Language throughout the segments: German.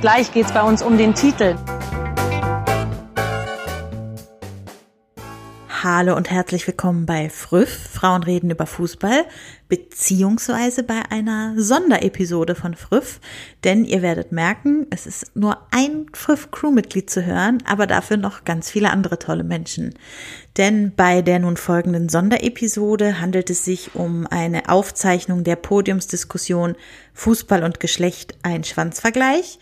Gleich geht es bei uns um den Titel. Hallo und herzlich willkommen bei Früff, Frauen reden über Fußball, beziehungsweise bei einer Sonderepisode von Früff, denn ihr werdet merken, es ist nur ein Früff-Crewmitglied zu hören, aber dafür noch ganz viele andere tolle Menschen. Denn bei der nun folgenden Sonderepisode handelt es sich um eine Aufzeichnung der Podiumsdiskussion Fußball und Geschlecht ein Schwanzvergleich,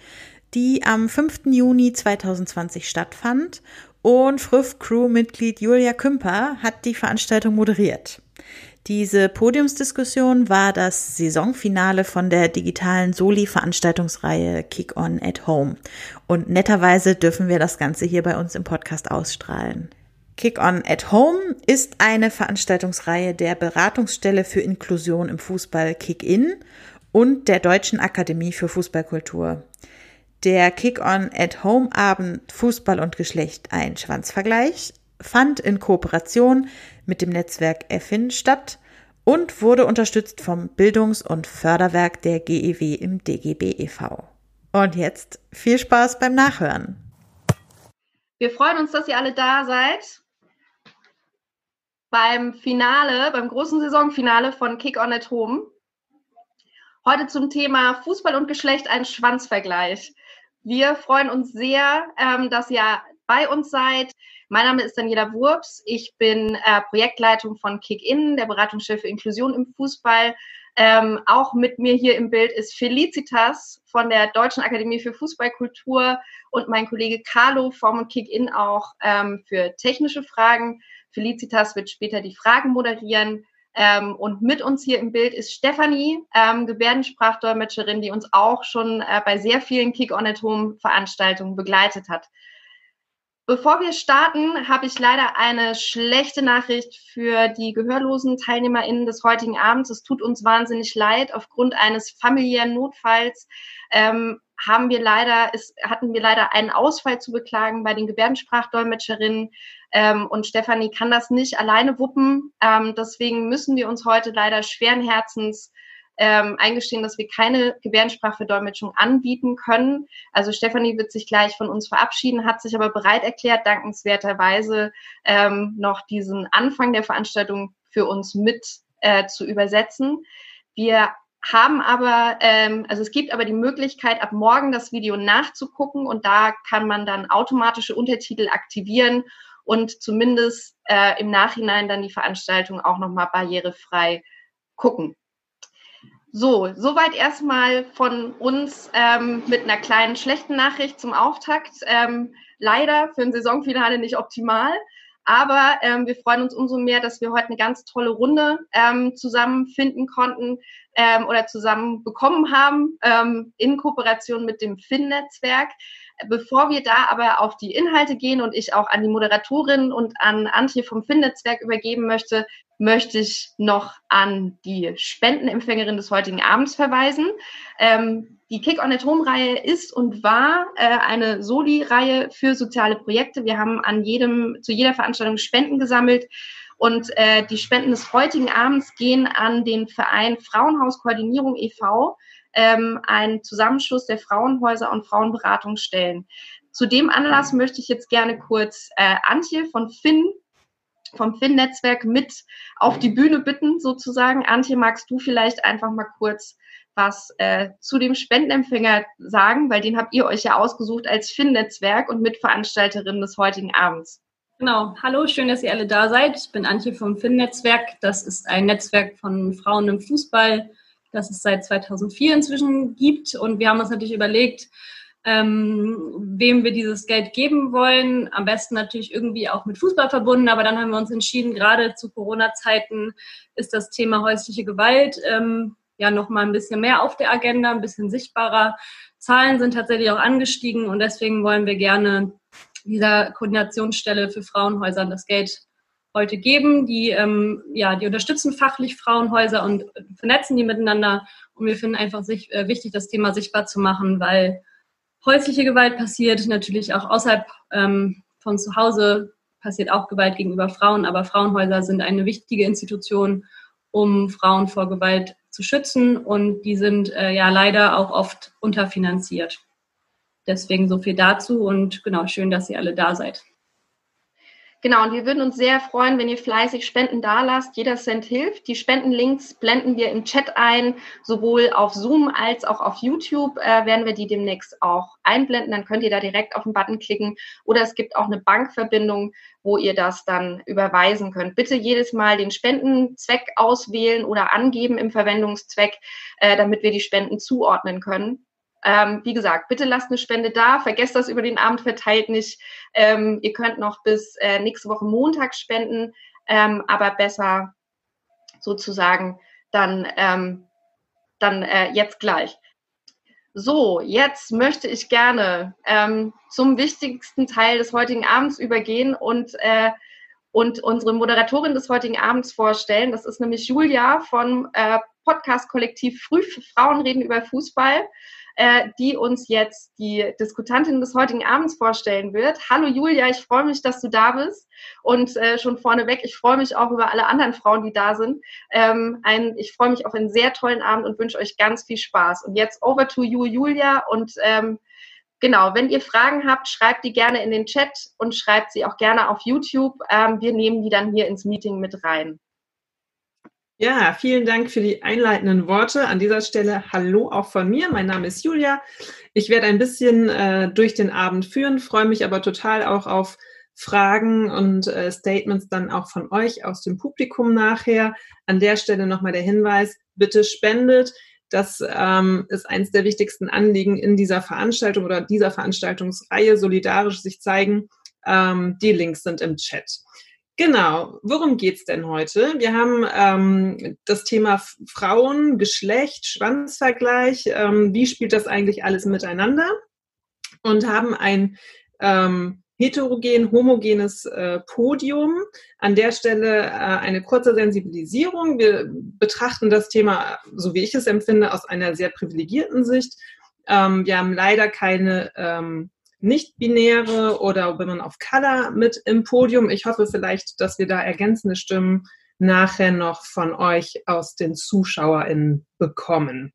die am 5. Juni 2020 stattfand und Früff Crew-Mitglied Julia Kümper hat die Veranstaltung moderiert. Diese Podiumsdiskussion war das Saisonfinale von der digitalen Soli-Veranstaltungsreihe Kick On at Home. Und netterweise dürfen wir das Ganze hier bei uns im Podcast ausstrahlen. Kick On at Home ist eine Veranstaltungsreihe der Beratungsstelle für Inklusion im Fußball Kick In und der Deutschen Akademie für Fußballkultur. Der Kick-On-at-Home-Abend Fußball und Geschlecht ein Schwanzvergleich fand in Kooperation mit dem Netzwerk EFFIN statt und wurde unterstützt vom Bildungs- und Förderwerk der GEW im DGB e.V. Und jetzt viel Spaß beim Nachhören. Wir freuen uns, dass ihr alle da seid. Beim Finale, beim großen Saisonfinale von Kick On at Home. Heute zum Thema Fußball und Geschlecht ein Schwanzvergleich. Wir freuen uns sehr, ähm, dass ihr bei uns seid. Mein Name ist Daniela Wurps. Ich bin äh, Projektleitung von Kick-In, der Beratungsstelle für Inklusion im Fußball. Ähm, auch mit mir hier im Bild ist Felicitas von der Deutschen Akademie für Fußballkultur und mein Kollege Carlo vom Kick-In auch ähm, für technische Fragen. Felicitas wird später die Fragen moderieren. Ähm, und mit uns hier im Bild ist Stefanie, ähm, Gebärdensprachdolmetscherin, die uns auch schon äh, bei sehr vielen Kick-on-at-Home-Veranstaltungen begleitet hat. Bevor wir starten, habe ich leider eine schlechte Nachricht für die gehörlosen TeilnehmerInnen des heutigen Abends. Es tut uns wahnsinnig leid. Aufgrund eines familiären Notfalls ähm, haben wir leider, es, hatten wir leider einen Ausfall zu beklagen bei den Gebärdensprachdolmetscherinnen. Ähm, und Stefanie kann das nicht alleine wuppen. Ähm, deswegen müssen wir uns heute leider schweren Herzens ähm, eingestehen, dass wir keine Gebärdensprachverdolmetschung anbieten können. Also Stefanie wird sich gleich von uns verabschieden, hat sich aber bereit erklärt, dankenswerterweise ähm, noch diesen Anfang der Veranstaltung für uns mit äh, zu übersetzen. Wir haben aber, ähm, also es gibt aber die Möglichkeit, ab morgen das Video nachzugucken und da kann man dann automatische Untertitel aktivieren und zumindest äh, im Nachhinein dann die Veranstaltung auch nochmal barrierefrei gucken. So, soweit erstmal von uns ähm, mit einer kleinen schlechten Nachricht zum Auftakt. Ähm, leider für ein Saisonfinale nicht optimal. Aber ähm, wir freuen uns umso mehr, dass wir heute eine ganz tolle Runde ähm, zusammenfinden konnten ähm, oder zusammen bekommen haben ähm, in Kooperation mit dem FIN-Netzwerk. Bevor wir da aber auf die Inhalte gehen und ich auch an die Moderatorin und an Antje vom FIN-Netzwerk übergeben möchte, möchte ich noch an die Spendenempfängerin des heutigen Abends verweisen. Ähm, die Kick on at Home Reihe ist und war äh, eine Soli-Reihe für soziale Projekte. Wir haben an jedem, zu jeder Veranstaltung Spenden gesammelt. Und äh, die Spenden des heutigen Abends gehen an den Verein Frauenhauskoordinierung e.V., ähm, ein Zusammenschluss der Frauenhäuser und Frauenberatungsstellen. Zu dem Anlass möchte ich jetzt gerne kurz äh, Antje von Finn vom Finn-Netzwerk mit auf die Bühne bitten, sozusagen. Antje, magst du vielleicht einfach mal kurz was äh, zu dem Spendenempfänger sagen, weil den habt ihr euch ja ausgesucht als Finn-Netzwerk und Mitveranstalterin des heutigen Abends. Genau. Hallo, schön, dass ihr alle da seid. Ich bin Antje vom Finn-Netzwerk. Das ist ein Netzwerk von Frauen im Fußball, das es seit 2004 inzwischen gibt. Und wir haben uns natürlich überlegt, ähm, wem wir dieses Geld geben wollen. Am besten natürlich irgendwie auch mit Fußball verbunden, aber dann haben wir uns entschieden, gerade zu Corona-Zeiten ist das Thema häusliche Gewalt ähm, ja nochmal ein bisschen mehr auf der Agenda, ein bisschen sichtbarer. Zahlen sind tatsächlich auch angestiegen und deswegen wollen wir gerne dieser Koordinationsstelle für Frauenhäuser das Geld heute geben. Die, ähm, ja, die unterstützen fachlich Frauenhäuser und vernetzen die miteinander. Und wir finden einfach sich, äh, wichtig, das Thema sichtbar zu machen, weil häusliche Gewalt passiert natürlich auch außerhalb ähm, von zu Hause, passiert auch Gewalt gegenüber Frauen, aber Frauenhäuser sind eine wichtige Institution, um Frauen vor Gewalt zu schützen und die sind äh, ja leider auch oft unterfinanziert. Deswegen so viel dazu und genau, schön, dass ihr alle da seid. Genau, und wir würden uns sehr freuen, wenn ihr fleißig Spenden dalasst. Jeder Cent hilft. Die Spendenlinks blenden wir im Chat ein, sowohl auf Zoom als auch auf YouTube äh, werden wir die demnächst auch einblenden. Dann könnt ihr da direkt auf den Button klicken. Oder es gibt auch eine Bankverbindung, wo ihr das dann überweisen könnt. Bitte jedes Mal den Spendenzweck auswählen oder angeben im Verwendungszweck, äh, damit wir die Spenden zuordnen können. Ähm, wie gesagt, bitte lasst eine Spende da, vergesst das über den Abend verteilt nicht. Ähm, ihr könnt noch bis äh, nächste Woche Montag spenden, ähm, aber besser sozusagen dann, ähm, dann äh, jetzt gleich. So, jetzt möchte ich gerne ähm, zum wichtigsten Teil des heutigen Abends übergehen und, äh, und unsere Moderatorin des heutigen Abends vorstellen. Das ist nämlich Julia vom äh, Podcast-Kollektiv Früh Frauen reden über Fußball äh, die uns jetzt die Diskutantin des heutigen Abends vorstellen wird. Hallo Julia, ich freue mich, dass du da bist. Und äh, schon vorneweg, ich freue mich auch über alle anderen Frauen, die da sind. Ähm, ein, ich freue mich auf einen sehr tollen Abend und wünsche euch ganz viel Spaß. Und jetzt over to you, Julia. Und ähm, genau, wenn ihr Fragen habt, schreibt die gerne in den Chat und schreibt sie auch gerne auf YouTube. Ähm, wir nehmen die dann hier ins Meeting mit rein. Ja, vielen Dank für die einleitenden Worte. An dieser Stelle Hallo auch von mir. Mein Name ist Julia. Ich werde ein bisschen äh, durch den Abend führen, freue mich aber total auch auf Fragen und äh, Statements dann auch von euch aus dem Publikum nachher. An der Stelle nochmal der Hinweis, bitte spendet. Das ähm, ist eines der wichtigsten Anliegen in dieser Veranstaltung oder dieser Veranstaltungsreihe, solidarisch sich zeigen. Ähm, die Links sind im Chat. Genau, worum geht's denn heute? Wir haben ähm, das Thema Frauen, Geschlecht, Schwanzvergleich. Ähm, wie spielt das eigentlich alles miteinander? Und haben ein ähm, heterogen, homogenes äh, Podium. An der Stelle äh, eine kurze Sensibilisierung. Wir betrachten das Thema, so wie ich es empfinde, aus einer sehr privilegierten Sicht. Ähm, wir haben leider keine ähm, nicht-binäre oder Women of Color mit im Podium. Ich hoffe vielleicht, dass wir da ergänzende Stimmen nachher noch von euch aus den ZuschauerInnen bekommen.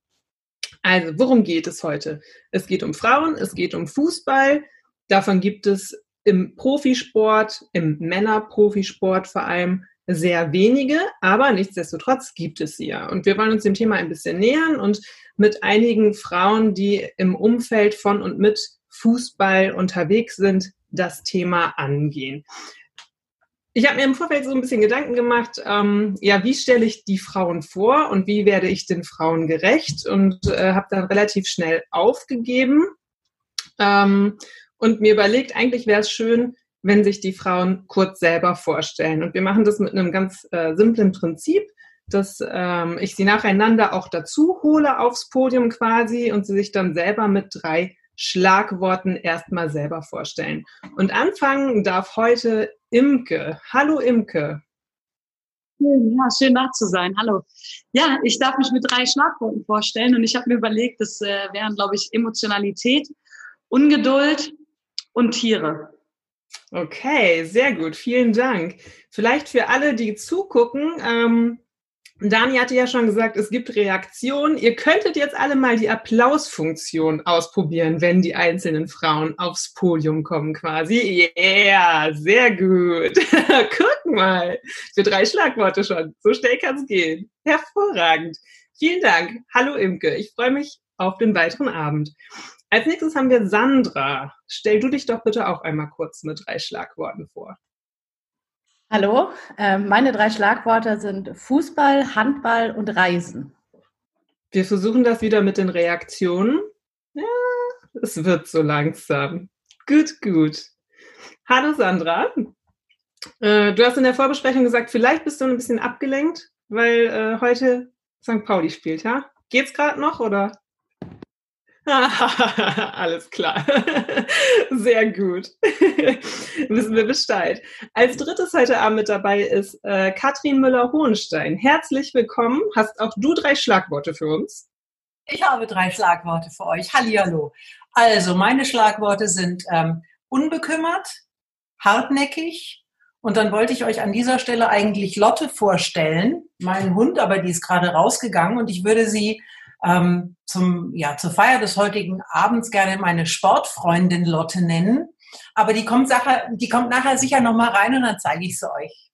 Also, worum geht es heute? Es geht um Frauen, es geht um Fußball. Davon gibt es im Profisport, im Männerprofisport vor allem sehr wenige, aber nichtsdestotrotz gibt es sie ja. Und wir wollen uns dem Thema ein bisschen nähern und mit einigen Frauen, die im Umfeld von und mit Fußball unterwegs sind, das Thema angehen. Ich habe mir im Vorfeld so ein bisschen Gedanken gemacht, ähm, ja, wie stelle ich die Frauen vor und wie werde ich den Frauen gerecht und äh, habe dann relativ schnell aufgegeben ähm, und mir überlegt, eigentlich wäre es schön, wenn sich die Frauen kurz selber vorstellen. Und wir machen das mit einem ganz äh, simplen Prinzip, dass ähm, ich sie nacheinander auch dazu hole aufs Podium quasi und sie sich dann selber mit drei Schlagworten erstmal selber vorstellen. Und anfangen darf heute Imke. Hallo Imke. Ja, schön da zu sein. Hallo. Ja, ich darf mich mit drei Schlagworten vorstellen und ich habe mir überlegt, das äh, wären, glaube ich, Emotionalität, Ungeduld und Tiere. Okay, sehr gut. Vielen Dank. Vielleicht für alle, die zugucken, ähm, Dani hatte ja schon gesagt, es gibt Reaktionen. Ihr könntet jetzt alle mal die Applausfunktion ausprobieren, wenn die einzelnen Frauen aufs Podium kommen quasi. Yeah, sehr gut. Guck mal. Für drei Schlagworte schon. So schnell kann es gehen. Hervorragend. Vielen Dank. Hallo Imke. Ich freue mich auf den weiteren Abend. Als nächstes haben wir Sandra. Stell du dich doch bitte auch einmal kurz mit drei Schlagworten vor. Hallo, ähm, meine drei Schlagworte sind Fußball, Handball und Reisen. Wir versuchen das wieder mit den Reaktionen. Ja, es wird so langsam. Gut, gut. Hallo Sandra. Äh, du hast in der Vorbesprechung gesagt, vielleicht bist du ein bisschen abgelenkt, weil äh, heute St. Pauli spielt, ja? Geht's gerade noch oder? Alles klar. Sehr gut. Wissen wir Bescheid. Als drittes heute Abend mit dabei ist äh, Katrin Müller-Hohenstein. Herzlich willkommen. Hast auch du drei Schlagworte für uns? Ich habe drei Schlagworte für euch. Hallihallo. Also, meine Schlagworte sind ähm, unbekümmert, hartnäckig, und dann wollte ich euch an dieser Stelle eigentlich Lotte vorstellen, meinen Hund, aber die ist gerade rausgegangen und ich würde sie ähm, zum, ja, zur Feier des heutigen Abends gerne meine Sportfreundin Lotte nennen. Aber die kommt, Sache, die kommt nachher sicher nochmal rein und dann zeige ich sie euch.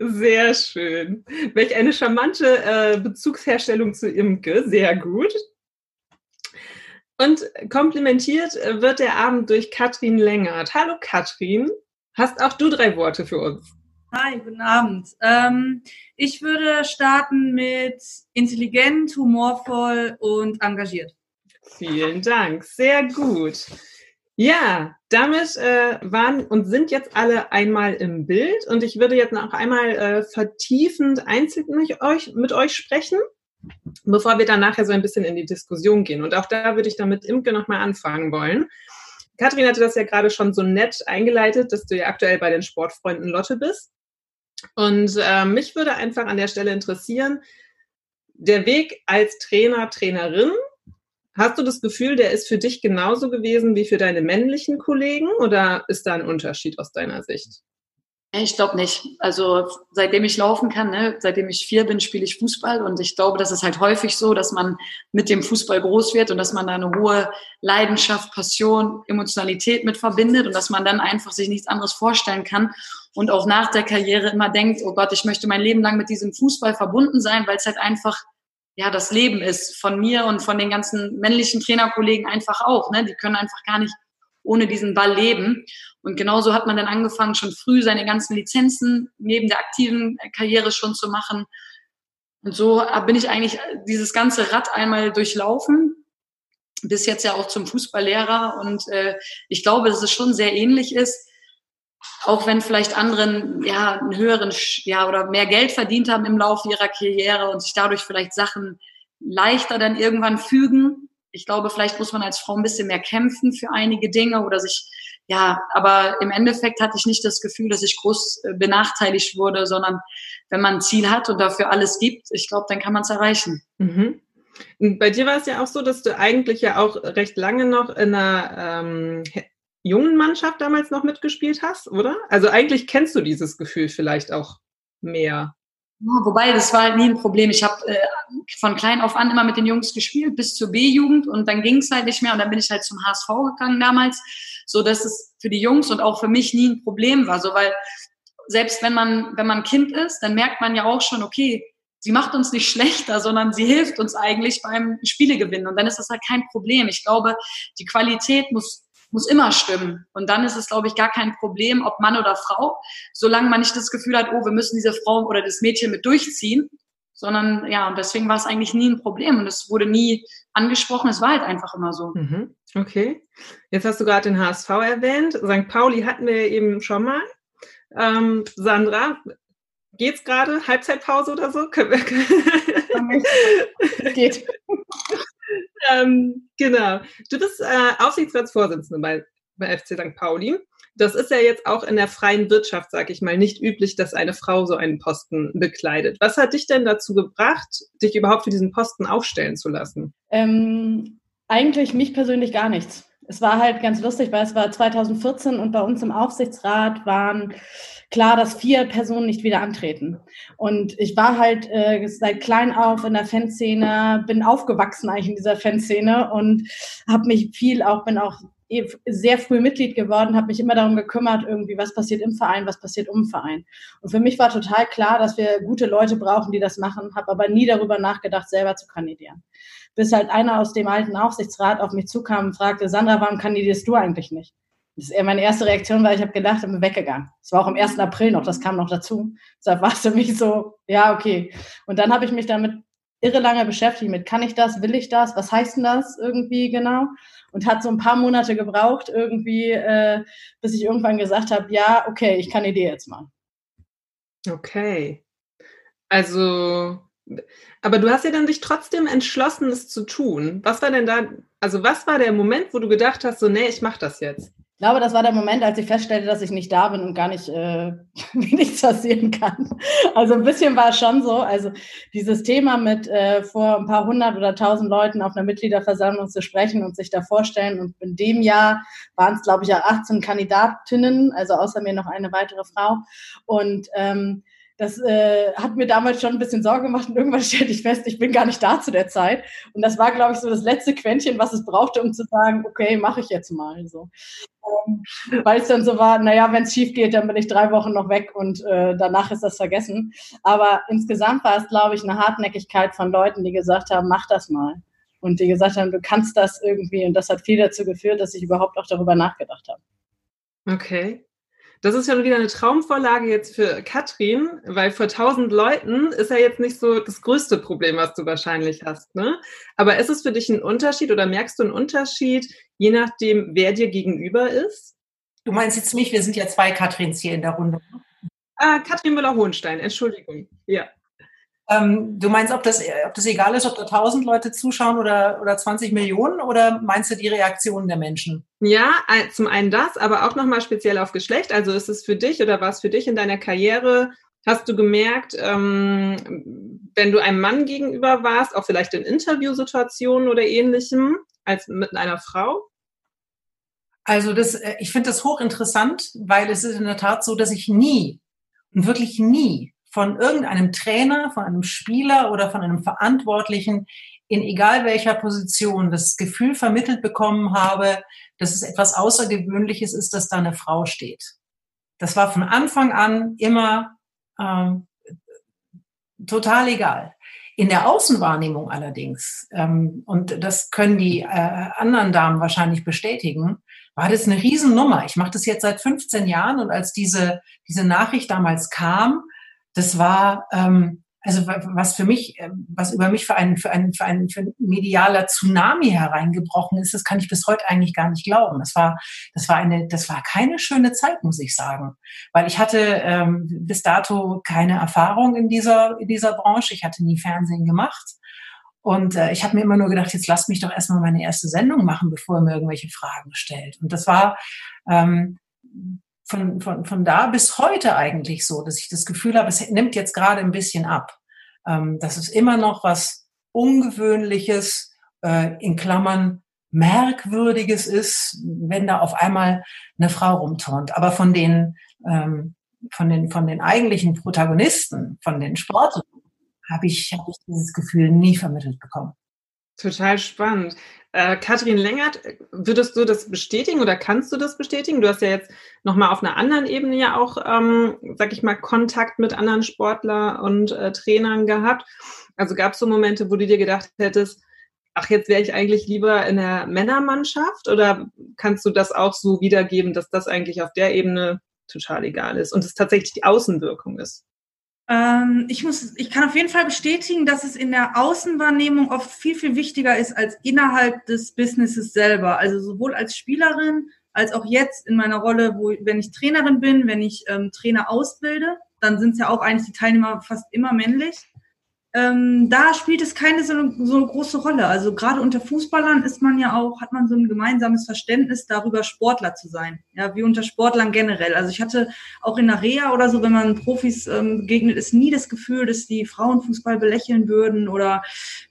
Sehr schön. Welch eine charmante äh, Bezugsherstellung zu Imke. Sehr gut. Und komplimentiert wird der Abend durch Katrin Längert. Hallo Katrin, hast auch du drei Worte für uns? Hi, guten Abend. Ähm, ich würde starten mit intelligent, humorvoll und engagiert. Vielen Dank, sehr gut. Ja, damit äh, waren und sind jetzt alle einmal im Bild und ich würde jetzt noch einmal äh, vertiefend einzeln mit euch, mit euch sprechen, bevor wir dann nachher so ein bisschen in die Diskussion gehen. Und auch da würde ich dann mit Imke nochmal anfangen wollen. Kathrin hatte das ja gerade schon so nett eingeleitet, dass du ja aktuell bei den Sportfreunden Lotte bist. Und äh, mich würde einfach an der Stelle interessieren, der Weg als Trainer, Trainerin, hast du das Gefühl, der ist für dich genauso gewesen wie für deine männlichen Kollegen oder ist da ein Unterschied aus deiner Sicht? Ich glaube nicht. Also seitdem ich laufen kann, ne, seitdem ich vier bin, spiele ich Fußball und ich glaube, das ist halt häufig so, dass man mit dem Fußball groß wird und dass man da eine hohe Leidenschaft, Passion, Emotionalität mit verbindet und dass man dann einfach sich nichts anderes vorstellen kann und auch nach der Karriere immer denkt, oh Gott, ich möchte mein Leben lang mit diesem Fußball verbunden sein, weil es halt einfach ja das Leben ist von mir und von den ganzen männlichen Trainerkollegen einfach auch. Ne? Die können einfach gar nicht ohne diesen Ball leben. Und genauso hat man dann angefangen, schon früh seine ganzen Lizenzen neben der aktiven Karriere schon zu machen. Und so bin ich eigentlich dieses ganze Rad einmal durchlaufen, bis jetzt ja auch zum Fußballlehrer. Und äh, ich glaube, dass es schon sehr ähnlich ist, auch wenn vielleicht anderen ja einen höheren ja oder mehr Geld verdient haben im Laufe ihrer Karriere und sich dadurch vielleicht Sachen leichter dann irgendwann fügen, ich glaube, vielleicht muss man als Frau ein bisschen mehr kämpfen für einige Dinge oder sich, ja, aber im Endeffekt hatte ich nicht das Gefühl, dass ich groß äh, benachteiligt wurde, sondern wenn man ein Ziel hat und dafür alles gibt, ich glaube, dann kann man es erreichen. Mhm. Bei dir war es ja auch so, dass du eigentlich ja auch recht lange noch in einer ähm, jungen Mannschaft damals noch mitgespielt hast, oder? Also eigentlich kennst du dieses Gefühl vielleicht auch mehr. Wobei, das war nie ein Problem. Ich habe äh, von klein auf an immer mit den Jungs gespielt, bis zur B-Jugend und dann ging es halt nicht mehr und dann bin ich halt zum HSV gegangen damals, so dass es für die Jungs und auch für mich nie ein Problem war, so weil selbst wenn man wenn man Kind ist, dann merkt man ja auch schon, okay, sie macht uns nicht schlechter, sondern sie hilft uns eigentlich beim Spielegewinn und dann ist das halt kein Problem. Ich glaube, die Qualität muss muss immer stimmen. Und dann ist es, glaube ich, gar kein Problem, ob Mann oder Frau, solange man nicht das Gefühl hat, oh, wir müssen diese Frau oder das Mädchen mit durchziehen, sondern ja, und deswegen war es eigentlich nie ein Problem und es wurde nie angesprochen, es war halt einfach immer so. Mhm. Okay. Jetzt hast du gerade den HSV erwähnt. St. Pauli hatten wir eben schon mal. Ähm, Sandra, geht's gerade? Halbzeitpause oder so? Geht. ähm, genau. Du bist äh, Aufsichtsratsvorsitzende bei, bei FC St. Pauli. Das ist ja jetzt auch in der freien Wirtschaft, sag ich mal, nicht üblich, dass eine Frau so einen Posten bekleidet. Was hat dich denn dazu gebracht, dich überhaupt für diesen Posten aufstellen zu lassen? Ähm, eigentlich mich persönlich gar nichts. Es war halt ganz lustig, weil es war 2014 und bei uns im Aufsichtsrat waren klar, dass vier Personen nicht wieder antreten. Und ich war halt äh, seit klein auf in der Fanszene, bin aufgewachsen eigentlich in dieser Fanszene und habe mich viel auch, bin auch sehr früh Mitglied geworden, habe mich immer darum gekümmert, irgendwie, was passiert im Verein, was passiert um den Verein. Und für mich war total klar, dass wir gute Leute brauchen, die das machen, habe aber nie darüber nachgedacht, selber zu kandidieren. Bis halt einer aus dem alten Aufsichtsrat auf mich zukam und fragte, Sandra, warum kandidierst du eigentlich nicht? Das ist meine erste Reaktion war, ich habe gedacht, ich bin weggegangen. Es war auch am 1. April noch, das kam noch dazu. Deshalb war es für mich so, ja, okay. Und dann habe ich mich damit irre lange beschäftigt mit, kann ich das, will ich das, was heißt denn das irgendwie genau? Und hat so ein paar Monate gebraucht irgendwie, äh, bis ich irgendwann gesagt habe, ja, okay, ich kann Idee jetzt mal. Okay. Also, aber du hast ja dann dich trotzdem entschlossen, es zu tun. Was war denn da, also was war der Moment, wo du gedacht hast, so, nee, ich mache das jetzt? Ich glaube, das war der Moment, als ich feststellte, dass ich nicht da bin und gar nicht, äh, nichts passieren kann. Also ein bisschen war es schon so. Also dieses Thema mit äh, vor ein paar hundert oder tausend Leuten auf einer Mitgliederversammlung zu sprechen und sich da vorstellen. Und in dem Jahr waren es, glaube ich, ja 18 Kandidatinnen, also außer mir noch eine weitere Frau. Und ähm, das äh, hat mir damals schon ein bisschen Sorge gemacht und irgendwann stellte ich fest, ich bin gar nicht da zu der Zeit. Und das war, glaube ich, so das letzte Quäntchen, was es brauchte, um zu sagen, okay, mache ich jetzt mal. So. Ähm, Weil es dann so war, naja, wenn es schief geht, dann bin ich drei Wochen noch weg und äh, danach ist das vergessen. Aber insgesamt war es, glaube ich, eine Hartnäckigkeit von Leuten, die gesagt haben, mach das mal. Und die gesagt haben, du kannst das irgendwie. Und das hat viel dazu geführt, dass ich überhaupt auch darüber nachgedacht habe. Okay. Das ist schon wieder eine Traumvorlage jetzt für Katrin, weil vor tausend Leuten ist ja jetzt nicht so das größte Problem, was du wahrscheinlich hast. Ne? Aber ist es für dich ein Unterschied oder merkst du einen Unterschied, je nachdem, wer dir gegenüber ist? Du meinst jetzt mich, wir sind ja zwei Katrins hier in der Runde. Ah, Katrin Müller-Hohenstein, Entschuldigung. Ja. Ähm, du meinst, ob das, ob das egal ist, ob da 1000 Leute zuschauen oder, oder 20 Millionen oder meinst du die Reaktionen der Menschen? Ja, zum einen das, aber auch nochmal speziell auf Geschlecht. Also ist es für dich oder war es für dich in deiner Karriere, hast du gemerkt, ähm, wenn du einem Mann gegenüber warst, auch vielleicht in Interviewsituationen oder ähnlichem, als mit einer Frau? Also das, äh, ich finde das hochinteressant, weil es ist in der Tat so, dass ich nie und wirklich nie von irgendeinem Trainer, von einem Spieler oder von einem Verantwortlichen in egal welcher Position das Gefühl vermittelt bekommen habe, dass es etwas Außergewöhnliches ist, dass da eine Frau steht. Das war von Anfang an immer ähm, total egal. In der Außenwahrnehmung allerdings, ähm, und das können die äh, anderen Damen wahrscheinlich bestätigen, war das eine Riesennummer. Ich mache das jetzt seit 15 Jahren und als diese, diese Nachricht damals kam, das war, ähm, also was für mich, äh, was über mich für einen, für einen, für einen, für ein medialer Tsunami hereingebrochen ist, das kann ich bis heute eigentlich gar nicht glauben. Das war, das war eine, das war keine schöne Zeit, muss ich sagen, weil ich hatte ähm, bis dato keine Erfahrung in dieser, in dieser Branche. Ich hatte nie Fernsehen gemacht. Und äh, ich habe mir immer nur gedacht, jetzt lasst mich doch erstmal meine erste Sendung machen, bevor ihr mir irgendwelche Fragen stellt. Und das war ähm, von, von, von da bis heute eigentlich so, dass ich das Gefühl habe, es nimmt jetzt gerade ein bisschen ab. Ähm, dass es immer noch was Ungewöhnliches, äh, in Klammern Merkwürdiges ist, wenn da auf einmal eine Frau rumturnt. Aber von den, ähm, von den, von den eigentlichen Protagonisten, von den Sportlern, habe ich, hab ich dieses Gefühl nie vermittelt bekommen. Total spannend. Äh, Kathrin Längert, würdest du das bestätigen oder kannst du das bestätigen? Du hast ja jetzt nochmal auf einer anderen Ebene ja auch, ähm, sag ich mal, Kontakt mit anderen Sportler und äh, Trainern gehabt. Also gab es so Momente, wo du dir gedacht hättest, ach, jetzt wäre ich eigentlich lieber in der Männermannschaft? Oder kannst du das auch so wiedergeben, dass das eigentlich auf der Ebene total egal ist und es tatsächlich die Außenwirkung ist? Ähm, ich, muss, ich kann auf jeden Fall bestätigen, dass es in der Außenwahrnehmung oft viel, viel wichtiger ist als innerhalb des Businesses selber. Also sowohl als Spielerin als auch jetzt in meiner Rolle, wo, wenn ich Trainerin bin, wenn ich ähm, Trainer ausbilde, dann sind es ja auch eigentlich die Teilnehmer fast immer männlich ähm, da spielt es keine so eine, so eine große Rolle. Also gerade unter Fußballern ist man ja auch, hat man so ein gemeinsames Verständnis darüber, Sportler zu sein. Ja, wie unter Sportlern generell. Also ich hatte auch in der Reha oder so, wenn man Profis ähm, begegnet, ist nie das Gefühl, dass die Frauenfußball belächeln würden. Oder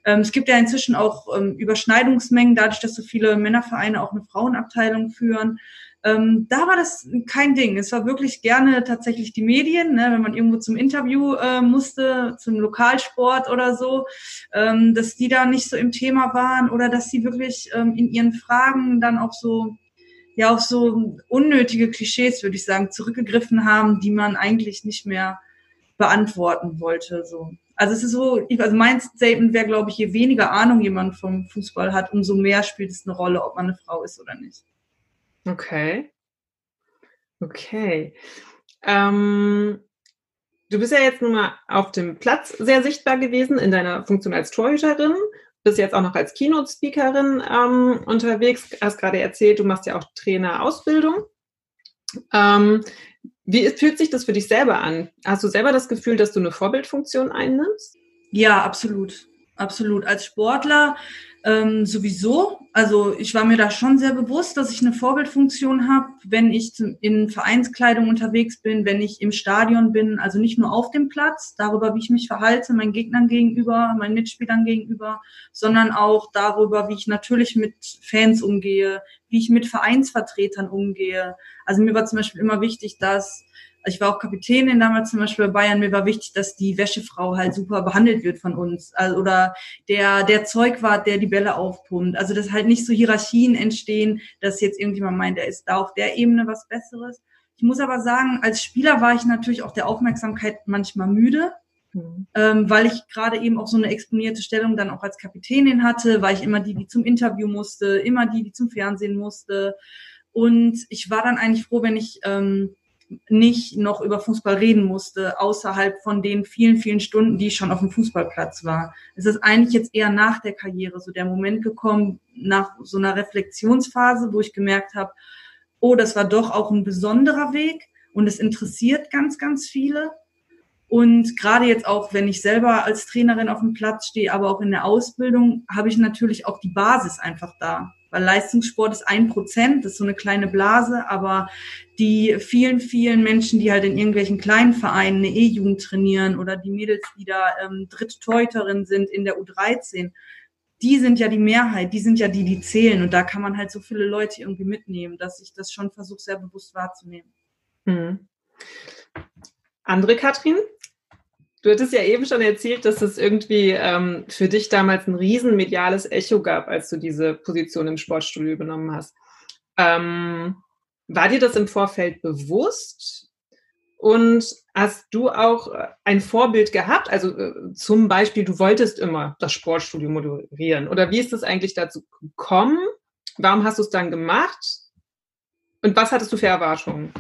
ähm, es gibt ja inzwischen auch ähm, Überschneidungsmengen, dadurch, dass so viele Männervereine auch eine Frauenabteilung führen. Ähm, da war das kein Ding. Es war wirklich gerne tatsächlich die Medien, ne, wenn man irgendwo zum Interview äh, musste, zum Lokalsport oder so, ähm, dass die da nicht so im Thema waren oder dass sie wirklich ähm, in ihren Fragen dann auch so ja auf so unnötige Klischees, würde ich sagen, zurückgegriffen haben, die man eigentlich nicht mehr beantworten wollte. So. Also es ist so, also mein Statement wäre, glaube ich, je weniger Ahnung jemand vom Fußball hat, umso mehr spielt es eine Rolle, ob man eine Frau ist oder nicht. Okay. Okay. Ähm, du bist ja jetzt nun mal auf dem Platz sehr sichtbar gewesen in deiner Funktion als Torhüterin, bist jetzt auch noch als Keynote-Speakerin ähm, unterwegs, hast gerade erzählt, du machst ja auch Trainerausbildung. Ähm, wie fühlt sich das für dich selber an? Hast du selber das Gefühl, dass du eine Vorbildfunktion einnimmst? Ja, absolut. Absolut. Als Sportler ähm, sowieso. Also ich war mir da schon sehr bewusst, dass ich eine Vorbildfunktion habe, wenn ich in Vereinskleidung unterwegs bin, wenn ich im Stadion bin, also nicht nur auf dem Platz, darüber, wie ich mich verhalte, meinen Gegnern gegenüber, meinen Mitspielern gegenüber, sondern auch darüber, wie ich natürlich mit Fans umgehe, wie ich mit Vereinsvertretern umgehe. Also mir war zum Beispiel immer wichtig, dass ich war auch Kapitänin damals zum Beispiel bei Bayern. Mir war wichtig, dass die Wäschefrau halt super behandelt wird von uns. Also, oder der, der Zeugwart, der die Bälle aufpumpt. Also, dass halt nicht so Hierarchien entstehen, dass jetzt irgendjemand meint, er ist da auf der Ebene was Besseres. Ich muss aber sagen, als Spieler war ich natürlich auch der Aufmerksamkeit manchmal müde. Mhm. Ähm, weil ich gerade eben auch so eine exponierte Stellung dann auch als Kapitänin hatte, war ich immer die, die zum Interview musste, immer die, die zum Fernsehen musste. Und ich war dann eigentlich froh, wenn ich ähm, nicht noch über Fußball reden musste, außerhalb von den vielen, vielen Stunden, die ich schon auf dem Fußballplatz war. Es ist eigentlich jetzt eher nach der Karriere so der Moment gekommen, nach so einer Reflexionsphase, wo ich gemerkt habe, oh, das war doch auch ein besonderer Weg und es interessiert ganz, ganz viele. Und gerade jetzt auch, wenn ich selber als Trainerin auf dem Platz stehe, aber auch in der Ausbildung, habe ich natürlich auch die Basis einfach da weil Leistungssport ist ein Prozent, das ist so eine kleine Blase, aber die vielen, vielen Menschen, die halt in irgendwelchen kleinen Vereinen eine E-Jugend trainieren oder die Mädels, die da ähm, Drittteuterin sind in der U13, die sind ja die Mehrheit, die sind ja die, die zählen und da kann man halt so viele Leute irgendwie mitnehmen, dass ich das schon versuche, sehr bewusst wahrzunehmen. Mhm. Andere Katrin, Du hattest ja eben schon erzählt, dass es irgendwie ähm, für dich damals ein riesen mediales Echo gab, als du diese Position im Sportstudio übernommen hast. Ähm, war dir das im Vorfeld bewusst? Und hast du auch äh, ein Vorbild gehabt? Also äh, zum Beispiel, du wolltest immer das Sportstudio moderieren. Oder wie ist es eigentlich dazu gekommen? Warum hast du es dann gemacht? Und was hattest du für Erwartungen?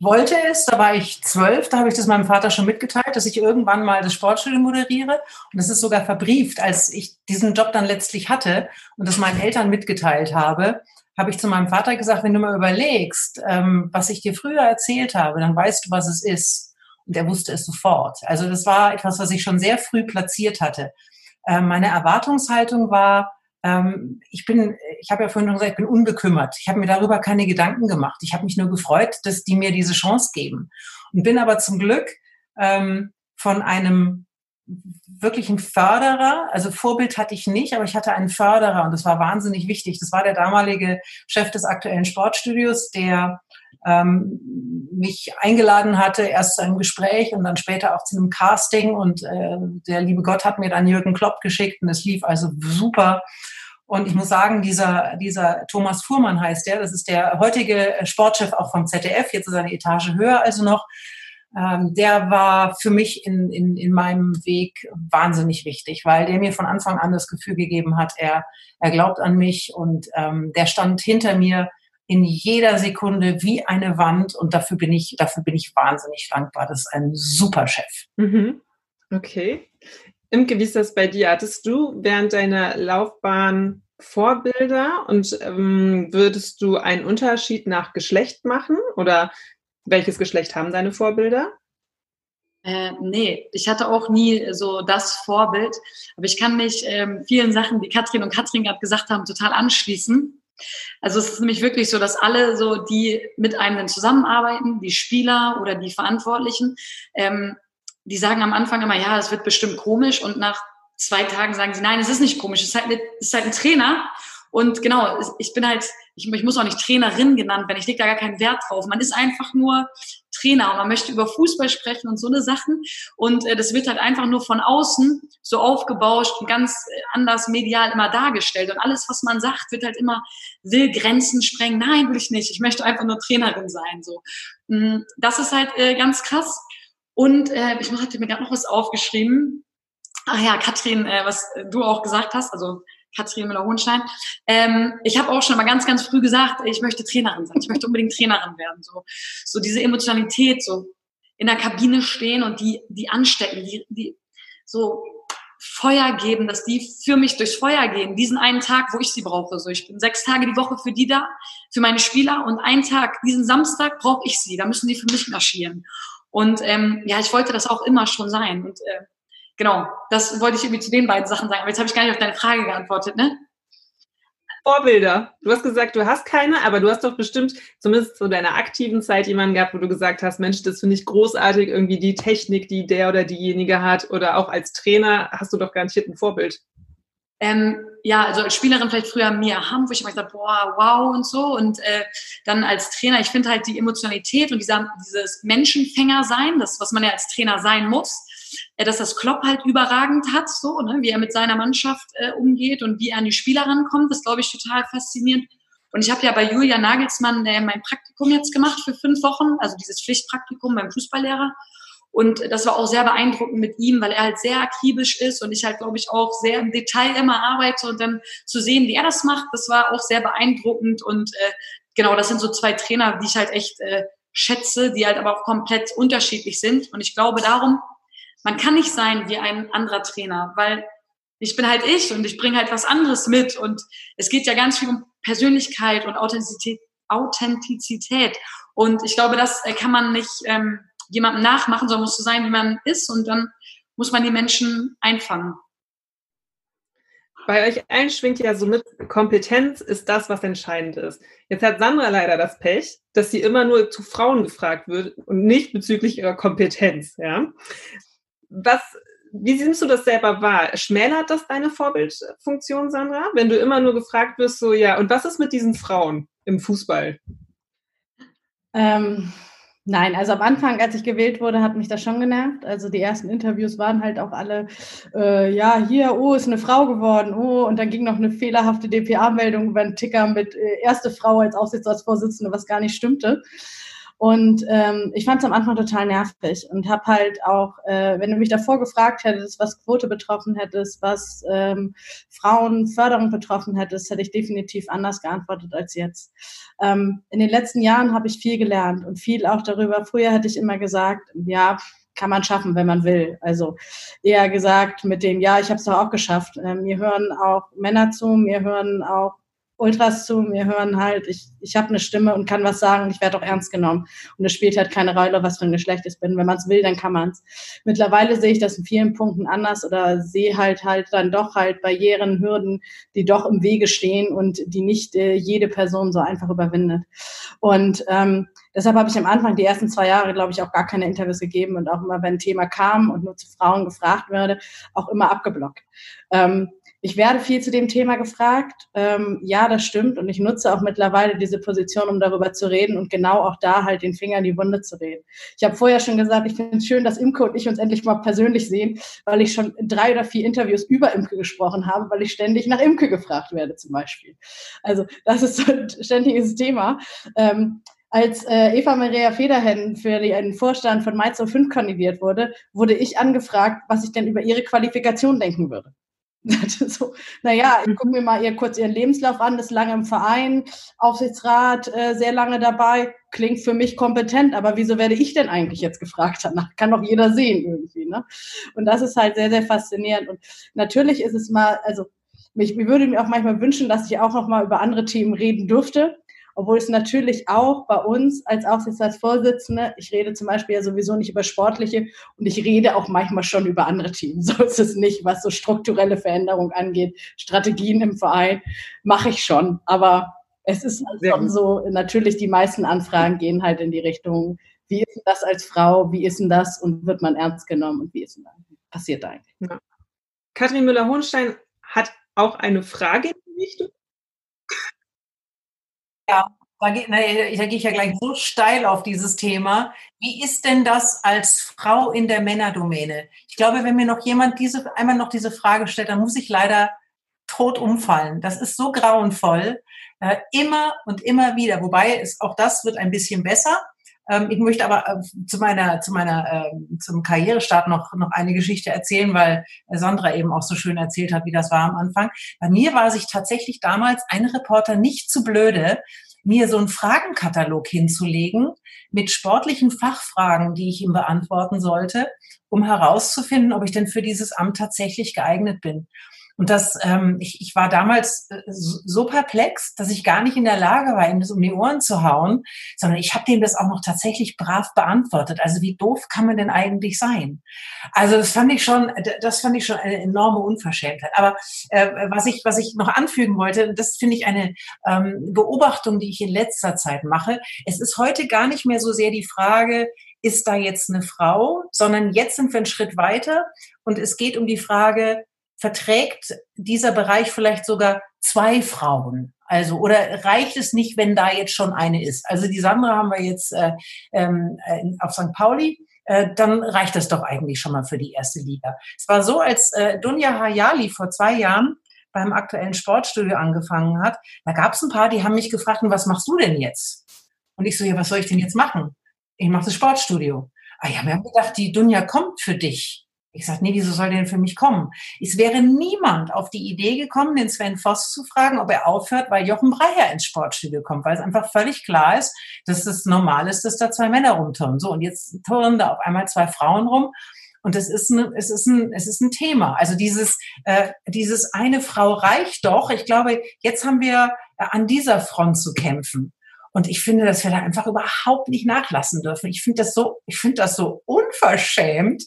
Wollte es, da war ich zwölf, da habe ich das meinem Vater schon mitgeteilt, dass ich irgendwann mal das Sportstudio moderiere. Und das ist sogar verbrieft, als ich diesen Job dann letztlich hatte und das meinen Eltern mitgeteilt habe, habe ich zu meinem Vater gesagt, wenn du mal überlegst, ähm, was ich dir früher erzählt habe, dann weißt du, was es ist. Und er wusste es sofort. Also das war etwas, was ich schon sehr früh platziert hatte. Ähm, meine Erwartungshaltung war, ähm, ich bin, ich habe ja vorhin schon gesagt, ich bin unbekümmert. Ich habe mir darüber keine Gedanken gemacht. Ich habe mich nur gefreut, dass die mir diese Chance geben. Und bin aber zum Glück ähm, von einem wirklichen Förderer, also Vorbild hatte ich nicht, aber ich hatte einen Förderer und das war wahnsinnig wichtig. Das war der damalige Chef des aktuellen Sportstudios, der ähm, mich eingeladen hatte, erst zu einem Gespräch und dann später auch zu einem Casting. Und äh, der liebe Gott hat mir dann Jürgen Klopp geschickt und es lief also super. Und ich muss sagen, dieser, dieser Thomas Fuhrmann heißt der, das ist der heutige Sportchef auch vom ZDF, jetzt ist er eine Etage höher also noch. Ähm, der war für mich in, in, in meinem Weg wahnsinnig wichtig, weil der mir von Anfang an das Gefühl gegeben hat, er, er glaubt an mich und ähm, der stand hinter mir in jeder Sekunde wie eine Wand und dafür bin ich, dafür bin ich wahnsinnig dankbar. Das ist ein super Chef. Mhm. Okay. Imke, wie ist das bei dir? Hattest du während deiner Laufbahn Vorbilder und ähm, würdest du einen Unterschied nach Geschlecht machen oder welches Geschlecht haben deine Vorbilder? Äh, nee, ich hatte auch nie so das Vorbild, aber ich kann mich ähm, vielen Sachen, die Katrin und Katrin gerade gesagt haben, total anschließen. Also es ist nämlich wirklich so, dass alle so, die mit einem dann zusammenarbeiten, die Spieler oder die Verantwortlichen, ähm, die sagen am Anfang immer, ja, das wird bestimmt komisch und nach zwei Tagen sagen sie, nein, es ist nicht komisch, es ist halt, eine, es ist halt ein Trainer und genau, ich bin halt, ich, ich muss auch nicht Trainerin genannt werden, ich lege da gar keinen Wert drauf. Man ist einfach nur Trainer und man möchte über Fußball sprechen und so eine Sachen. Und äh, das wird halt einfach nur von außen so aufgebauscht und ganz äh, anders medial immer dargestellt. Und alles, was man sagt, wird halt immer, will Grenzen sprengen. Nein, will ich nicht. Ich möchte einfach nur Trainerin sein. So, mm, Das ist halt äh, ganz krass. Und äh, ich hatte mir gerade noch was aufgeschrieben. Ach ja, Katrin, äh, was du auch gesagt hast, also Katrin Müller-Hohenstein. Ähm, ich habe auch schon mal ganz, ganz früh gesagt, ich möchte Trainerin sein. Ich möchte unbedingt Trainerin werden. So, so diese Emotionalität, so in der Kabine stehen und die, die anstecken, die, die so Feuer geben, dass die für mich durchs Feuer gehen. Diesen einen Tag, wo ich sie brauche. So, ich bin sechs Tage die Woche für die da, für meine Spieler und einen Tag, diesen Samstag brauche ich sie. Da müssen die für mich marschieren. Und ähm, ja, ich wollte das auch immer schon sein. Und äh, genau, das wollte ich irgendwie zu den beiden Sachen sagen. Aber jetzt habe ich gar nicht auf deine Frage geantwortet, ne? Vorbilder. Du hast gesagt, du hast keine, aber du hast doch bestimmt zumindest zu deiner aktiven Zeit jemanden gehabt, wo du gesagt hast, Mensch, das finde ich großartig, irgendwie die Technik, die der oder diejenige hat. Oder auch als Trainer hast du doch garantiert ein Vorbild. Ähm, ja, also als Spielerin vielleicht früher Mia Hamm, wo ich immer gesagt boah, wow und so. Und äh, dann als Trainer, ich finde halt die Emotionalität und dieser, dieses Menschenfänger sein, das, was man ja als Trainer sein muss, dass das Klopp halt überragend hat, so, ne, wie er mit seiner Mannschaft äh, umgeht und wie er an die Spieler rankommt, das glaube ich total faszinierend. Und ich habe ja bei Julia Nagelsmann äh, mein Praktikum jetzt gemacht für fünf Wochen, also dieses Pflichtpraktikum beim Fußballlehrer. Und das war auch sehr beeindruckend mit ihm, weil er halt sehr akribisch ist und ich halt, glaube ich, auch sehr im Detail immer arbeite und dann zu sehen, wie er das macht, das war auch sehr beeindruckend. Und äh, genau, das sind so zwei Trainer, die ich halt echt äh, schätze, die halt aber auch komplett unterschiedlich sind. Und ich glaube darum, man kann nicht sein wie ein anderer Trainer, weil ich bin halt ich und ich bringe halt was anderes mit und es geht ja ganz viel um Persönlichkeit und Authentizität. Authentizität. Und ich glaube, das äh, kann man nicht ähm, jemandem nachmachen, sondern muss so sein, wie man ist und dann muss man die Menschen einfangen. Bei euch allen schwingt ja so mit, Kompetenz ist das, was entscheidend ist. Jetzt hat Sandra leider das Pech, dass sie immer nur zu Frauen gefragt wird und nicht bezüglich ihrer Kompetenz. Ja? Was, wie nimmst du das selber wahr? Schmälert das deine Vorbildfunktion, Sandra? Wenn du immer nur gefragt wirst, so, ja, und was ist mit diesen Frauen im Fußball? Ähm, nein, also am Anfang, als ich gewählt wurde, hat mich das schon genervt. Also die ersten Interviews waren halt auch alle, äh, ja, hier, oh, ist eine Frau geworden, oh, und dann ging noch eine fehlerhafte DPA-Meldung über einen Ticker mit äh, erste Frau als Aufsichtsratsvorsitzende, was gar nicht stimmte. Und ähm, ich fand es am Anfang total nervig und habe halt auch, äh, wenn du mich davor gefragt hättest, was Quote betroffen hättest, was ähm, Frauenförderung betroffen hättest, hätte ich definitiv anders geantwortet als jetzt. Ähm, in den letzten Jahren habe ich viel gelernt und viel auch darüber. Früher hätte ich immer gesagt, ja, kann man schaffen, wenn man will. Also eher gesagt mit dem, ja, ich habe es doch auch geschafft. Ähm, mir hören auch Männer zu, mir hören auch Ultras zu mir hören halt, ich, ich habe eine Stimme und kann was sagen ich werde auch ernst genommen. Und es spielt halt keine Rolle, was für ein Geschlecht ich bin. Wenn man es will, dann kann man es. Mittlerweile sehe ich das in vielen Punkten anders oder sehe halt halt dann doch halt Barrieren, Hürden, die doch im Wege stehen und die nicht äh, jede Person so einfach überwindet. Und ähm, deshalb habe ich am Anfang die ersten zwei Jahre, glaube ich, auch gar keine Interviews gegeben und auch immer, wenn ein Thema kam und nur zu Frauen gefragt werde, auch immer abgeblockt. Ähm, ich werde viel zu dem Thema gefragt. Ähm, ja, das stimmt. Und ich nutze auch mittlerweile diese Position, um darüber zu reden und genau auch da halt den Finger in die Wunde zu reden. Ich habe vorher schon gesagt, ich finde es schön, dass Imke und ich uns endlich mal persönlich sehen, weil ich schon drei oder vier Interviews über Imke gesprochen habe, weil ich ständig nach Imke gefragt werde zum Beispiel. Also das ist so ein ständiges Thema. Ähm, als äh, Eva Maria Federhen für den Vorstand von Mainz 05 kandidiert wurde, wurde ich angefragt, was ich denn über ihre Qualifikation denken würde. so, naja, ich gucke mir mal ihr kurz ihren Lebenslauf an, ist lange im Verein, Aufsichtsrat, äh, sehr lange dabei, klingt für mich kompetent, aber wieso werde ich denn eigentlich jetzt gefragt danach? Kann doch jeder sehen irgendwie, ne? Und das ist halt sehr, sehr faszinierend. Und natürlich ist es mal, also mich, ich würde mir auch manchmal wünschen, dass ich auch noch mal über andere Themen reden dürfte obwohl es natürlich auch bei uns als Aufsichtsratsvorsitzende, ich rede zum Beispiel ja sowieso nicht über sportliche und ich rede auch manchmal schon über andere Themen. So ist es nicht, was so strukturelle Veränderungen angeht. Strategien im Verein mache ich schon, aber es ist halt schon so, natürlich die meisten Anfragen gehen halt in die Richtung, wie ist denn das als Frau, wie ist denn das und wird man ernst genommen und wie ist denn das? Passiert eigentlich. Ja. Katrin Müller-Hohenstein hat auch eine Frage in die Richtung. Ja, da, ge, da gehe ich ja gleich so steil auf dieses Thema. Wie ist denn das als Frau in der Männerdomäne? Ich glaube, wenn mir noch jemand diese, einmal noch diese Frage stellt, dann muss ich leider tot umfallen. Das ist so grauenvoll. Äh, immer und immer wieder. Wobei es, auch das wird ein bisschen besser. Ähm, ich möchte aber äh, zu meiner, zu meiner, äh, zum Karrierestart noch, noch eine Geschichte erzählen, weil Sandra eben auch so schön erzählt hat, wie das war am Anfang. Bei mir war sich tatsächlich damals ein Reporter nicht zu blöde, mir so einen Fragenkatalog hinzulegen mit sportlichen Fachfragen, die ich ihm beantworten sollte, um herauszufinden, ob ich denn für dieses Amt tatsächlich geeignet bin. Und das, ähm, ich, ich war damals äh, so perplex, dass ich gar nicht in der Lage war, ihm das um die Ohren zu hauen, sondern ich habe dem das auch noch tatsächlich brav beantwortet. Also wie doof kann man denn eigentlich sein? Also das fand ich schon, das fand ich schon eine enorme Unverschämtheit. Aber äh, was ich, was ich noch anfügen wollte, das finde ich eine ähm, Beobachtung, die ich in letzter Zeit mache. Es ist heute gar nicht mehr so sehr die Frage, ist da jetzt eine Frau, sondern jetzt sind wir einen Schritt weiter und es geht um die Frage, verträgt dieser Bereich vielleicht sogar zwei Frauen? Also, oder reicht es nicht, wenn da jetzt schon eine ist? Also die Sandra haben wir jetzt äh, ähm, äh, auf St. Pauli. Äh, dann reicht das doch eigentlich schon mal für die erste Liga. Es war so, als äh, Dunja Hayali vor zwei Jahren beim aktuellen Sportstudio angefangen hat, da gab es ein paar, die haben mich gefragt, was machst du denn jetzt? Und ich so, ja, was soll ich denn jetzt machen? Ich mache das Sportstudio. Ah ja, wir haben gedacht, die Dunja kommt für dich. Ich sage, nee, wieso soll der denn für mich kommen? Es wäre niemand auf die Idee gekommen, den Sven Voss zu fragen, ob er aufhört, weil Jochen Breyer ins Sportstudio kommt, weil es einfach völlig klar ist, dass es normal ist, dass da zwei Männer rumturnen. So, und jetzt turnen da auf einmal zwei Frauen rum. Und es ist ein, es ist ein, es ist ein Thema. Also dieses, äh, dieses eine Frau reicht doch. Ich glaube, jetzt haben wir äh, an dieser Front zu kämpfen. Und ich finde, dass wir da einfach überhaupt nicht nachlassen dürfen. Ich finde das so, ich finde das so unverschämt.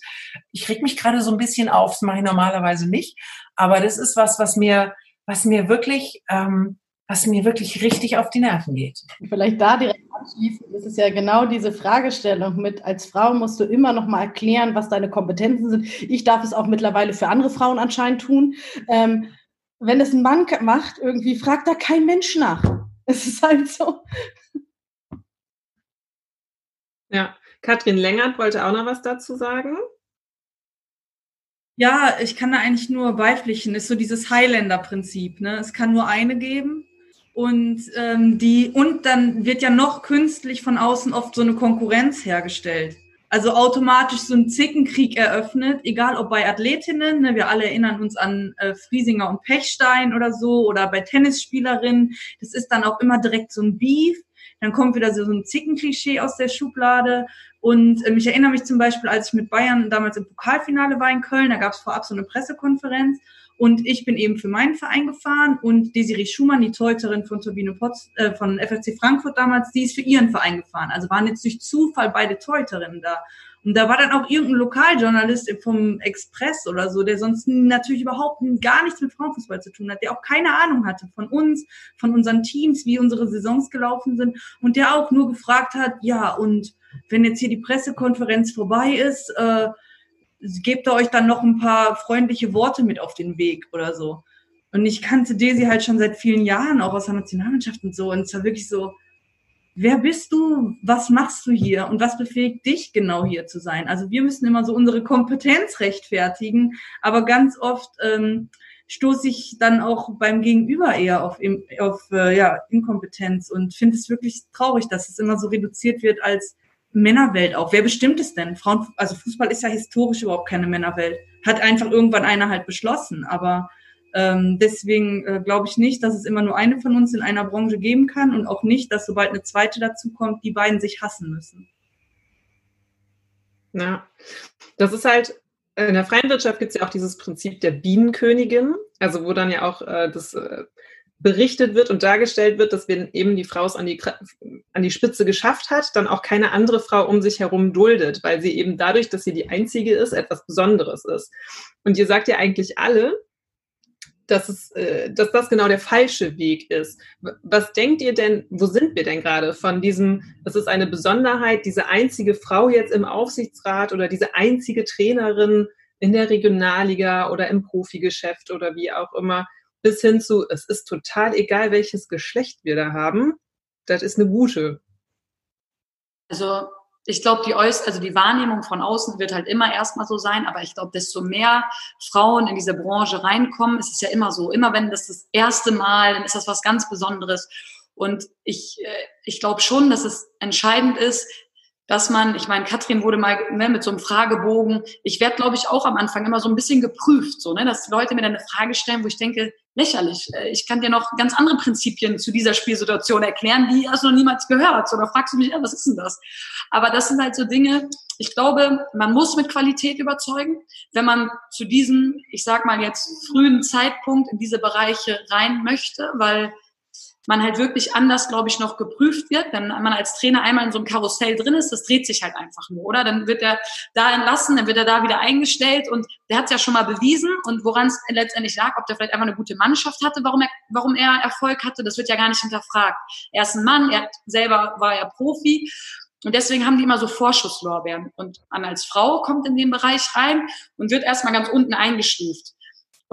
Ich reg mich gerade so ein bisschen auf, das mache ich normalerweise nicht. Aber das ist was, was mir, was mir wirklich, ähm, was mir wirklich richtig auf die Nerven geht. Vielleicht da direkt anschließend ist ja genau diese Fragestellung mit, als Frau musst du immer noch mal erklären, was deine Kompetenzen sind. Ich darf es auch mittlerweile für andere Frauen anscheinend tun. Ähm, wenn es ein Mann macht, irgendwie fragt da kein Mensch nach. Es ist halt so. Ja, Katrin Längert wollte auch noch was dazu sagen. Ja, ich kann da eigentlich nur beipflichten. Ist so dieses Highlander-Prinzip. Ne? Es kann nur eine geben. Und ähm, die, und dann wird ja noch künstlich von außen oft so eine Konkurrenz hergestellt. Also automatisch so ein Zickenkrieg eröffnet, egal ob bei Athletinnen, ne, wir alle erinnern uns an äh, Friesinger und Pechstein oder so, oder bei Tennisspielerinnen, das ist dann auch immer direkt so ein Beef. Dann kommt wieder so, so ein Zickenklischee aus der Schublade. Und ähm, ich erinnere mich zum Beispiel, als ich mit Bayern damals im Pokalfinale war in Köln, da gab es vorab so eine Pressekonferenz und ich bin eben für meinen Verein gefahren und Desiree Schumann, die Teuterin von Turbine Potz, äh, von FFC Frankfurt damals, die ist für ihren Verein gefahren. Also waren jetzt durch Zufall beide Teuterinnen da. Und da war dann auch irgendein Lokaljournalist vom Express oder so, der sonst natürlich überhaupt gar nichts mit Frauenfußball zu tun hat, der auch keine Ahnung hatte von uns, von unseren Teams, wie unsere Saisons gelaufen sind und der auch nur gefragt hat, ja, und wenn jetzt hier die Pressekonferenz vorbei ist, äh, gebt ihr euch dann noch ein paar freundliche Worte mit auf den Weg oder so. Und ich kannte Desi halt schon seit vielen Jahren, auch aus der Nationalmannschaft und so. Und es war wirklich so, wer bist du? Was machst du hier? Und was befähigt dich genau hier zu sein? Also wir müssen immer so unsere Kompetenz rechtfertigen, aber ganz oft ähm, stoße ich dann auch beim Gegenüber eher auf, auf äh, ja, Inkompetenz und finde es wirklich traurig, dass es immer so reduziert wird als Männerwelt auch. Wer bestimmt es denn? Frauen, also Fußball ist ja historisch überhaupt keine Männerwelt. Hat einfach irgendwann einer halt beschlossen. Aber ähm, deswegen äh, glaube ich nicht, dass es immer nur eine von uns in einer Branche geben kann und auch nicht, dass sobald eine zweite dazu kommt, die beiden sich hassen müssen. Ja, das ist halt, in der freien Wirtschaft gibt es ja auch dieses Prinzip der Bienenkönigin, also wo dann ja auch äh, das äh, berichtet wird und dargestellt wird, dass wenn eben die Frau es an die, an die Spitze geschafft hat, dann auch keine andere Frau um sich herum duldet, weil sie eben dadurch, dass sie die Einzige ist, etwas Besonderes ist. Und ihr sagt ja eigentlich alle, dass, es, äh, dass das genau der falsche Weg ist. Was denkt ihr denn, wo sind wir denn gerade von diesem, das ist eine Besonderheit, diese einzige Frau jetzt im Aufsichtsrat oder diese einzige Trainerin in der Regionalliga oder im Profigeschäft oder wie auch immer, bis hin zu, es ist total egal, welches Geschlecht wir da haben. Das ist eine gute. Also ich glaube, die Äuß also die Wahrnehmung von außen wird halt immer erstmal so sein, aber ich glaube, desto mehr Frauen in diese Branche reinkommen, ist es ja immer so. Immer wenn das das erste Mal, dann ist das was ganz Besonderes. Und ich, äh, ich glaube schon, dass es entscheidend ist, dass man, ich meine, Katrin wurde mal ne, mit so einem Fragebogen, ich werde, glaube ich, auch am Anfang immer so ein bisschen geprüft, so, ne, dass Leute mir dann eine Frage stellen, wo ich denke, lächerlich. Äh, ich kann dir noch ganz andere Prinzipien zu dieser Spielsituation erklären, die hast du noch niemals gehört. Oder fragst du mich, ja, was ist denn das? Aber das sind halt so Dinge, ich glaube, man muss mit Qualität überzeugen, wenn man zu diesem, ich sag mal jetzt, frühen Zeitpunkt in diese Bereiche rein möchte, weil man halt wirklich anders, glaube ich, noch geprüft wird. Wenn man als Trainer einmal in so einem Karussell drin ist, das dreht sich halt einfach nur, oder? Dann wird er da entlassen, dann wird er da wieder eingestellt und der hat es ja schon mal bewiesen und woran es letztendlich lag, ob der vielleicht einfach eine gute Mannschaft hatte, warum er, warum er Erfolg hatte, das wird ja gar nicht hinterfragt. Er ist ein Mann, er selber war ja Profi und deswegen haben die immer so Vorschusslorbeeren. Und man als Frau kommt in den Bereich rein und wird erstmal ganz unten eingestuft.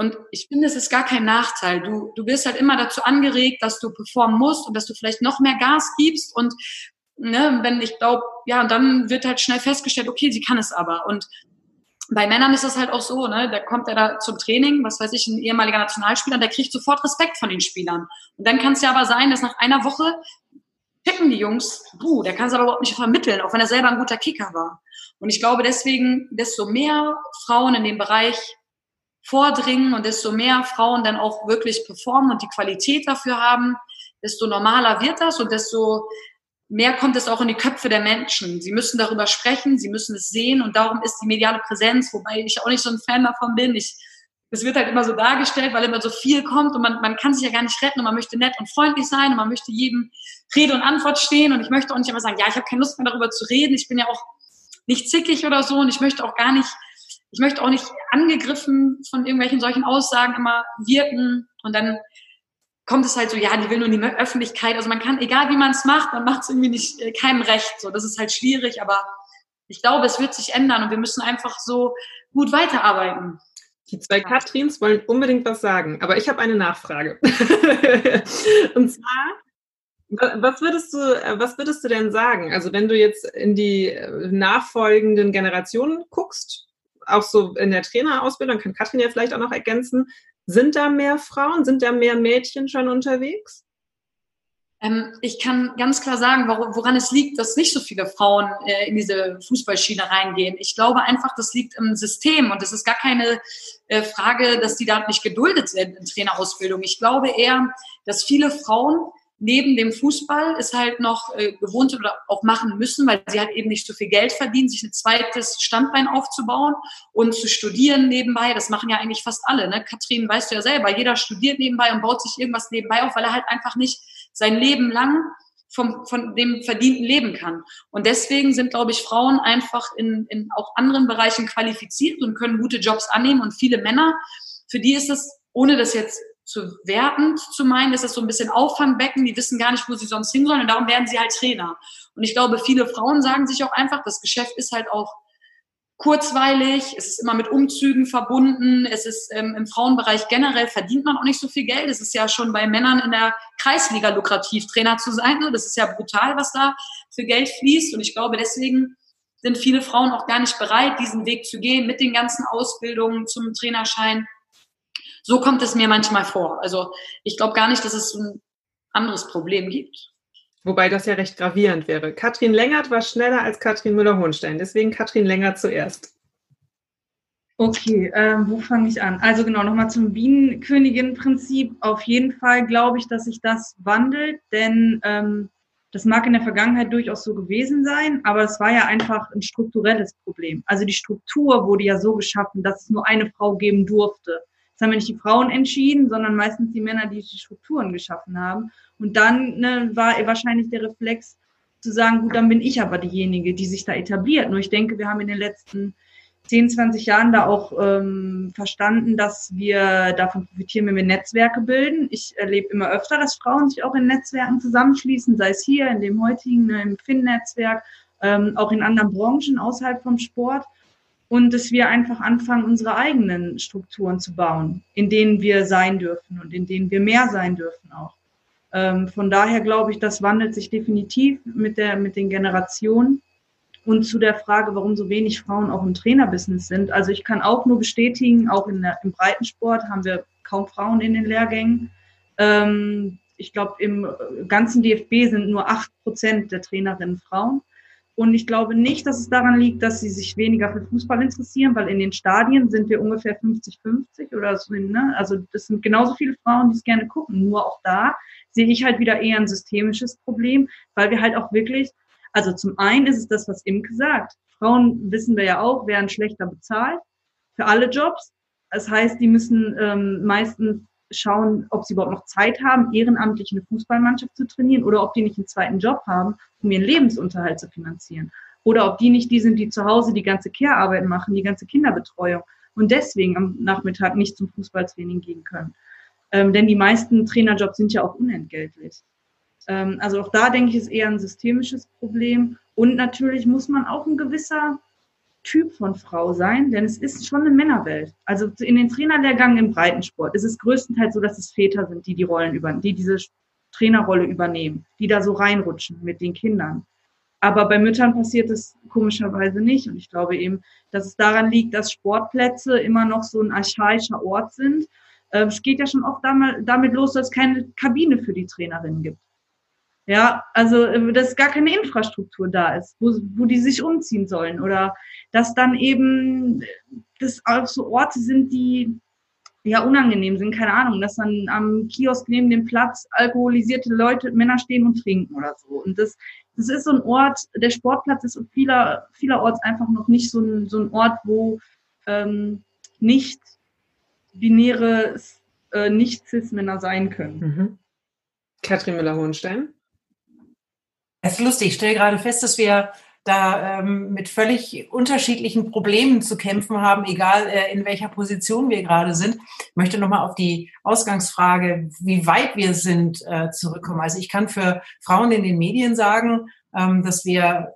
Und ich finde, es ist gar kein Nachteil. Du, du wirst halt immer dazu angeregt, dass du performen musst und dass du vielleicht noch mehr Gas gibst. Und ne, wenn ich glaube, ja, und dann wird halt schnell festgestellt, okay, sie kann es aber. Und bei Männern ist es halt auch so, ne, da kommt er da zum Training, was weiß ich, ein ehemaliger Nationalspieler, der kriegt sofort Respekt von den Spielern. Und dann kann es ja aber sein, dass nach einer Woche picken die Jungs, buh, der kann es aber überhaupt nicht vermitteln, auch wenn er selber ein guter Kicker war. Und ich glaube deswegen, desto mehr Frauen in dem Bereich vordringen und desto mehr Frauen dann auch wirklich performen und die Qualität dafür haben, desto normaler wird das und desto mehr kommt es auch in die Köpfe der Menschen. Sie müssen darüber sprechen, sie müssen es sehen und darum ist die mediale Präsenz, wobei ich auch nicht so ein Fan davon bin. Ich, es wird halt immer so dargestellt, weil immer so viel kommt und man, man kann sich ja gar nicht retten und man möchte nett und freundlich sein und man möchte jedem Rede und Antwort stehen und ich möchte auch nicht immer sagen, ja, ich habe keine Lust mehr darüber zu reden, ich bin ja auch nicht zickig oder so und ich möchte auch gar nicht ich möchte auch nicht angegriffen von irgendwelchen solchen Aussagen immer wirken und dann kommt es halt so, ja, die will nur in die Öffentlichkeit. Also man kann, egal wie man es macht, man macht es irgendwie nicht äh, keinem recht. So, das ist halt schwierig, aber ich glaube, es wird sich ändern und wir müssen einfach so gut weiterarbeiten. Die zwei Katrins wollen unbedingt was sagen, aber ich habe eine Nachfrage. und zwar, was würdest du, äh, was würdest du denn sagen? Also wenn du jetzt in die äh, nachfolgenden Generationen guckst, auch so in der Trainerausbildung, kann Katrin ja vielleicht auch noch ergänzen, sind da mehr Frauen, sind da mehr Mädchen schon unterwegs? Ähm, ich kann ganz klar sagen, woran es liegt, dass nicht so viele Frauen äh, in diese Fußballschiene reingehen. Ich glaube einfach, das liegt im System und es ist gar keine äh, Frage, dass die da nicht geduldet sind in Trainerausbildung. Ich glaube eher, dass viele Frauen neben dem Fußball ist halt noch äh, gewohnt oder auch machen müssen, weil sie halt eben nicht so viel Geld verdienen, sich ein zweites Standbein aufzubauen und zu studieren nebenbei. Das machen ja eigentlich fast alle. Ne? Katrin, weißt du ja selber, jeder studiert nebenbei und baut sich irgendwas nebenbei auf, weil er halt einfach nicht sein Leben lang vom, von dem Verdienten leben kann. Und deswegen sind, glaube ich, Frauen einfach in, in auch anderen Bereichen qualifiziert und können gute Jobs annehmen. Und viele Männer, für die ist es, ohne das jetzt zu wertend zu meinen, ist das so ein bisschen Auffangbecken, die wissen gar nicht, wo sie sonst hin sollen und darum werden sie halt Trainer. Und ich glaube, viele Frauen sagen sich auch einfach, das Geschäft ist halt auch kurzweilig, es ist immer mit Umzügen verbunden, es ist ähm, im Frauenbereich generell verdient man auch nicht so viel Geld. Es ist ja schon bei Männern in der Kreisliga lukrativ, Trainer zu sein. Ne? Das ist ja brutal, was da für Geld fließt. Und ich glaube, deswegen sind viele Frauen auch gar nicht bereit, diesen Weg zu gehen mit den ganzen Ausbildungen zum Trainerschein so kommt es mir manchmal vor. Also ich glaube gar nicht, dass es ein anderes Problem gibt. Wobei das ja recht gravierend wäre. Katrin Längert war schneller als Katrin Müller-Hohenstein. Deswegen Katrin Längert zuerst. Okay, ähm, wo fange ich an? Also genau, nochmal zum Bienenkönigin-Prinzip. Auf jeden Fall glaube ich, dass sich das wandelt, denn ähm, das mag in der Vergangenheit durchaus so gewesen sein, aber es war ja einfach ein strukturelles Problem. Also die Struktur wurde ja so geschaffen, dass es nur eine Frau geben durfte. Das haben ja nicht die Frauen entschieden, sondern meistens die Männer, die die Strukturen geschaffen haben. Und dann ne, war wahrscheinlich der Reflex zu sagen, gut, dann bin ich aber diejenige, die sich da etabliert. Nur ich denke, wir haben in den letzten 10, 20 Jahren da auch ähm, verstanden, dass wir davon profitieren, wenn wir Netzwerke bilden. Ich erlebe immer öfter, dass Frauen sich auch in Netzwerken zusammenschließen, sei es hier in dem heutigen, ne, im Finn-Netzwerk, ähm, auch in anderen Branchen außerhalb vom Sport und dass wir einfach anfangen, unsere eigenen Strukturen zu bauen, in denen wir sein dürfen und in denen wir mehr sein dürfen auch. Ähm, von daher glaube ich, das wandelt sich definitiv mit, der, mit den Generationen. Und zu der Frage, warum so wenig Frauen auch im Trainerbusiness sind. Also ich kann auch nur bestätigen, auch der, im Breitensport haben wir kaum Frauen in den Lehrgängen. Ähm, ich glaube, im ganzen DFB sind nur acht Prozent der Trainerinnen Frauen. Und ich glaube nicht, dass es daran liegt, dass sie sich weniger für Fußball interessieren, weil in den Stadien sind wir ungefähr 50-50 oder so. Ne? Also das sind genauso viele Frauen, die es gerne gucken. Nur auch da sehe ich halt wieder eher ein systemisches Problem, weil wir halt auch wirklich, also zum einen ist es das, was Imke sagt. Frauen wissen wir ja auch, werden schlechter bezahlt für alle Jobs. Das heißt, die müssen ähm, meistens schauen, ob sie überhaupt noch Zeit haben, ehrenamtlich eine Fußballmannschaft zu trainieren oder ob die nicht einen zweiten Job haben, um ihren Lebensunterhalt zu finanzieren. Oder ob die nicht die sind, die zu Hause die ganze Care-Arbeit machen, die ganze Kinderbetreuung und deswegen am Nachmittag nicht zum Fußballtraining gehen können. Ähm, denn die meisten Trainerjobs sind ja auch unentgeltlich. Ähm, also auch da denke ich, ist eher ein systemisches Problem. Und natürlich muss man auch ein gewisser Typ von Frau sein, denn es ist schon eine Männerwelt. Also in den Trainerlehrgängen im Breitensport ist es größtenteils so, dass es Väter sind, die die Rollen über, die diese Trainerrolle übernehmen, die da so reinrutschen mit den Kindern. Aber bei Müttern passiert es komischerweise nicht. Und ich glaube eben, dass es daran liegt, dass Sportplätze immer noch so ein archaischer Ort sind. Ähm, es geht ja schon oft damit los, dass es keine Kabine für die Trainerinnen gibt. Ja, also äh, dass gar keine Infrastruktur da ist, wo, wo die sich umziehen sollen oder dass dann eben das auch so Orte sind, die ja unangenehm sind, keine Ahnung, dass dann am Kiosk neben dem Platz alkoholisierte Leute, Männer stehen und trinken oder so. Und das, das ist so ein Ort, der Sportplatz ist vieler, vielerorts einfach noch nicht so ein, so ein Ort, wo ähm, nicht binäre, äh, nicht Cis-Männer sein können. Mhm. Katrin Müller-Hohenstein? Es ist lustig, ich stelle gerade fest, dass wir da ähm, mit völlig unterschiedlichen Problemen zu kämpfen haben, egal äh, in welcher Position wir gerade sind. Ich möchte nochmal auf die Ausgangsfrage, wie weit wir sind, äh, zurückkommen. Also ich kann für Frauen in den Medien sagen, ähm, dass wir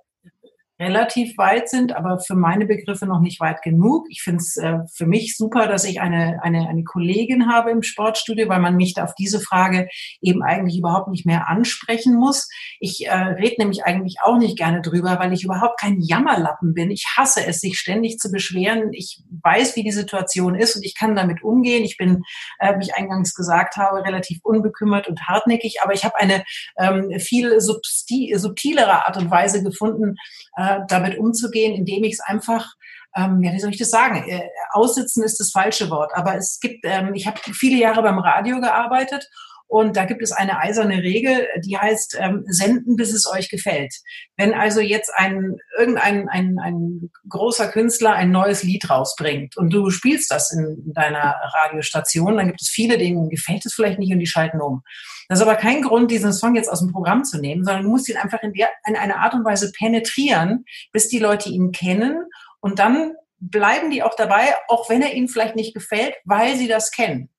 relativ weit sind, aber für meine Begriffe noch nicht weit genug. Ich finde es äh, für mich super, dass ich eine, eine, eine Kollegin habe im Sportstudio, weil man mich da auf diese Frage eben eigentlich überhaupt nicht mehr ansprechen muss. Ich äh, rede nämlich eigentlich auch nicht gerne drüber, weil ich überhaupt kein Jammerlappen bin. Ich hasse es, sich ständig zu beschweren. Ich weiß, wie die Situation ist und ich kann damit umgehen. Ich bin, äh, wie ich eingangs gesagt habe, relativ unbekümmert und hartnäckig, aber ich habe eine ähm, viel subtilere Art und Weise gefunden, äh, äh, damit umzugehen, indem ich es einfach ähm, ja, wie soll ich das sagen? Äh, aussitzen ist das falsche Wort, aber es gibt, ähm, ich habe viele Jahre beim Radio gearbeitet und da gibt es eine eiserne Regel, die heißt, ähm, senden, bis es euch gefällt. Wenn also jetzt ein, irgendein ein, ein großer Künstler ein neues Lied rausbringt und du spielst das in deiner Radiostation, dann gibt es viele, denen gefällt es vielleicht nicht und die schalten um. Das ist aber kein Grund, diesen Song jetzt aus dem Programm zu nehmen, sondern du musst ihn einfach in, der, in einer Art und Weise penetrieren, bis die Leute ihn kennen und dann bleiben die auch dabei, auch wenn er ihnen vielleicht nicht gefällt, weil sie das kennen.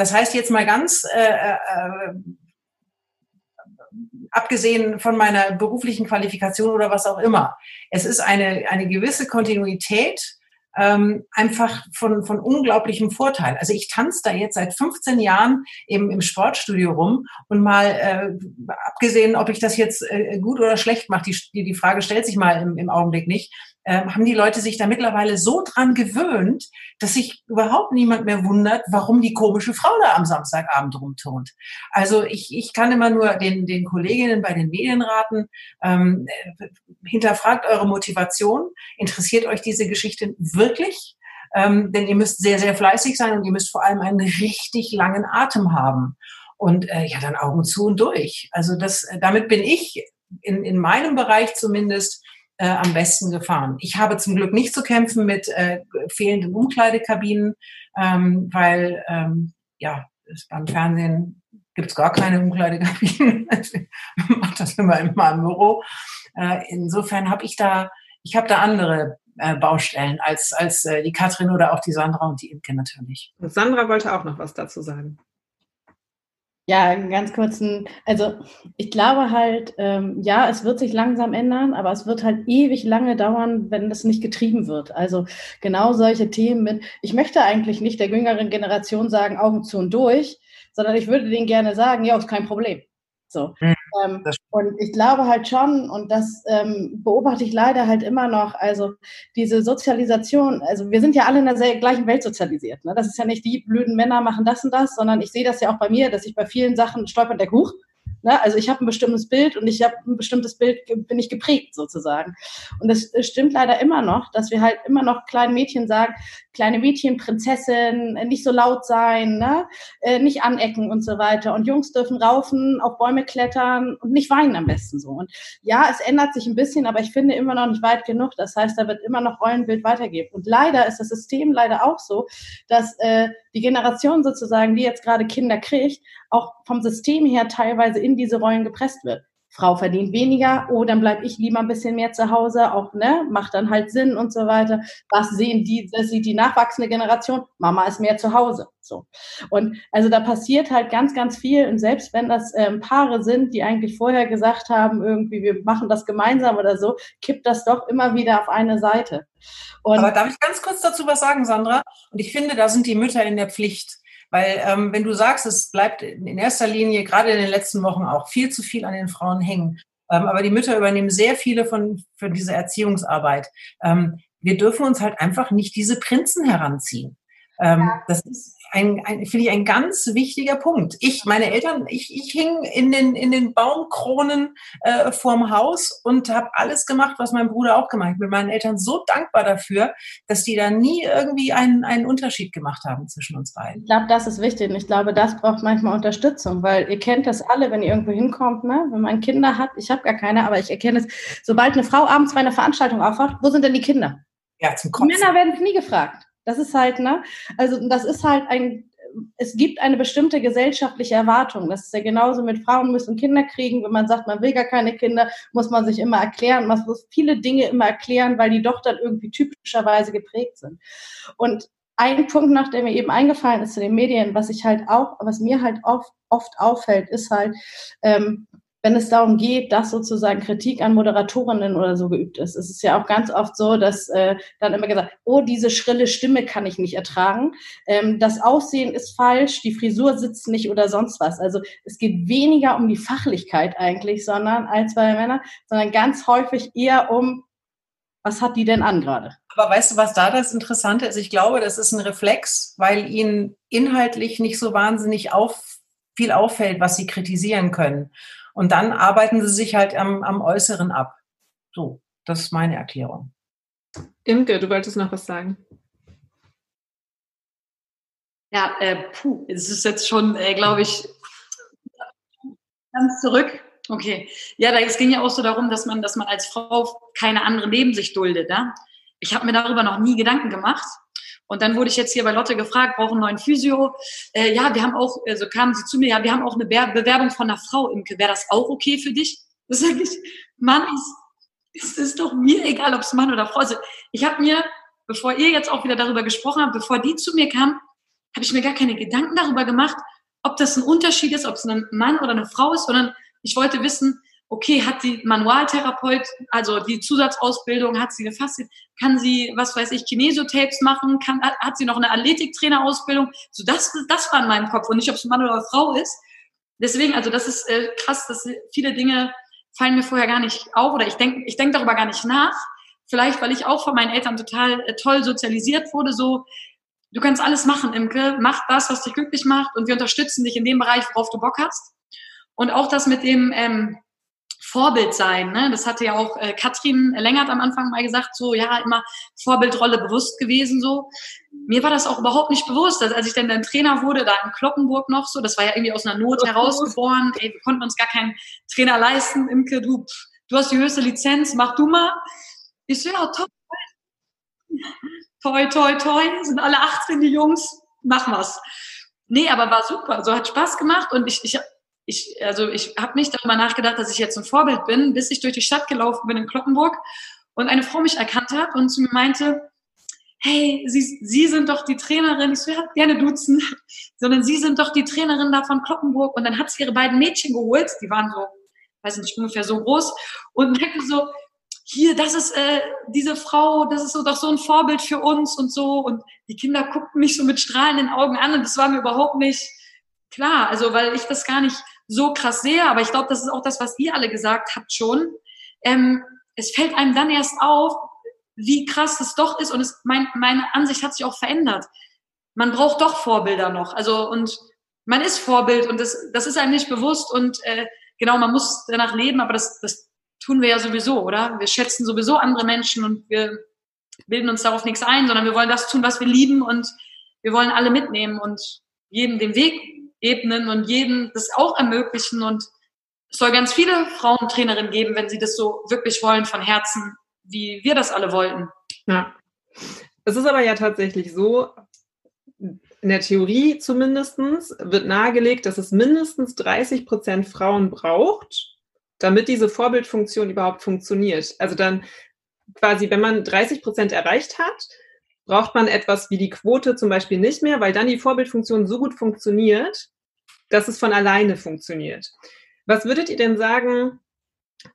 Das heißt jetzt mal ganz äh, äh, äh abgesehen von meiner beruflichen Qualifikation oder was auch immer. Es ist eine, eine gewisse Kontinuität ähm, einfach von, von unglaublichem Vorteil. Also ich tanze da jetzt seit 15 Jahren im, im Sportstudio rum und mal äh, abgesehen, ob ich das jetzt äh, gut oder schlecht mache, die, die Frage stellt sich mal im, im Augenblick nicht äh, haben die Leute sich da mittlerweile so dran gewöhnt, dass sich überhaupt niemand mehr wundert, warum die komische Frau da am Samstagabend rumturnt. Also ich, ich kann immer nur den, den Kolleginnen bei den Medien raten, ähm, äh, hinterfragt eure Motivation, interessiert euch diese Geschichte wirklich? Ähm, denn ihr müsst sehr, sehr fleißig sein und ihr müsst vor allem einen richtig langen Atem haben. Und äh, ja, dann Augen zu und durch. Also das, äh, damit bin ich in, in meinem Bereich zumindest äh, am besten gefahren. Ich habe zum Glück nicht zu kämpfen mit äh, fehlenden Umkleidekabinen, ähm, weil ähm, ja, beim Fernsehen gibt's gar keine Umkleidekabinen. ich mache das immer in meinem Büro. Äh, insofern habe ich da, ich habe da andere äh, Baustellen als, als äh, die Katrin oder auch die Sandra und die Imke natürlich. Und Sandra wollte auch noch was dazu sagen. Ja, ganz kurzen, also ich glaube halt, ähm, ja, es wird sich langsam ändern, aber es wird halt ewig lange dauern, wenn das nicht getrieben wird. Also genau solche Themen mit, ich möchte eigentlich nicht der jüngeren Generation sagen, Augen zu und durch, sondern ich würde denen gerne sagen, ja, ist kein Problem. So. Mhm, ähm, und ich glaube halt schon, und das ähm, beobachte ich leider halt immer noch, also diese Sozialisation, also wir sind ja alle in der gleichen Welt sozialisiert. Ne? Das ist ja nicht die blöden Männer machen das und das, sondern ich sehe das ja auch bei mir, dass ich bei vielen Sachen stolpert der Kuch. Ne? Also ich habe ein bestimmtes Bild und ich habe ein bestimmtes Bild, bin ich geprägt sozusagen. Und das stimmt leider immer noch, dass wir halt immer noch kleinen Mädchen sagen, kleine Mädchen, Prinzessin, nicht so laut sein, ne? Äh, nicht anecken und so weiter. Und Jungs dürfen raufen, auf Bäume klettern und nicht weinen am besten so. Und ja, es ändert sich ein bisschen, aber ich finde immer noch nicht weit genug. Das heißt, da wird immer noch Rollenbild weitergeben. Und leider ist das System leider auch so, dass äh, die Generation sozusagen, die jetzt gerade Kinder kriegt, auch vom System her teilweise in diese Rollen gepresst wird. Frau verdient weniger, oh, dann bleib ich lieber ein bisschen mehr zu Hause, auch, ne, macht dann halt Sinn und so weiter. Was sehen die, das sieht die nachwachsende Generation? Mama ist mehr zu Hause, so. Und also da passiert halt ganz, ganz viel und selbst wenn das ähm, Paare sind, die eigentlich vorher gesagt haben, irgendwie, wir machen das gemeinsam oder so, kippt das doch immer wieder auf eine Seite. Und Aber darf ich ganz kurz dazu was sagen, Sandra? Und ich finde, da sind die Mütter in der Pflicht. Weil ähm, wenn du sagst, es bleibt in erster Linie gerade in den letzten Wochen auch viel zu viel an den Frauen hängen, ähm, aber die Mütter übernehmen sehr viele von für diese Erziehungsarbeit. Ähm, wir dürfen uns halt einfach nicht diese Prinzen heranziehen. Ähm, ja. Das ist ein, ein finde ich ein ganz wichtiger Punkt. Ich, meine Eltern, ich, ich hing in den, in den Baumkronen äh, vorm Haus und habe alles gemacht, was mein Bruder auch gemacht hat. Ich bin meinen Eltern so dankbar dafür, dass die da nie irgendwie einen, einen Unterschied gemacht haben zwischen uns beiden. Ich glaube, das ist wichtig und ich glaube, das braucht manchmal Unterstützung, weil ihr kennt das alle, wenn ihr irgendwo hinkommt, ne? wenn man Kinder hat, ich habe gar keine, aber ich erkenne es, sobald eine Frau abends bei einer Veranstaltung aufwacht, wo sind denn die Kinder? Ja, zum Kotzen. Männer werden es nie gefragt. Das ist halt, ne? Also das ist halt ein, es gibt eine bestimmte gesellschaftliche Erwartung. Das ist ja genauso mit Frauen müssen Kinder kriegen. Wenn man sagt, man will gar keine Kinder, muss man sich immer erklären. Man muss viele Dinge immer erklären, weil die doch dann irgendwie typischerweise geprägt sind. Und ein Punkt noch, der mir eben eingefallen ist zu den Medien, was ich halt auch, was mir halt oft, oft auffällt, ist halt, ähm, wenn es darum geht, dass sozusagen Kritik an Moderatorinnen oder so geübt ist. Es ist ja auch ganz oft so, dass äh, dann immer gesagt, oh, diese schrille Stimme kann ich nicht ertragen. Ähm, das Aussehen ist falsch, die Frisur sitzt nicht oder sonst was. Also es geht weniger um die Fachlichkeit eigentlich, sondern als bei Männern, sondern ganz häufig eher um, was hat die denn an gerade? Aber weißt du, was da das Interessante ist? Ich glaube, das ist ein Reflex, weil ihnen inhaltlich nicht so wahnsinnig auf, viel auffällt, was sie kritisieren können. Und dann arbeiten sie sich halt am, am Äußeren ab. So, das ist meine Erklärung. Imke, du wolltest noch was sagen. Ja, äh, puh, es ist jetzt schon, äh, glaube ich, ganz zurück. Okay. Ja, es ging ja auch so darum, dass man, dass man als Frau keine andere neben sich duldet. Ne? Ich habe mir darüber noch nie Gedanken gemacht. Und dann wurde ich jetzt hier bei Lotte gefragt, brauchen einen neuen Physio. Äh, ja, wir haben auch, also kamen sie zu mir, ja, wir haben auch eine Bewerbung von einer Frau, Imke. Wäre das auch okay für dich? Das sage ich, Mann, ist, ist doch mir egal, ob es Mann oder Frau ist. Also ich habe mir, bevor ihr jetzt auch wieder darüber gesprochen habt, bevor die zu mir kam, habe ich mir gar keine Gedanken darüber gemacht, ob das ein Unterschied ist, ob es ein Mann oder eine Frau ist, sondern ich wollte wissen, okay, hat sie Manualtherapeut, also die Zusatzausbildung, hat sie gefasst, kann sie, was weiß ich, Kinesiotapes machen, kann, hat, hat sie noch eine Athletiktrainerausbildung, so das, das war in meinem Kopf und nicht, ob es Mann oder Frau ist. Deswegen, also das ist äh, krass, dass viele Dinge fallen mir vorher gar nicht auf oder ich denke ich denk darüber gar nicht nach. Vielleicht, weil ich auch von meinen Eltern total äh, toll sozialisiert wurde, so, du kannst alles machen, Imke, mach das, was dich glücklich macht und wir unterstützen dich in dem Bereich, worauf du Bock hast. Und auch das mit dem, ähm, Vorbild sein. Ne? Das hatte ja auch äh, Katrin Längert am Anfang mal gesagt, so ja, immer Vorbildrolle bewusst gewesen so. Mir war das auch überhaupt nicht bewusst, dass als ich dann, dann Trainer wurde, da in Kloppenburg noch so, das war ja irgendwie aus einer Not herausgeboren, ey, wir konnten uns gar keinen Trainer leisten, Imke, du, du hast die höchste Lizenz, mach du mal. Ich so, ja, top. Toi, toi, toi, sind alle 18 die Jungs, mach was. Nee, aber war super, so hat Spaß gemacht und ich, ich ich, also ich habe nicht darüber nachgedacht, dass ich jetzt ein Vorbild bin, bis ich durch die Stadt gelaufen bin in Kloppenburg und eine Frau mich erkannt hat und zu mir meinte, hey, Sie, Sie sind doch die Trainerin, ich so, ja, gerne duzen, sondern Sie sind doch die Trainerin da von Kloppenburg. Und dann hat sie ihre beiden Mädchen geholt, die waren so, weiß nicht, ungefähr so groß und meinte so, hier, das ist äh, diese Frau, das ist so doch so ein Vorbild für uns und so. Und die Kinder guckten mich so mit strahlenden Augen an und das war mir überhaupt nicht klar, also weil ich das gar nicht so krass sehe, aber ich glaube, das ist auch das, was ihr alle gesagt habt schon. Ähm, es fällt einem dann erst auf, wie krass das doch ist und es, mein, meine Ansicht hat sich auch verändert. Man braucht doch Vorbilder noch. Also und man ist Vorbild und das, das ist einem nicht bewusst und äh, genau, man muss danach leben, aber das, das tun wir ja sowieso, oder? Wir schätzen sowieso andere Menschen und wir bilden uns darauf nichts ein, sondern wir wollen das tun, was wir lieben und wir wollen alle mitnehmen und jedem den Weg ebnen und jedem das auch ermöglichen und es soll ganz viele Frauentrainerinnen geben, wenn sie das so wirklich wollen von Herzen, wie wir das alle wollten. Ja. Es ist aber ja tatsächlich so, in der Theorie zumindest wird nahegelegt, dass es mindestens 30 Prozent Frauen braucht, damit diese Vorbildfunktion überhaupt funktioniert. Also dann quasi, wenn man 30 Prozent erreicht hat, braucht man etwas wie die Quote zum Beispiel nicht mehr, weil dann die Vorbildfunktion so gut funktioniert, dass es von alleine funktioniert. Was würdet ihr denn sagen,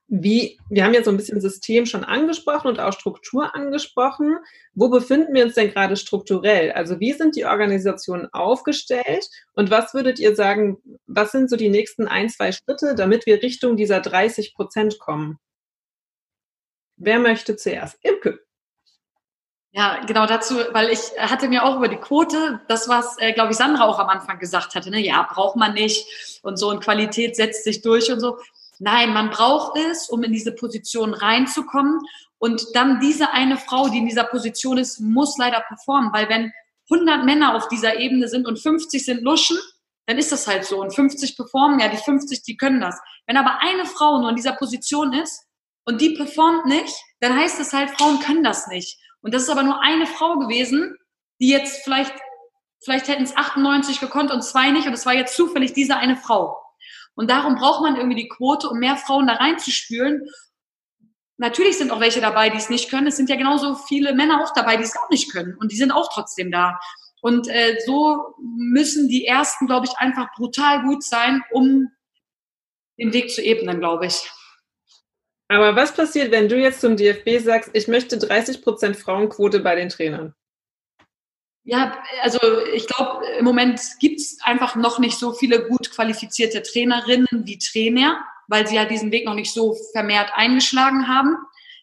wie, wir haben ja so ein bisschen System schon angesprochen und auch Struktur angesprochen. Wo befinden wir uns denn gerade strukturell? Also wie sind die Organisationen aufgestellt? Und was würdet ihr sagen, was sind so die nächsten ein, zwei Schritte, damit wir Richtung dieser 30 Prozent kommen? Wer möchte zuerst? Imke. Ja, genau dazu, weil ich hatte mir auch über die Quote, das was, äh, glaube ich, Sandra auch am Anfang gesagt hatte, ne, ja, braucht man nicht und so und Qualität setzt sich durch und so. Nein, man braucht es, um in diese Position reinzukommen und dann diese eine Frau, die in dieser Position ist, muss leider performen, weil wenn 100 Männer auf dieser Ebene sind und 50 sind Luschen, dann ist das halt so und 50 performen, ja, die 50, die können das. Wenn aber eine Frau nur in dieser Position ist und die performt nicht, dann heißt es halt, Frauen können das nicht. Und das ist aber nur eine Frau gewesen, die jetzt vielleicht, vielleicht hätten es 98 gekonnt und zwei nicht. Und es war jetzt zufällig diese eine Frau. Und darum braucht man irgendwie die Quote, um mehr Frauen da reinzuspülen. Natürlich sind auch welche dabei, die es nicht können. Es sind ja genauso viele Männer auch dabei, die es auch nicht können. Und die sind auch trotzdem da. Und äh, so müssen die ersten, glaube ich, einfach brutal gut sein, um den Weg zu ebnen, glaube ich. Aber was passiert, wenn du jetzt zum DFB sagst, ich möchte 30 Prozent Frauenquote bei den Trainern? Ja, also ich glaube, im Moment gibt es einfach noch nicht so viele gut qualifizierte Trainerinnen wie Trainer, weil sie ja diesen Weg noch nicht so vermehrt eingeschlagen haben.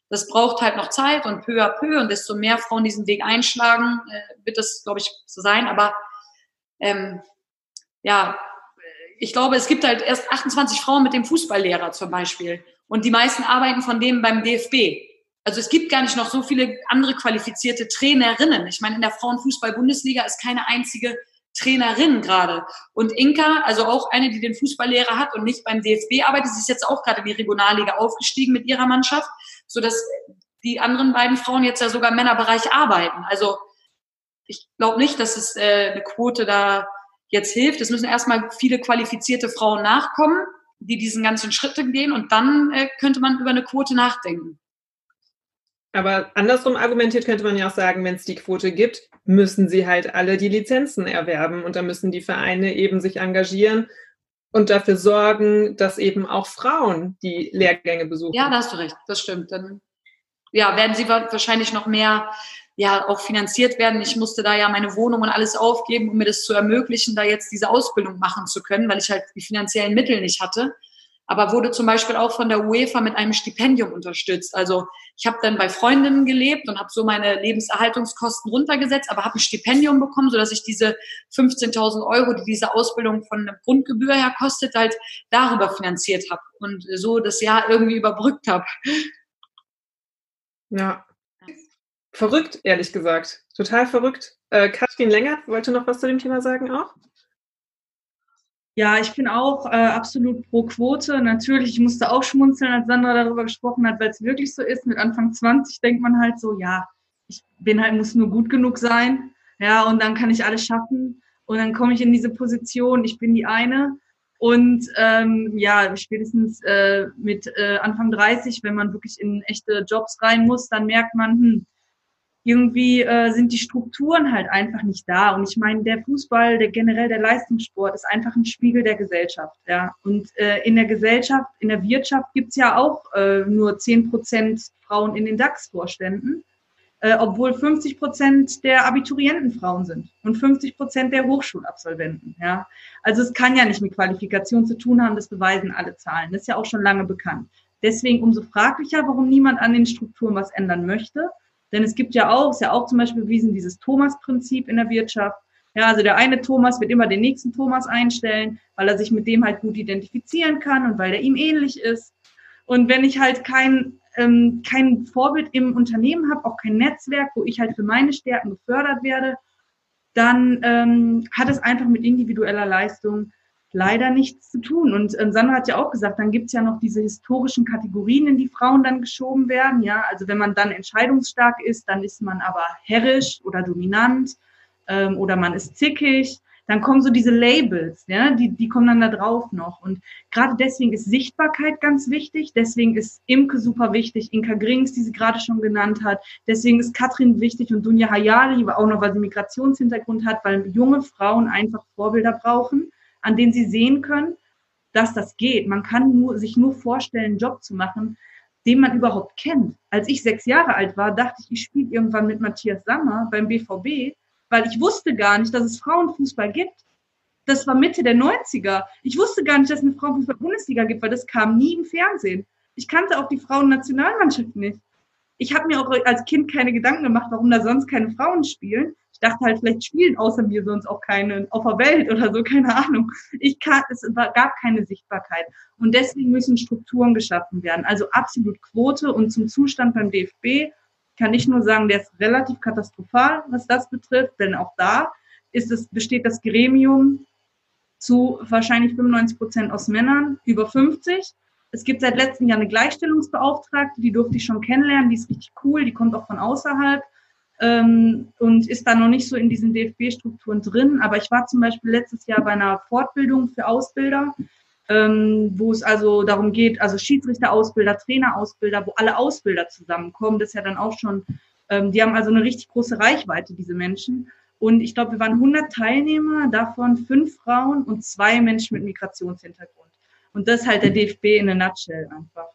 Das braucht halt noch Zeit und peu à peu und desto mehr Frauen diesen Weg einschlagen, äh, wird das, glaube ich, so sein. Aber ähm, ja, ich glaube, es gibt halt erst 28 Frauen mit dem Fußballlehrer zum Beispiel. Und die meisten arbeiten von dem beim DFB. Also es gibt gar nicht noch so viele andere qualifizierte Trainerinnen. Ich meine, in der Frauenfußball-Bundesliga ist keine einzige Trainerin gerade. Und Inka, also auch eine, die den Fußballlehrer hat und nicht beim DFB arbeitet, sie ist jetzt auch gerade in die Regionalliga aufgestiegen mit ihrer Mannschaft, so dass die anderen beiden Frauen jetzt ja sogar im Männerbereich arbeiten. Also ich glaube nicht, dass es äh, eine Quote da jetzt hilft. Es müssen erstmal viele qualifizierte Frauen nachkommen die diesen ganzen Schritte gehen und dann äh, könnte man über eine Quote nachdenken. Aber andersrum argumentiert könnte man ja auch sagen, wenn es die Quote gibt, müssen sie halt alle die Lizenzen erwerben und da müssen die Vereine eben sich engagieren und dafür sorgen, dass eben auch Frauen die Lehrgänge besuchen. Ja, da hast du recht, das stimmt. Dann ja, werden sie wahrscheinlich noch mehr ja auch finanziert werden. Ich musste da ja meine Wohnung und alles aufgeben, um mir das zu ermöglichen, da jetzt diese Ausbildung machen zu können, weil ich halt die finanziellen Mittel nicht hatte. Aber wurde zum Beispiel auch von der UEFA mit einem Stipendium unterstützt. Also ich habe dann bei Freundinnen gelebt und habe so meine Lebenserhaltungskosten runtergesetzt, aber habe ein Stipendium bekommen, sodass ich diese 15.000 Euro, die diese Ausbildung von der Grundgebühr her kostet, halt darüber finanziert habe und so das Jahr irgendwie überbrückt habe. Ja, Verrückt, ehrlich gesagt. Total verrückt. Äh, Katrin Längert wollte noch was zu dem Thema sagen auch? Ja, ich bin auch äh, absolut pro Quote. Natürlich, ich musste auch schmunzeln, als Sandra darüber gesprochen hat, weil es wirklich so ist. Mit Anfang 20 denkt man halt so, ja, ich bin halt, muss nur gut genug sein. Ja, und dann kann ich alles schaffen. Und dann komme ich in diese Position, ich bin die eine. Und ähm, ja, spätestens äh, mit äh, Anfang 30, wenn man wirklich in echte Jobs rein muss, dann merkt man, hm, irgendwie äh, sind die Strukturen halt einfach nicht da. Und ich meine, der Fußball, der generell der Leistungssport ist einfach ein Spiegel der Gesellschaft. Ja. Und äh, in der Gesellschaft, in der Wirtschaft gibt's ja auch äh, nur zehn Prozent Frauen in den DAX-Vorständen, äh, obwohl 50 Prozent der Abiturienten Frauen sind und 50 Prozent der Hochschulabsolventen. Ja. Also es kann ja nicht mit Qualifikation zu tun haben, das beweisen alle Zahlen. Das ist ja auch schon lange bekannt. Deswegen umso fraglicher, warum niemand an den Strukturen was ändern möchte. Denn es gibt ja auch, ist ja auch zum Beispiel bewiesen, dieses Thomas-Prinzip in der Wirtschaft. Ja, also der eine Thomas wird immer den nächsten Thomas einstellen, weil er sich mit dem halt gut identifizieren kann und weil der ihm ähnlich ist. Und wenn ich halt kein, ähm, kein Vorbild im Unternehmen habe, auch kein Netzwerk, wo ich halt für meine Stärken gefördert werde, dann ähm, hat es einfach mit individueller Leistung leider nichts zu tun. Und ähm, Sandra hat ja auch gesagt, dann gibt's ja noch diese historischen Kategorien, in die Frauen dann geschoben werden. Ja, also wenn man dann entscheidungsstark ist, dann ist man aber herrisch oder dominant ähm, oder man ist zickig. Dann kommen so diese Labels, ja, die, die kommen dann da drauf noch. Und gerade deswegen ist Sichtbarkeit ganz wichtig. Deswegen ist Imke super wichtig, Inka Grings, die sie gerade schon genannt hat. Deswegen ist Katrin wichtig und Dunja Hayali, auch noch, weil sie Migrationshintergrund hat, weil junge Frauen einfach Vorbilder brauchen an denen sie sehen können, dass das geht. Man kann nur, sich nur vorstellen, einen Job zu machen, den man überhaupt kennt. Als ich sechs Jahre alt war, dachte ich, ich spiele irgendwann mit Matthias Sammer beim BVB, weil ich wusste gar nicht, dass es Frauenfußball gibt. Das war Mitte der 90er. Ich wusste gar nicht, dass es eine Frauenfußball-Bundesliga gibt, weil das kam nie im Fernsehen. Ich kannte auch die Frauennationalmannschaft nicht. Ich habe mir auch als Kind keine Gedanken gemacht, warum da sonst keine Frauen spielen dachte halt, vielleicht spielen außer mir sonst auch keine auf der Welt oder so, keine Ahnung. Ich kann, es gab keine Sichtbarkeit. Und deswegen müssen Strukturen geschaffen werden. Also absolut Quote und zum Zustand beim DFB kann ich nur sagen, der ist relativ katastrophal, was das betrifft, denn auch da ist es, besteht das Gremium zu wahrscheinlich 95 Prozent aus Männern, über 50. Es gibt seit letztem Jahr eine Gleichstellungsbeauftragte, die durfte ich schon kennenlernen, die ist richtig cool, die kommt auch von außerhalb ähm, und ist da noch nicht so in diesen DFB-Strukturen drin. Aber ich war zum Beispiel letztes Jahr bei einer Fortbildung für Ausbilder, ähm, wo es also darum geht, also Schiedsrichterausbilder, Trainerausbilder, wo alle Ausbilder zusammenkommen. Das ist ja dann auch schon, ähm, die haben also eine richtig große Reichweite, diese Menschen. Und ich glaube, wir waren 100 Teilnehmer, davon fünf Frauen und zwei Menschen mit Migrationshintergrund. Und das ist halt der DFB in a nutshell einfach.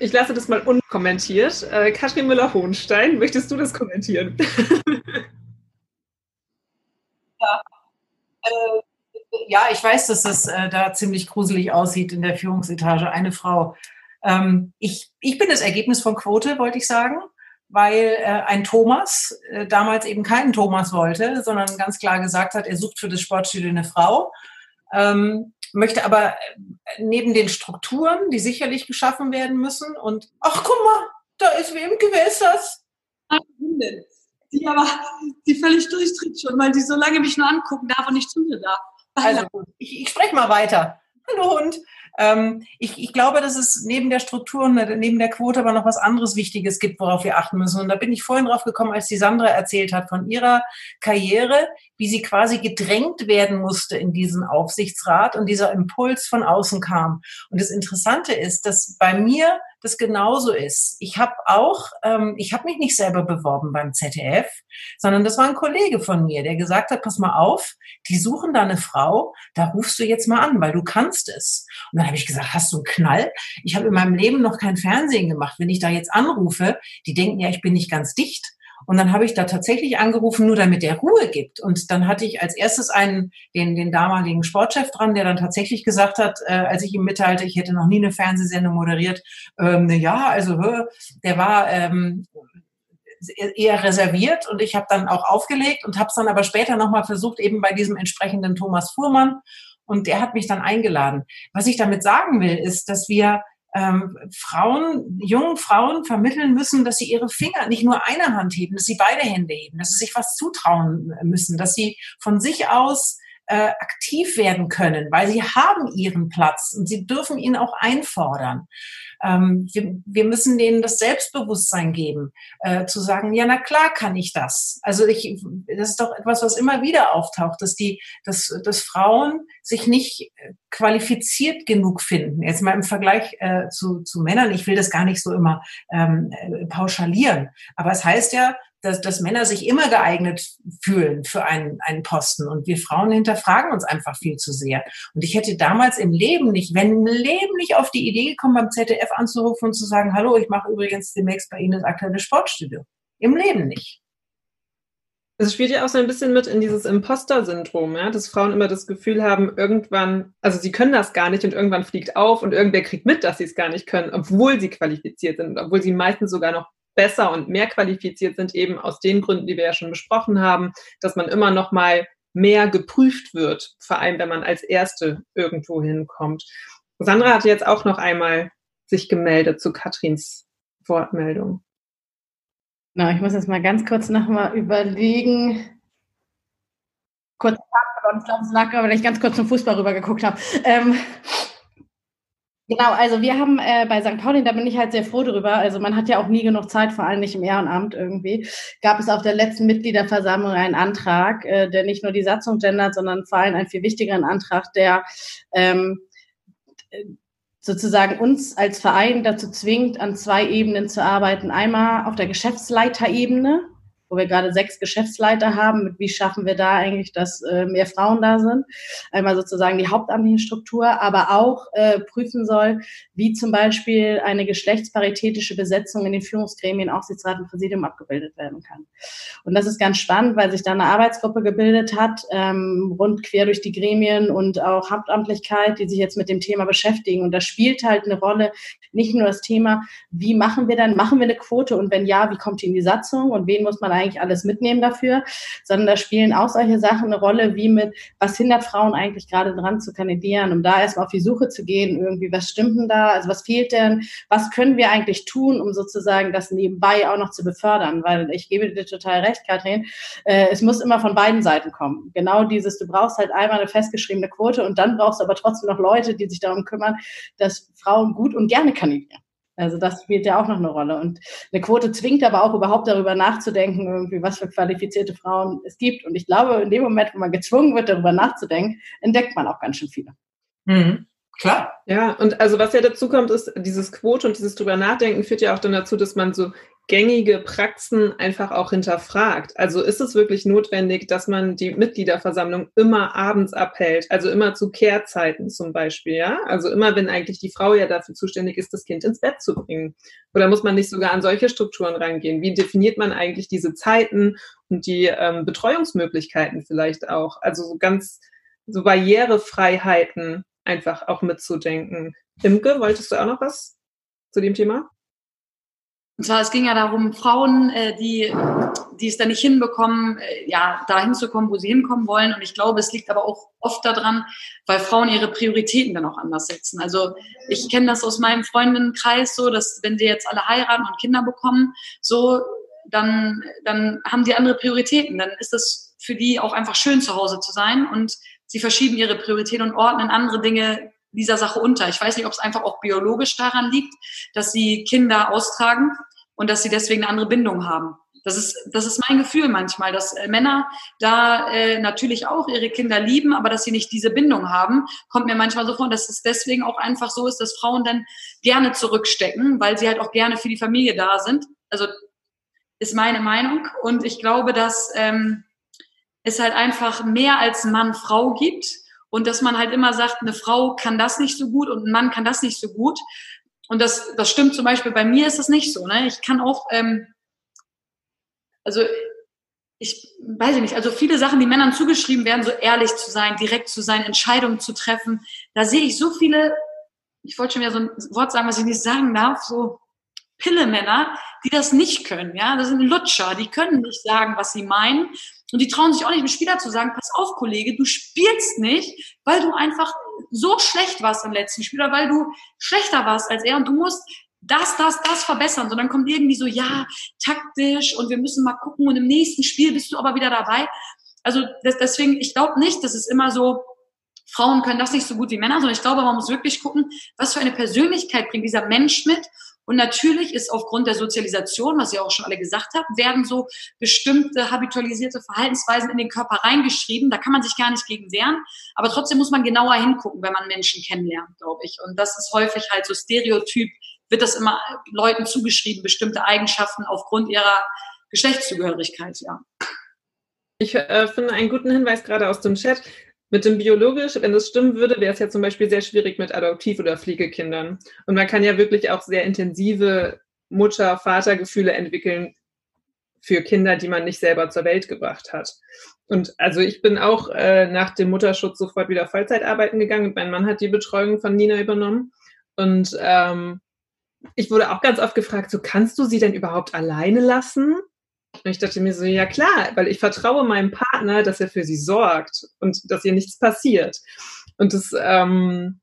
Ich lasse das mal unkommentiert. Äh, Katrin Müller-Hohenstein, möchtest du das kommentieren? ja. Äh, ja, ich weiß, dass das äh, da ziemlich gruselig aussieht in der Führungsetage. Eine Frau. Ähm, ich, ich bin das Ergebnis von Quote, wollte ich sagen, weil äh, ein Thomas äh, damals eben keinen Thomas wollte, sondern ganz klar gesagt hat, er sucht für das Sportstudio eine Frau. Ähm, möchte aber äh, neben den Strukturen, die sicherlich geschaffen werden müssen und ach guck mal, da ist wem Gewässers. Die aber, die völlig durchdreht schon, weil die so lange mich nur angucken darf und nicht zu mir darf. Also ich, ich spreche mal weiter. Hallo Hund. Ähm, ich, ich glaube, dass es neben der Struktur und neben der Quote aber noch was anderes Wichtiges gibt, worauf wir achten müssen. Und da bin ich vorhin drauf gekommen, als die Sandra erzählt hat von ihrer Karriere, wie sie quasi gedrängt werden musste in diesen Aufsichtsrat und dieser Impuls von außen kam. Und das Interessante ist, dass bei mir das genauso ist. Ich habe auch, ähm, ich habe mich nicht selber beworben beim ZDF, sondern das war ein Kollege von mir, der gesagt hat, pass mal auf, die suchen da eine Frau, da rufst du jetzt mal an, weil du kannst es. Und dann habe ich gesagt, hast du einen Knall? Ich habe in meinem Leben noch kein Fernsehen gemacht. Wenn ich da jetzt anrufe, die denken ja, ich bin nicht ganz dicht. Und dann habe ich da tatsächlich angerufen, nur damit der Ruhe gibt. Und dann hatte ich als erstes einen, den, den damaligen Sportchef dran, der dann tatsächlich gesagt hat, äh, als ich ihm mitteilte, ich hätte noch nie eine Fernsehsendung moderiert, ähm, ja, also der war ähm, eher reserviert und ich habe dann auch aufgelegt und habe es dann aber später nochmal versucht, eben bei diesem entsprechenden Thomas Fuhrmann. Und der hat mich dann eingeladen. Was ich damit sagen will, ist, dass wir ähm, Frauen, jungen Frauen vermitteln müssen, dass sie ihre Finger nicht nur eine Hand heben, dass sie beide Hände heben, dass sie sich was zutrauen müssen, dass sie von sich aus äh, aktiv werden können, weil sie haben ihren Platz und sie dürfen ihn auch einfordern. Ähm, wir, wir, müssen denen das Selbstbewusstsein geben, äh, zu sagen, ja, na klar kann ich das. Also ich, das ist doch etwas, was immer wieder auftaucht, dass die, dass, dass Frauen sich nicht qualifiziert genug finden. Jetzt mal im Vergleich äh, zu, zu Männern. Ich will das gar nicht so immer ähm, äh, pauschalieren. Aber es heißt ja, dass, dass Männer sich immer geeignet fühlen für einen, einen Posten. Und wir Frauen hinterfragen uns einfach viel zu sehr. Und ich hätte damals im Leben nicht, wenn im Leben nicht auf die Idee gekommen, beim ZDF anzurufen und zu sagen, hallo, ich mache übrigens demnächst bei Ihnen das aktuelle Sportstudio. Im Leben nicht. Es spielt ja auch so ein bisschen mit in dieses Imposter-Syndrom, ja, dass Frauen immer das Gefühl haben, irgendwann, also sie können das gar nicht und irgendwann fliegt auf und irgendwer kriegt mit, dass sie es gar nicht können, obwohl sie qualifiziert sind, obwohl sie meistens sogar noch besser und mehr qualifiziert sind, eben aus den Gründen, die wir ja schon besprochen haben, dass man immer noch mal mehr geprüft wird, vor allem wenn man als Erste irgendwo hinkommt. Sandra hat jetzt auch noch einmal sich gemeldet zu Katrins Wortmeldung. Na, ich muss jetzt mal ganz kurz nochmal überlegen. Kurz, ich glaube, es lag, weil ich ganz kurz zum Fußball rüber geguckt habe. Ähm, Genau, also wir haben äh, bei St. Pauli, da bin ich halt sehr froh drüber. Also man hat ja auch nie genug Zeit, vor allem nicht im Ehrenamt irgendwie. Gab es auf der letzten Mitgliederversammlung einen Antrag, äh, der nicht nur die Satzung gendert, sondern vor allem einen viel wichtigeren Antrag, der ähm, sozusagen uns als Verein dazu zwingt, an zwei Ebenen zu arbeiten. Einmal auf der Geschäftsleiterebene, wo wir gerade sechs Geschäftsleiter haben. Wie schaffen wir da eigentlich, dass äh, mehr Frauen da sind? Einmal sozusagen die hauptamtliche Struktur, aber auch äh, prüfen soll, wie zum Beispiel eine geschlechtsparitätische Besetzung in den Führungsgremien, Aufsichtsrat und Präsidium abgebildet werden kann. Und das ist ganz spannend, weil sich da eine Arbeitsgruppe gebildet hat, ähm, rund quer durch die Gremien und auch Hauptamtlichkeit, die sich jetzt mit dem Thema beschäftigen. Und da spielt halt eine Rolle nicht nur das Thema, wie machen wir dann, machen wir eine Quote und wenn ja, wie kommt die in die Satzung und wen muss man eigentlich alles mitnehmen dafür, sondern da spielen auch solche Sachen eine Rolle, wie mit, was hindert Frauen eigentlich gerade dran zu kandidieren, um da erstmal auf die Suche zu gehen, irgendwie, was stimmt denn da, also was fehlt denn, was können wir eigentlich tun, um sozusagen das nebenbei auch noch zu befördern, weil ich gebe dir total recht, Kathrin, äh, es muss immer von beiden Seiten kommen. Genau dieses, du brauchst halt einmal eine festgeschriebene Quote und dann brauchst du aber trotzdem noch Leute, die sich darum kümmern, dass Frauen gut und gerne kandidieren. Also das spielt ja auch noch eine Rolle. Und eine Quote zwingt aber auch überhaupt darüber nachzudenken, irgendwie, was für qualifizierte Frauen es gibt. Und ich glaube, in dem Moment, wo man gezwungen wird, darüber nachzudenken, entdeckt man auch ganz schön viele. Mhm. Klar. Ja, und also was ja dazu kommt, ist, dieses Quote und dieses drüber nachdenken führt ja auch dann dazu, dass man so gängige Praxen einfach auch hinterfragt. Also ist es wirklich notwendig, dass man die Mitgliederversammlung immer abends abhält, also immer zu Kehrzeiten zum Beispiel, ja? Also immer, wenn eigentlich die Frau ja dafür zuständig ist, das Kind ins Bett zu bringen. Oder muss man nicht sogar an solche Strukturen reingehen? Wie definiert man eigentlich diese Zeiten und die ähm, Betreuungsmöglichkeiten vielleicht auch? Also so ganz so Barrierefreiheiten einfach auch mitzudenken. Imke, wolltest du auch noch was zu dem Thema? Und zwar, es ging ja darum, Frauen, äh, die, die es da nicht hinbekommen, äh, ja, da hinzukommen, wo sie hinkommen wollen. Und ich glaube, es liegt aber auch oft daran, weil Frauen ihre Prioritäten dann auch anders setzen. Also ich kenne das aus meinem Freundinnenkreis so, dass wenn sie jetzt alle heiraten und Kinder bekommen, so, dann, dann haben die andere Prioritäten. Dann ist es für die auch einfach schön, zu Hause zu sein. Und sie verschieben ihre Prioritäten und ordnen andere Dinge dieser Sache unter. Ich weiß nicht, ob es einfach auch biologisch daran liegt, dass sie Kinder austragen und dass sie deswegen eine andere Bindung haben. Das ist, das ist mein Gefühl manchmal, dass äh, Männer da äh, natürlich auch ihre Kinder lieben, aber dass sie nicht diese Bindung haben, kommt mir manchmal so vor, dass es deswegen auch einfach so ist, dass Frauen dann gerne zurückstecken, weil sie halt auch gerne für die Familie da sind. Also ist meine Meinung. Und ich glaube, dass ähm, es halt einfach mehr als Mann-Frau gibt und dass man halt immer sagt, eine Frau kann das nicht so gut und ein Mann kann das nicht so gut. Und das, das stimmt zum Beispiel, bei mir ist es nicht so. Ne? Ich kann auch, ähm, also ich weiß ich nicht, also viele Sachen, die Männern zugeschrieben werden, so ehrlich zu sein, direkt zu sein, Entscheidungen zu treffen, da sehe ich so viele, ich wollte schon wieder so ein Wort sagen, was ich nicht sagen darf, so Pillemänner, die das nicht können. Ja, das sind Lutscher, die können nicht sagen, was sie meinen. Und die trauen sich auch nicht, dem Spieler zu sagen, pass auf, Kollege, du spielst nicht, weil du einfach so schlecht warst im letzten Spiel oder weil du schlechter warst als er und du musst das, das, das verbessern. So, dann kommt irgendwie so, ja, taktisch und wir müssen mal gucken und im nächsten Spiel bist du aber wieder dabei. Also das, deswegen, ich glaube nicht, dass es immer so, Frauen können das nicht so gut wie Männer, sondern ich glaube, man muss wirklich gucken, was für eine Persönlichkeit bringt dieser Mensch mit und natürlich ist aufgrund der Sozialisation, was ihr auch schon alle gesagt habt, werden so bestimmte habitualisierte Verhaltensweisen in den Körper reingeschrieben. Da kann man sich gar nicht gegen wehren. Aber trotzdem muss man genauer hingucken, wenn man Menschen kennenlernt, glaube ich. Und das ist häufig halt so Stereotyp, wird das immer Leuten zugeschrieben, bestimmte Eigenschaften aufgrund ihrer Geschlechtszugehörigkeit, ja. Ich äh, finde einen guten Hinweis gerade aus dem Chat. Mit dem biologisch, wenn das stimmen würde, wäre es ja zum Beispiel sehr schwierig mit Adoptiv- oder Pflegekindern. Und man kann ja wirklich auch sehr intensive Mutter-Vater-Gefühle entwickeln für Kinder, die man nicht selber zur Welt gebracht hat. Und also ich bin auch äh, nach dem Mutterschutz sofort wieder Vollzeit arbeiten gegangen mein Mann hat die Betreuung von Nina übernommen. Und ähm, ich wurde auch ganz oft gefragt, so kannst du sie denn überhaupt alleine lassen? Und ich dachte mir so, ja klar, weil ich vertraue meinem Partner, dass er für sie sorgt und dass ihr nichts passiert. Und das, ähm,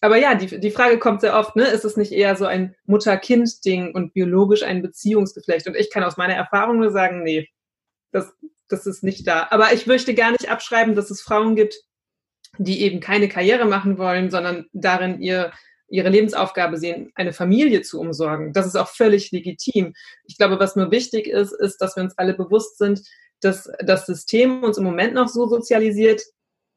aber ja, die, die Frage kommt sehr oft, ne? Ist es nicht eher so ein Mutter-Kind-Ding und biologisch ein Beziehungsgeflecht? Und ich kann aus meiner Erfahrung nur sagen, nee, das, das ist nicht da. Aber ich möchte gar nicht abschreiben, dass es Frauen gibt, die eben keine Karriere machen wollen, sondern darin ihr ihre Lebensaufgabe sehen, eine Familie zu umsorgen. Das ist auch völlig legitim. Ich glaube, was nur wichtig ist, ist, dass wir uns alle bewusst sind, dass das System uns im Moment noch so sozialisiert,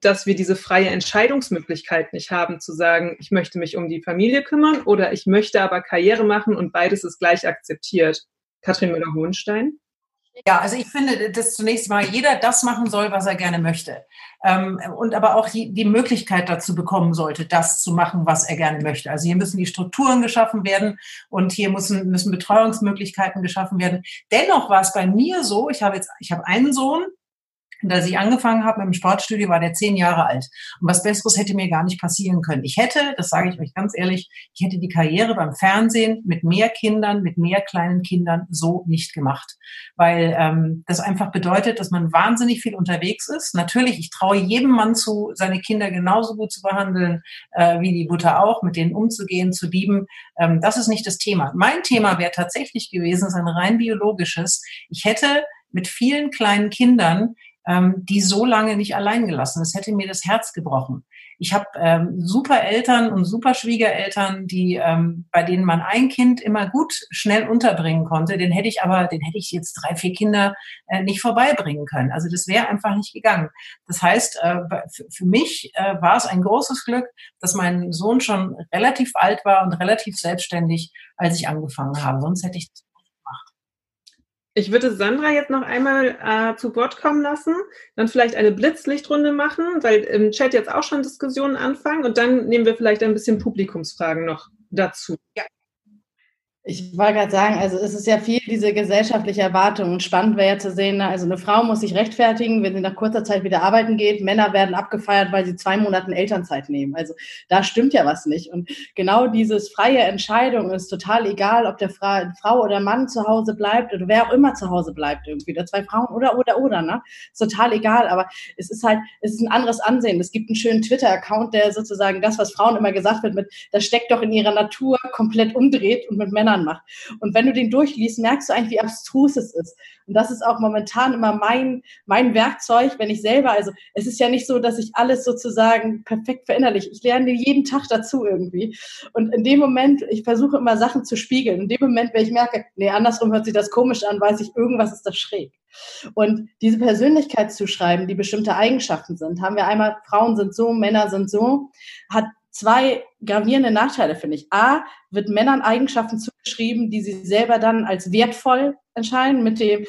dass wir diese freie Entscheidungsmöglichkeit nicht haben, zu sagen, ich möchte mich um die Familie kümmern oder ich möchte aber Karriere machen und beides ist gleich akzeptiert. Katrin Müller-Hohenstein? Ja, also ich finde, dass zunächst mal jeder das machen soll, was er gerne möchte. Ähm, und aber auch die, Möglichkeit dazu bekommen sollte, das zu machen, was er gerne möchte. Also hier müssen die Strukturen geschaffen werden und hier müssen, müssen Betreuungsmöglichkeiten geschaffen werden. Dennoch war es bei mir so, ich habe jetzt, ich habe einen Sohn, und als ich angefangen habe mit dem Sportstudio, war der zehn Jahre alt. Und was Besseres hätte mir gar nicht passieren können. Ich hätte, das sage ich euch ganz ehrlich, ich hätte die Karriere beim Fernsehen mit mehr Kindern, mit mehr kleinen Kindern so nicht gemacht. Weil ähm, das einfach bedeutet, dass man wahnsinnig viel unterwegs ist. Natürlich, ich traue jedem Mann zu, seine Kinder genauso gut zu behandeln, äh, wie die Mutter auch, mit denen umzugehen, zu lieben. Ähm, das ist nicht das Thema. Mein Thema wäre tatsächlich gewesen, ist ein rein biologisches. Ich hätte mit vielen kleinen Kindern ähm, die so lange nicht allein gelassen. Das hätte mir das Herz gebrochen. Ich habe ähm, super Eltern und super Schwiegereltern, die ähm, bei denen man ein Kind immer gut schnell unterbringen konnte. Den hätte ich aber, den hätte ich jetzt drei, vier Kinder äh, nicht vorbeibringen können. Also das wäre einfach nicht gegangen. Das heißt, äh, für, mich äh, war es ein großes Glück, dass mein Sohn schon relativ alt war und relativ selbstständig, als ich angefangen habe. Sonst hätte ich ich würde Sandra jetzt noch einmal äh, zu Wort kommen lassen, dann vielleicht eine Blitzlichtrunde machen, weil im Chat jetzt auch schon Diskussionen anfangen und dann nehmen wir vielleicht ein bisschen Publikumsfragen noch dazu. Ja. Ich wollte gerade sagen, also es ist ja viel diese gesellschaftliche Erwartung. Und spannend wäre ja zu sehen, ne, also eine Frau muss sich rechtfertigen, wenn sie nach kurzer Zeit wieder arbeiten geht. Männer werden abgefeiert, weil sie zwei Monate Elternzeit nehmen. Also da stimmt ja was nicht. Und genau dieses freie Entscheidung ist total egal, ob der Frau oder Mann zu Hause bleibt oder wer auch immer zu Hause bleibt irgendwie. Oder zwei Frauen oder, oder, oder, ne? Ist total egal. Aber es ist halt, es ist ein anderes Ansehen. Es gibt einen schönen Twitter-Account, der sozusagen das, was Frauen immer gesagt wird, mit, das steckt doch in ihrer Natur, komplett umdreht und mit Männern Männern macht. Und wenn du den durchliest, merkst du eigentlich, wie abstrus es ist. Und das ist auch momentan immer mein, mein Werkzeug, wenn ich selber, also es ist ja nicht so, dass ich alles sozusagen perfekt verinnerliche. Ich lerne jeden Tag dazu irgendwie. Und in dem Moment, ich versuche immer Sachen zu spiegeln. In dem Moment, wenn ich merke, nee, andersrum hört sich das komisch an, weiß ich, irgendwas ist da schräg. Und diese Persönlichkeit zu schreiben, die bestimmte Eigenschaften sind, haben wir einmal, Frauen sind so, Männer sind so, hat zwei gravierende Nachteile, finde ich. A, wird Männern Eigenschaften zugeschrieben, die sie selber dann als wertvoll entscheiden, mit dem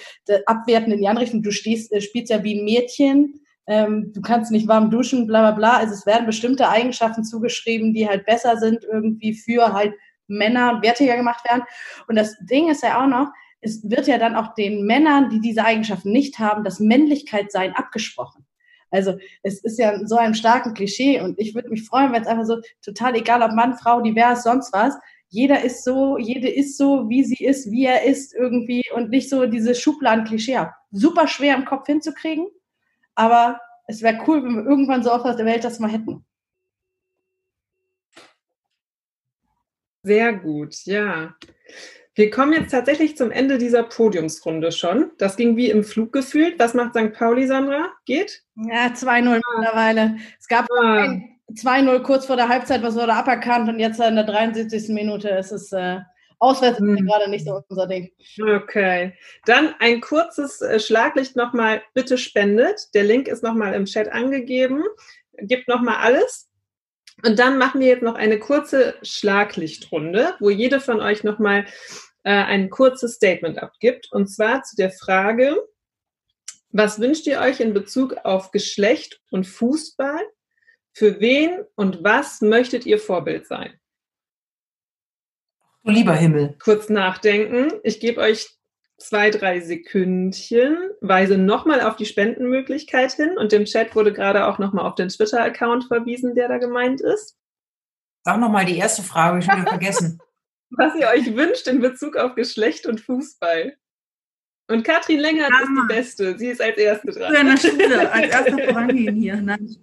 Abwerten in die andere Richtung. Du stehst, äh, spielst ja wie ein Mädchen, ähm, du kannst nicht warm duschen, bla bla bla. Also es werden bestimmte Eigenschaften zugeschrieben, die halt besser sind irgendwie für halt Männer wertiger gemacht werden. Und das Ding ist ja auch noch, es wird ja dann auch den Männern, die diese Eigenschaften nicht haben, das Männlichkeitsein abgesprochen. Also es ist ja so ein starken Klischee und ich würde mich freuen, wenn es einfach so total egal, ob Mann, Frau, divers, sonst was. Jeder ist so, jede ist so, wie sie ist, wie er ist irgendwie und nicht so diese Schubladen-Klischee. Super schwer im Kopf hinzukriegen, aber es wäre cool, wenn wir irgendwann so oft aus der Welt das mal hätten. Sehr gut, ja. Wir kommen jetzt tatsächlich zum Ende dieser Podiumsrunde schon. Das ging wie im Flug gefühlt. Was macht St. Pauli, Sandra? Geht? Ja, 2-0 mittlerweile. Es gab ah. 2-0 kurz vor der Halbzeit, was wurde aberkannt und jetzt in der 73. Minute ist es äh, auswärts hm. gerade nicht so unser Ding. Okay. Dann ein kurzes äh, Schlaglicht nochmal, bitte spendet. Der Link ist nochmal im Chat angegeben. Gibt nochmal alles. Und dann machen wir jetzt noch eine kurze Schlaglichtrunde, wo jede von euch nochmal äh, ein kurzes Statement abgibt. Und zwar zu der Frage, was wünscht ihr euch in Bezug auf Geschlecht und Fußball? Für wen und was möchtet ihr Vorbild sein? Du lieber Himmel. Kurz nachdenken. Ich gebe euch zwei, drei Sekündchen, weise nochmal auf die Spendenmöglichkeit hin und im Chat wurde gerade auch nochmal auf den Twitter-Account verwiesen, der da gemeint ist. Sag nochmal die erste Frage, ich habe vergessen. was ihr euch wünscht in Bezug auf Geschlecht und Fußball. Und Katrin Längert ja, ist die Beste. Sie ist als Erste dran. In der Schule, als Erster vorangehen hier. Nein.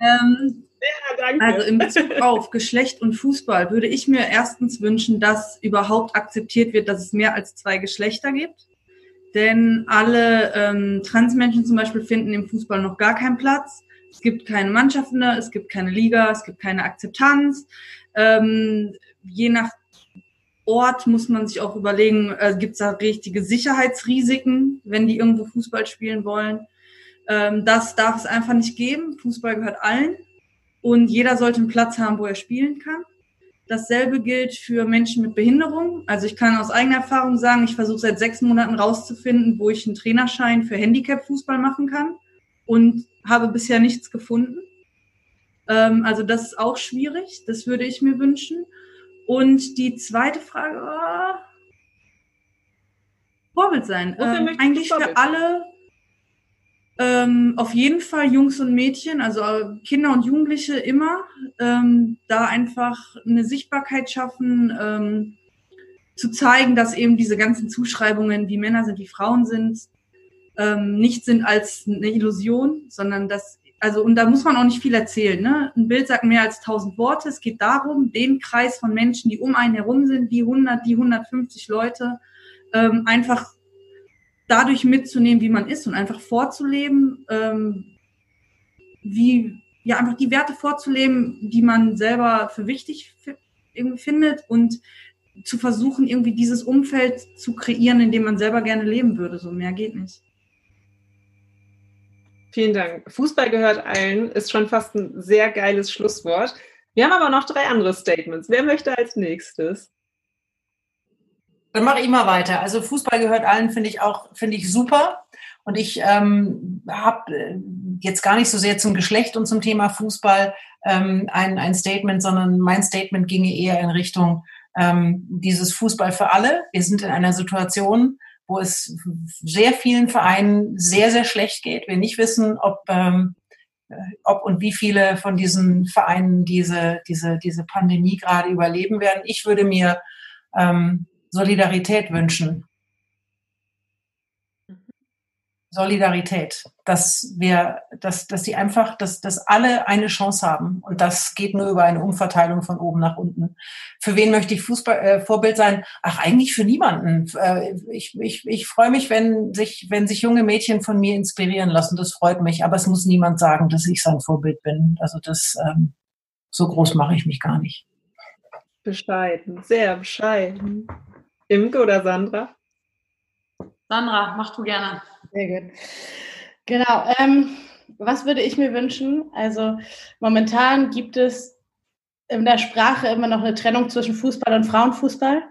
Ähm, ja. Also in Bezug auf Geschlecht und Fußball würde ich mir erstens wünschen, dass überhaupt akzeptiert wird, dass es mehr als zwei Geschlechter gibt. Denn alle ähm, Transmenschen zum Beispiel finden im Fußball noch gar keinen Platz. Es gibt keine Mannschaften, es gibt keine Liga, es gibt keine Akzeptanz. Ähm, je nach Ort muss man sich auch überlegen, äh, gibt es da richtige Sicherheitsrisiken, wenn die irgendwo Fußball spielen wollen. Ähm, das darf es einfach nicht geben. Fußball gehört allen und jeder sollte einen Platz haben, wo er spielen kann. Dasselbe gilt für Menschen mit Behinderung. Also ich kann aus eigener Erfahrung sagen, ich versuche seit sechs Monaten rauszufinden, wo ich einen Trainerschein für Handicap-Fußball machen kann und habe bisher nichts gefunden. Ähm, also das ist auch schwierig. Das würde ich mir wünschen. Und die zweite Frage, oh, Vorbild sein. Ähm, eigentlich für alle ähm, auf jeden Fall Jungs und Mädchen, also äh, Kinder und Jugendliche immer, ähm, da einfach eine Sichtbarkeit schaffen, ähm, zu zeigen, dass eben diese ganzen Zuschreibungen, wie Männer sind, wie Frauen sind, ähm, nicht sind als eine Illusion, sondern dass, also, und da muss man auch nicht viel erzählen, ne? Ein Bild sagt mehr als tausend Worte. Es geht darum, den Kreis von Menschen, die um einen herum sind, die 100, die 150 Leute, ähm, einfach dadurch mitzunehmen, wie man ist und einfach vorzuleben, ähm, wie, ja, einfach die Werte vorzuleben, die man selber für wichtig irgendwie findet und zu versuchen, irgendwie dieses Umfeld zu kreieren, in dem man selber gerne leben würde. So mehr geht nicht. Vielen Dank. Fußball gehört allen ist schon fast ein sehr geiles Schlusswort. Wir haben aber noch drei andere Statements. Wer möchte als nächstes? Dann mache ich mal weiter. Also Fußball gehört allen, finde ich auch, finde ich super. Und ich ähm, habe äh, jetzt gar nicht so sehr zum Geschlecht und zum Thema Fußball ähm, ein, ein Statement, sondern mein Statement ginge eher in Richtung ähm, dieses Fußball für alle. Wir sind in einer Situation, wo es sehr vielen Vereinen sehr, sehr schlecht geht. Wir nicht wissen, ob, ähm, äh, ob und wie viele von diesen Vereinen diese, diese, diese Pandemie gerade überleben werden. Ich würde mir ähm, Solidarität wünschen. Solidarität, dass wir, dass, dass sie einfach, dass, dass alle eine Chance haben. Und das geht nur über eine Umverteilung von oben nach unten. Für wen möchte ich Fußball, äh, Vorbild sein? Ach, eigentlich für niemanden. Äh, ich, ich, ich freue mich, wenn sich, wenn sich junge Mädchen von mir inspirieren lassen. Das freut mich. Aber es muss niemand sagen, dass ich sein Vorbild bin. Also das, ähm, so groß mache ich mich gar nicht. Bescheiden, sehr bescheiden. Imke oder Sandra? Sandra, mach du gerne. Sehr gut. Genau. Ähm, was würde ich mir wünschen? Also momentan gibt es in der Sprache immer noch eine Trennung zwischen Fußball und Frauenfußball.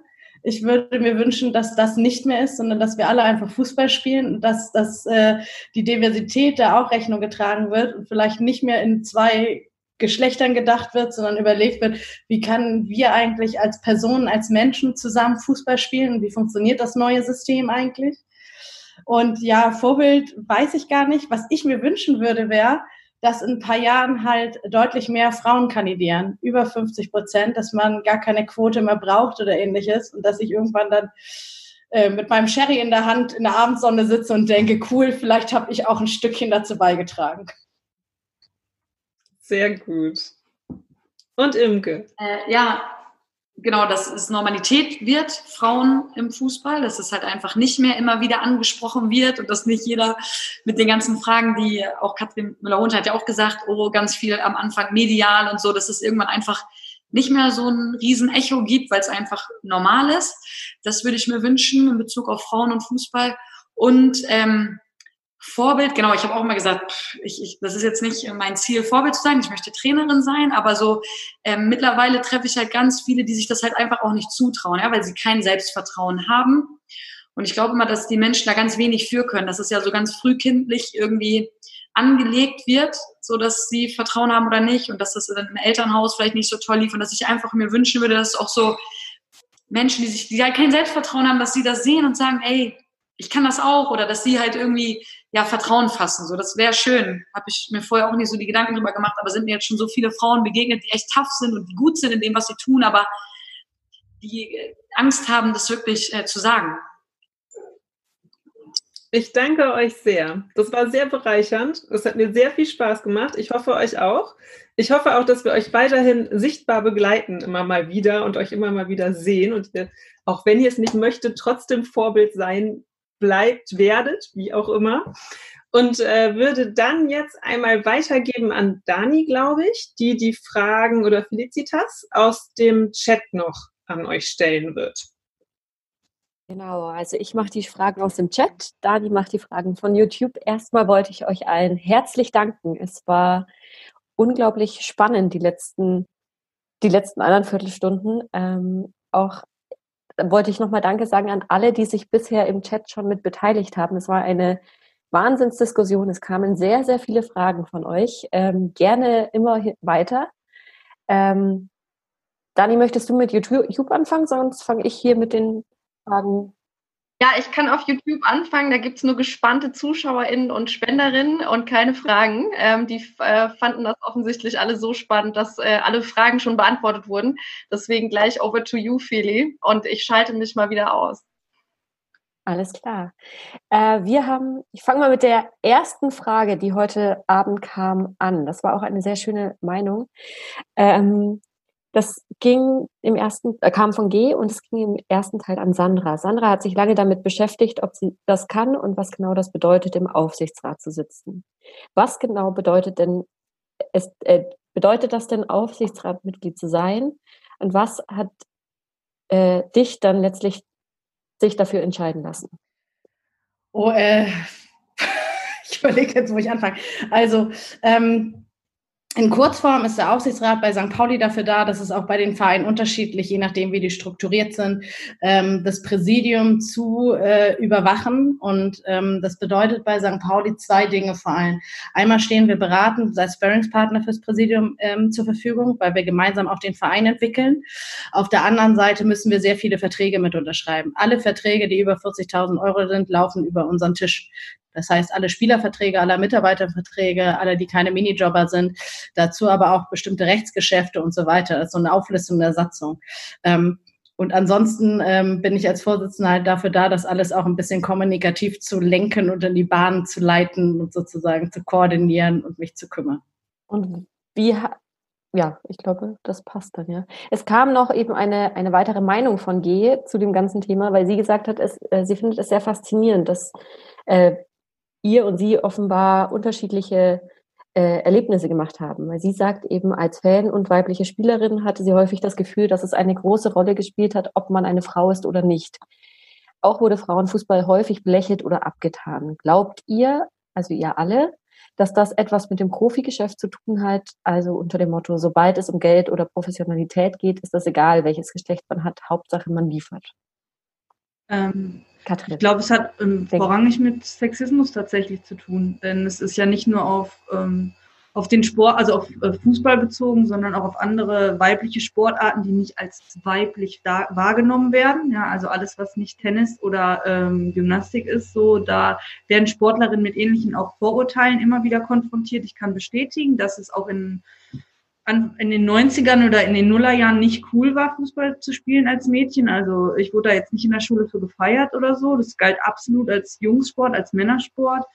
Ich würde mir wünschen, dass das nicht mehr ist, sondern dass wir alle einfach Fußball spielen und dass, dass äh, die Diversität da auch Rechnung getragen wird und vielleicht nicht mehr in zwei Geschlechtern gedacht wird, sondern überlegt wird, wie können wir eigentlich als Personen, als Menschen zusammen Fußball spielen wie funktioniert das neue System eigentlich? Und ja, Vorbild weiß ich gar nicht. Was ich mir wünschen würde, wäre, dass in ein paar Jahren halt deutlich mehr Frauen kandidieren, über 50 Prozent, dass man gar keine Quote mehr braucht oder ähnliches und dass ich irgendwann dann äh, mit meinem Sherry in der Hand in der Abendsonne sitze und denke, cool, vielleicht habe ich auch ein Stückchen dazu beigetragen. Sehr gut. Und Imke? Äh, ja, genau, dass es Normalität wird, Frauen im Fußball, dass es halt einfach nicht mehr immer wieder angesprochen wird und dass nicht jeder mit den ganzen Fragen, die auch Katrin Müller-Hund hat ja auch gesagt, oh, ganz viel am Anfang medial und so, dass es irgendwann einfach nicht mehr so ein Riesenecho gibt, weil es einfach normal ist. Das würde ich mir wünschen in Bezug auf Frauen und Fußball. Und ähm, Vorbild, genau, ich habe auch immer gesagt, ich, ich, das ist jetzt nicht mein Ziel, Vorbild zu sein, ich möchte Trainerin sein, aber so ähm, mittlerweile treffe ich halt ganz viele, die sich das halt einfach auch nicht zutrauen, ja, weil sie kein Selbstvertrauen haben. Und ich glaube immer, dass die Menschen da ganz wenig für können, dass es ja so ganz frühkindlich irgendwie angelegt wird, so dass sie Vertrauen haben oder nicht. Und dass das dann im Elternhaus vielleicht nicht so toll lief. Und dass ich einfach mir wünschen würde, dass auch so Menschen, die sich, die halt kein Selbstvertrauen haben, dass sie das sehen und sagen, ey, ich kann das auch. Oder dass sie halt irgendwie ja Vertrauen fassen. So, das wäre schön. Habe ich mir vorher auch nicht so die Gedanken drüber gemacht, aber sind mir jetzt schon so viele Frauen begegnet, die echt tough sind und die gut sind in dem, was sie tun, aber die äh, Angst haben, das wirklich äh, zu sagen. Ich danke euch sehr. Das war sehr bereichernd. Es hat mir sehr viel Spaß gemacht. Ich hoffe euch auch. Ich hoffe auch, dass wir euch weiterhin sichtbar begleiten, immer mal wieder und euch immer mal wieder sehen und ihr, auch wenn ihr es nicht möchtet, trotzdem Vorbild sein bleibt, werdet, wie auch immer. Und äh, würde dann jetzt einmal weitergeben an Dani, glaube ich, die die Fragen oder Felicitas aus dem Chat noch an euch stellen wird. Genau, also ich mache die Fragen aus dem Chat, Dani macht die Fragen von YouTube. Erstmal wollte ich euch allen herzlich danken. Es war unglaublich spannend, die letzten, die letzten anderen Viertelstunden. Ähm, auch wollte ich nochmal Danke sagen an alle, die sich bisher im Chat schon mit beteiligt haben. Es war eine Wahnsinnsdiskussion. Es kamen sehr, sehr viele Fragen von euch. Ähm, gerne immer weiter. Ähm, Dani, möchtest du mit YouTube anfangen? Sonst fange ich hier mit den Fragen. Ja, ich kann auf YouTube anfangen. Da gibt es nur gespannte ZuschauerInnen und Spenderinnen und keine Fragen. Ähm, die äh, fanden das offensichtlich alle so spannend, dass äh, alle Fragen schon beantwortet wurden. Deswegen gleich over to you, Feli. Und ich schalte mich mal wieder aus. Alles klar. Äh, wir haben, ich fange mal mit der ersten Frage, die heute Abend kam, an. Das war auch eine sehr schöne Meinung. Ähm, das ging im ersten, äh, kam von G und es ging im ersten Teil an Sandra. Sandra hat sich lange damit beschäftigt, ob sie das kann und was genau das bedeutet, im Aufsichtsrat zu sitzen. Was genau bedeutet denn, es, äh, bedeutet das denn, Aufsichtsratmitglied zu sein? Und was hat äh, dich dann letztlich sich dafür entscheiden lassen? Oh, äh, ich überlege jetzt, wo ich anfange. Also, ähm, in Kurzform ist der Aufsichtsrat bei St. Pauli dafür da, dass es auch bei den Vereinen unterschiedlich, je nachdem wie die strukturiert sind, ähm, das Präsidium zu äh, überwachen. Und ähm, das bedeutet bei St. Pauli zwei Dinge vor allem. Einmal stehen wir beratend als Sparringspartner fürs Präsidium ähm, zur Verfügung, weil wir gemeinsam auch den Verein entwickeln. Auf der anderen Seite müssen wir sehr viele Verträge mit unterschreiben. Alle Verträge, die über 40.000 Euro sind, laufen über unseren Tisch. Das heißt, alle Spielerverträge, alle Mitarbeiterverträge, alle, die keine Minijobber sind, dazu aber auch bestimmte Rechtsgeschäfte und so weiter. Das ist so eine Auflistung der Satzung. Ähm, und ansonsten ähm, bin ich als Vorsitzender halt dafür da, das alles auch ein bisschen kommunikativ zu lenken und in die Bahn zu leiten und sozusagen zu koordinieren und mich zu kümmern. Und wie, ja, ich glaube, das passt dann, ja. Es kam noch eben eine, eine weitere Meinung von G zu dem ganzen Thema, weil sie gesagt hat, es, äh, sie findet es sehr faszinierend, dass äh, ihr und sie offenbar unterschiedliche äh, Erlebnisse gemacht haben. Weil sie sagt eben, als Fan und weibliche Spielerin hatte sie häufig das Gefühl, dass es eine große Rolle gespielt hat, ob man eine Frau ist oder nicht. Auch wurde Frauenfußball häufig belächelt oder abgetan. Glaubt ihr, also ihr alle, dass das etwas mit dem Profigeschäft zu tun hat? Also unter dem Motto, sobald es um Geld oder Professionalität geht, ist das egal, welches Geschlecht man hat. Hauptsache, man liefert. Ähm, Katrin. Ich glaube, es hat ähm, vorrangig mit Sexismus tatsächlich zu tun, denn es ist ja nicht nur auf, ähm, auf den Sport, also auf äh, Fußball bezogen, sondern auch auf andere weibliche Sportarten, die nicht als weiblich da, wahrgenommen werden. Ja, also alles, was nicht Tennis oder ähm, Gymnastik ist, so da werden Sportlerinnen mit ähnlichen auch Vorurteilen immer wieder konfrontiert. Ich kann bestätigen, dass es auch in an, in den 90ern oder in den Nullerjahren nicht cool war, Fußball zu spielen als Mädchen. Also ich wurde da jetzt nicht in der Schule für gefeiert oder so. Das galt absolut als Jungssport, als Männersport.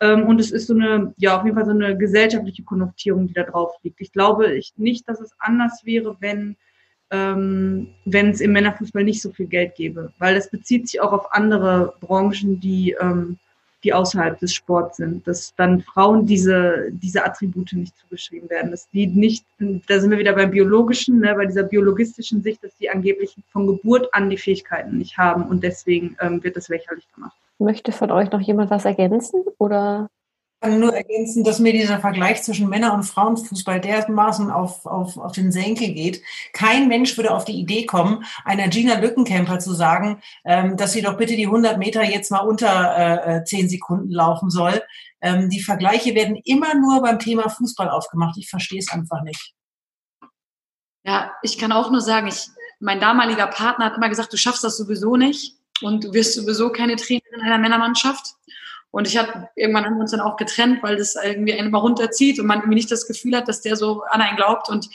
Ähm, und es ist so eine, ja, auf jeden Fall so eine gesellschaftliche Konnotierung, die da drauf liegt. Ich glaube ich, nicht, dass es anders wäre, wenn ähm, wenn es im Männerfußball nicht so viel Geld gäbe. Weil das bezieht sich auch auf andere Branchen, die ähm, die außerhalb des Sports sind, dass dann Frauen diese, diese Attribute nicht zugeschrieben werden, dass die nicht, da sind wir wieder beim biologischen, ne, bei dieser biologistischen Sicht, dass die angeblich von Geburt an die Fähigkeiten nicht haben und deswegen ähm, wird das lächerlich gemacht. Möchte von euch noch jemand was ergänzen oder kann nur ergänzen, dass mir dieser Vergleich zwischen Männer- und Frauenfußball dermaßen auf, auf, auf den Senkel geht. Kein Mensch würde auf die Idee kommen, einer Gina Lückenkämper zu sagen, ähm, dass sie doch bitte die 100 Meter jetzt mal unter äh, 10 Sekunden laufen soll. Ähm, die Vergleiche werden immer nur beim Thema Fußball aufgemacht. Ich verstehe es einfach nicht. Ja, ich kann auch nur sagen, ich, mein damaliger Partner hat immer gesagt, du schaffst das sowieso nicht und du wirst sowieso keine Trainerin einer Männermannschaft. Und ich habe irgendwann haben wir uns dann auch getrennt, weil das irgendwie einen mal runterzieht und man irgendwie nicht das Gefühl hat, dass der so an einen glaubt. Und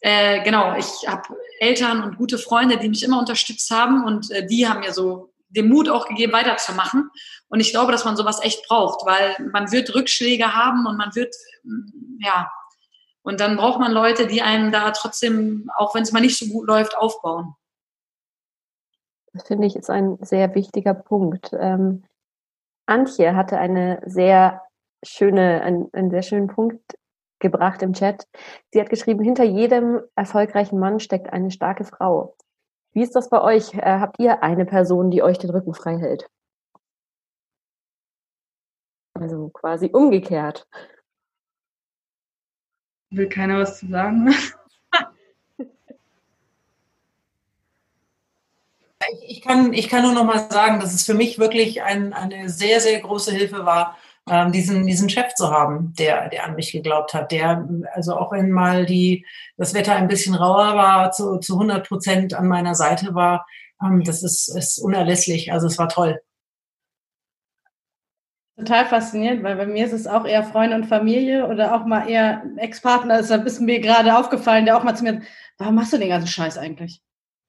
äh, genau, ich habe Eltern und gute Freunde, die mich immer unterstützt haben und äh, die haben mir so den Mut auch gegeben, weiterzumachen. Und ich glaube, dass man sowas echt braucht, weil man wird Rückschläge haben und man wird, mm, ja, und dann braucht man Leute, die einem da trotzdem, auch wenn es mal nicht so gut läuft, aufbauen. Das finde ich ist ein sehr wichtiger Punkt. Ähm, Antje hatte eine sehr schöne, einen, einen sehr schönen Punkt gebracht im Chat. Sie hat geschrieben, hinter jedem erfolgreichen Mann steckt eine starke Frau. Wie ist das bei euch? Äh, habt ihr eine Person, die euch den Rücken frei hält? Also quasi umgekehrt. Will keiner was zu sagen? Ich, ich, kann, ich kann nur noch mal sagen, dass es für mich wirklich ein, eine sehr, sehr große Hilfe war, ähm, diesen, diesen Chef zu haben, der, der an mich geglaubt hat, der, also auch wenn mal die, das Wetter ein bisschen rauer war, zu, zu 100 Prozent an meiner Seite war, ähm, das ist, ist unerlässlich. Also es war toll. Total faszinierend, weil bei mir ist es auch eher Freunde und Familie oder auch mal eher Ex-Partner. Deshalb ist mir gerade aufgefallen, der auch mal zu mir, warum machst du den ganzen Scheiß eigentlich?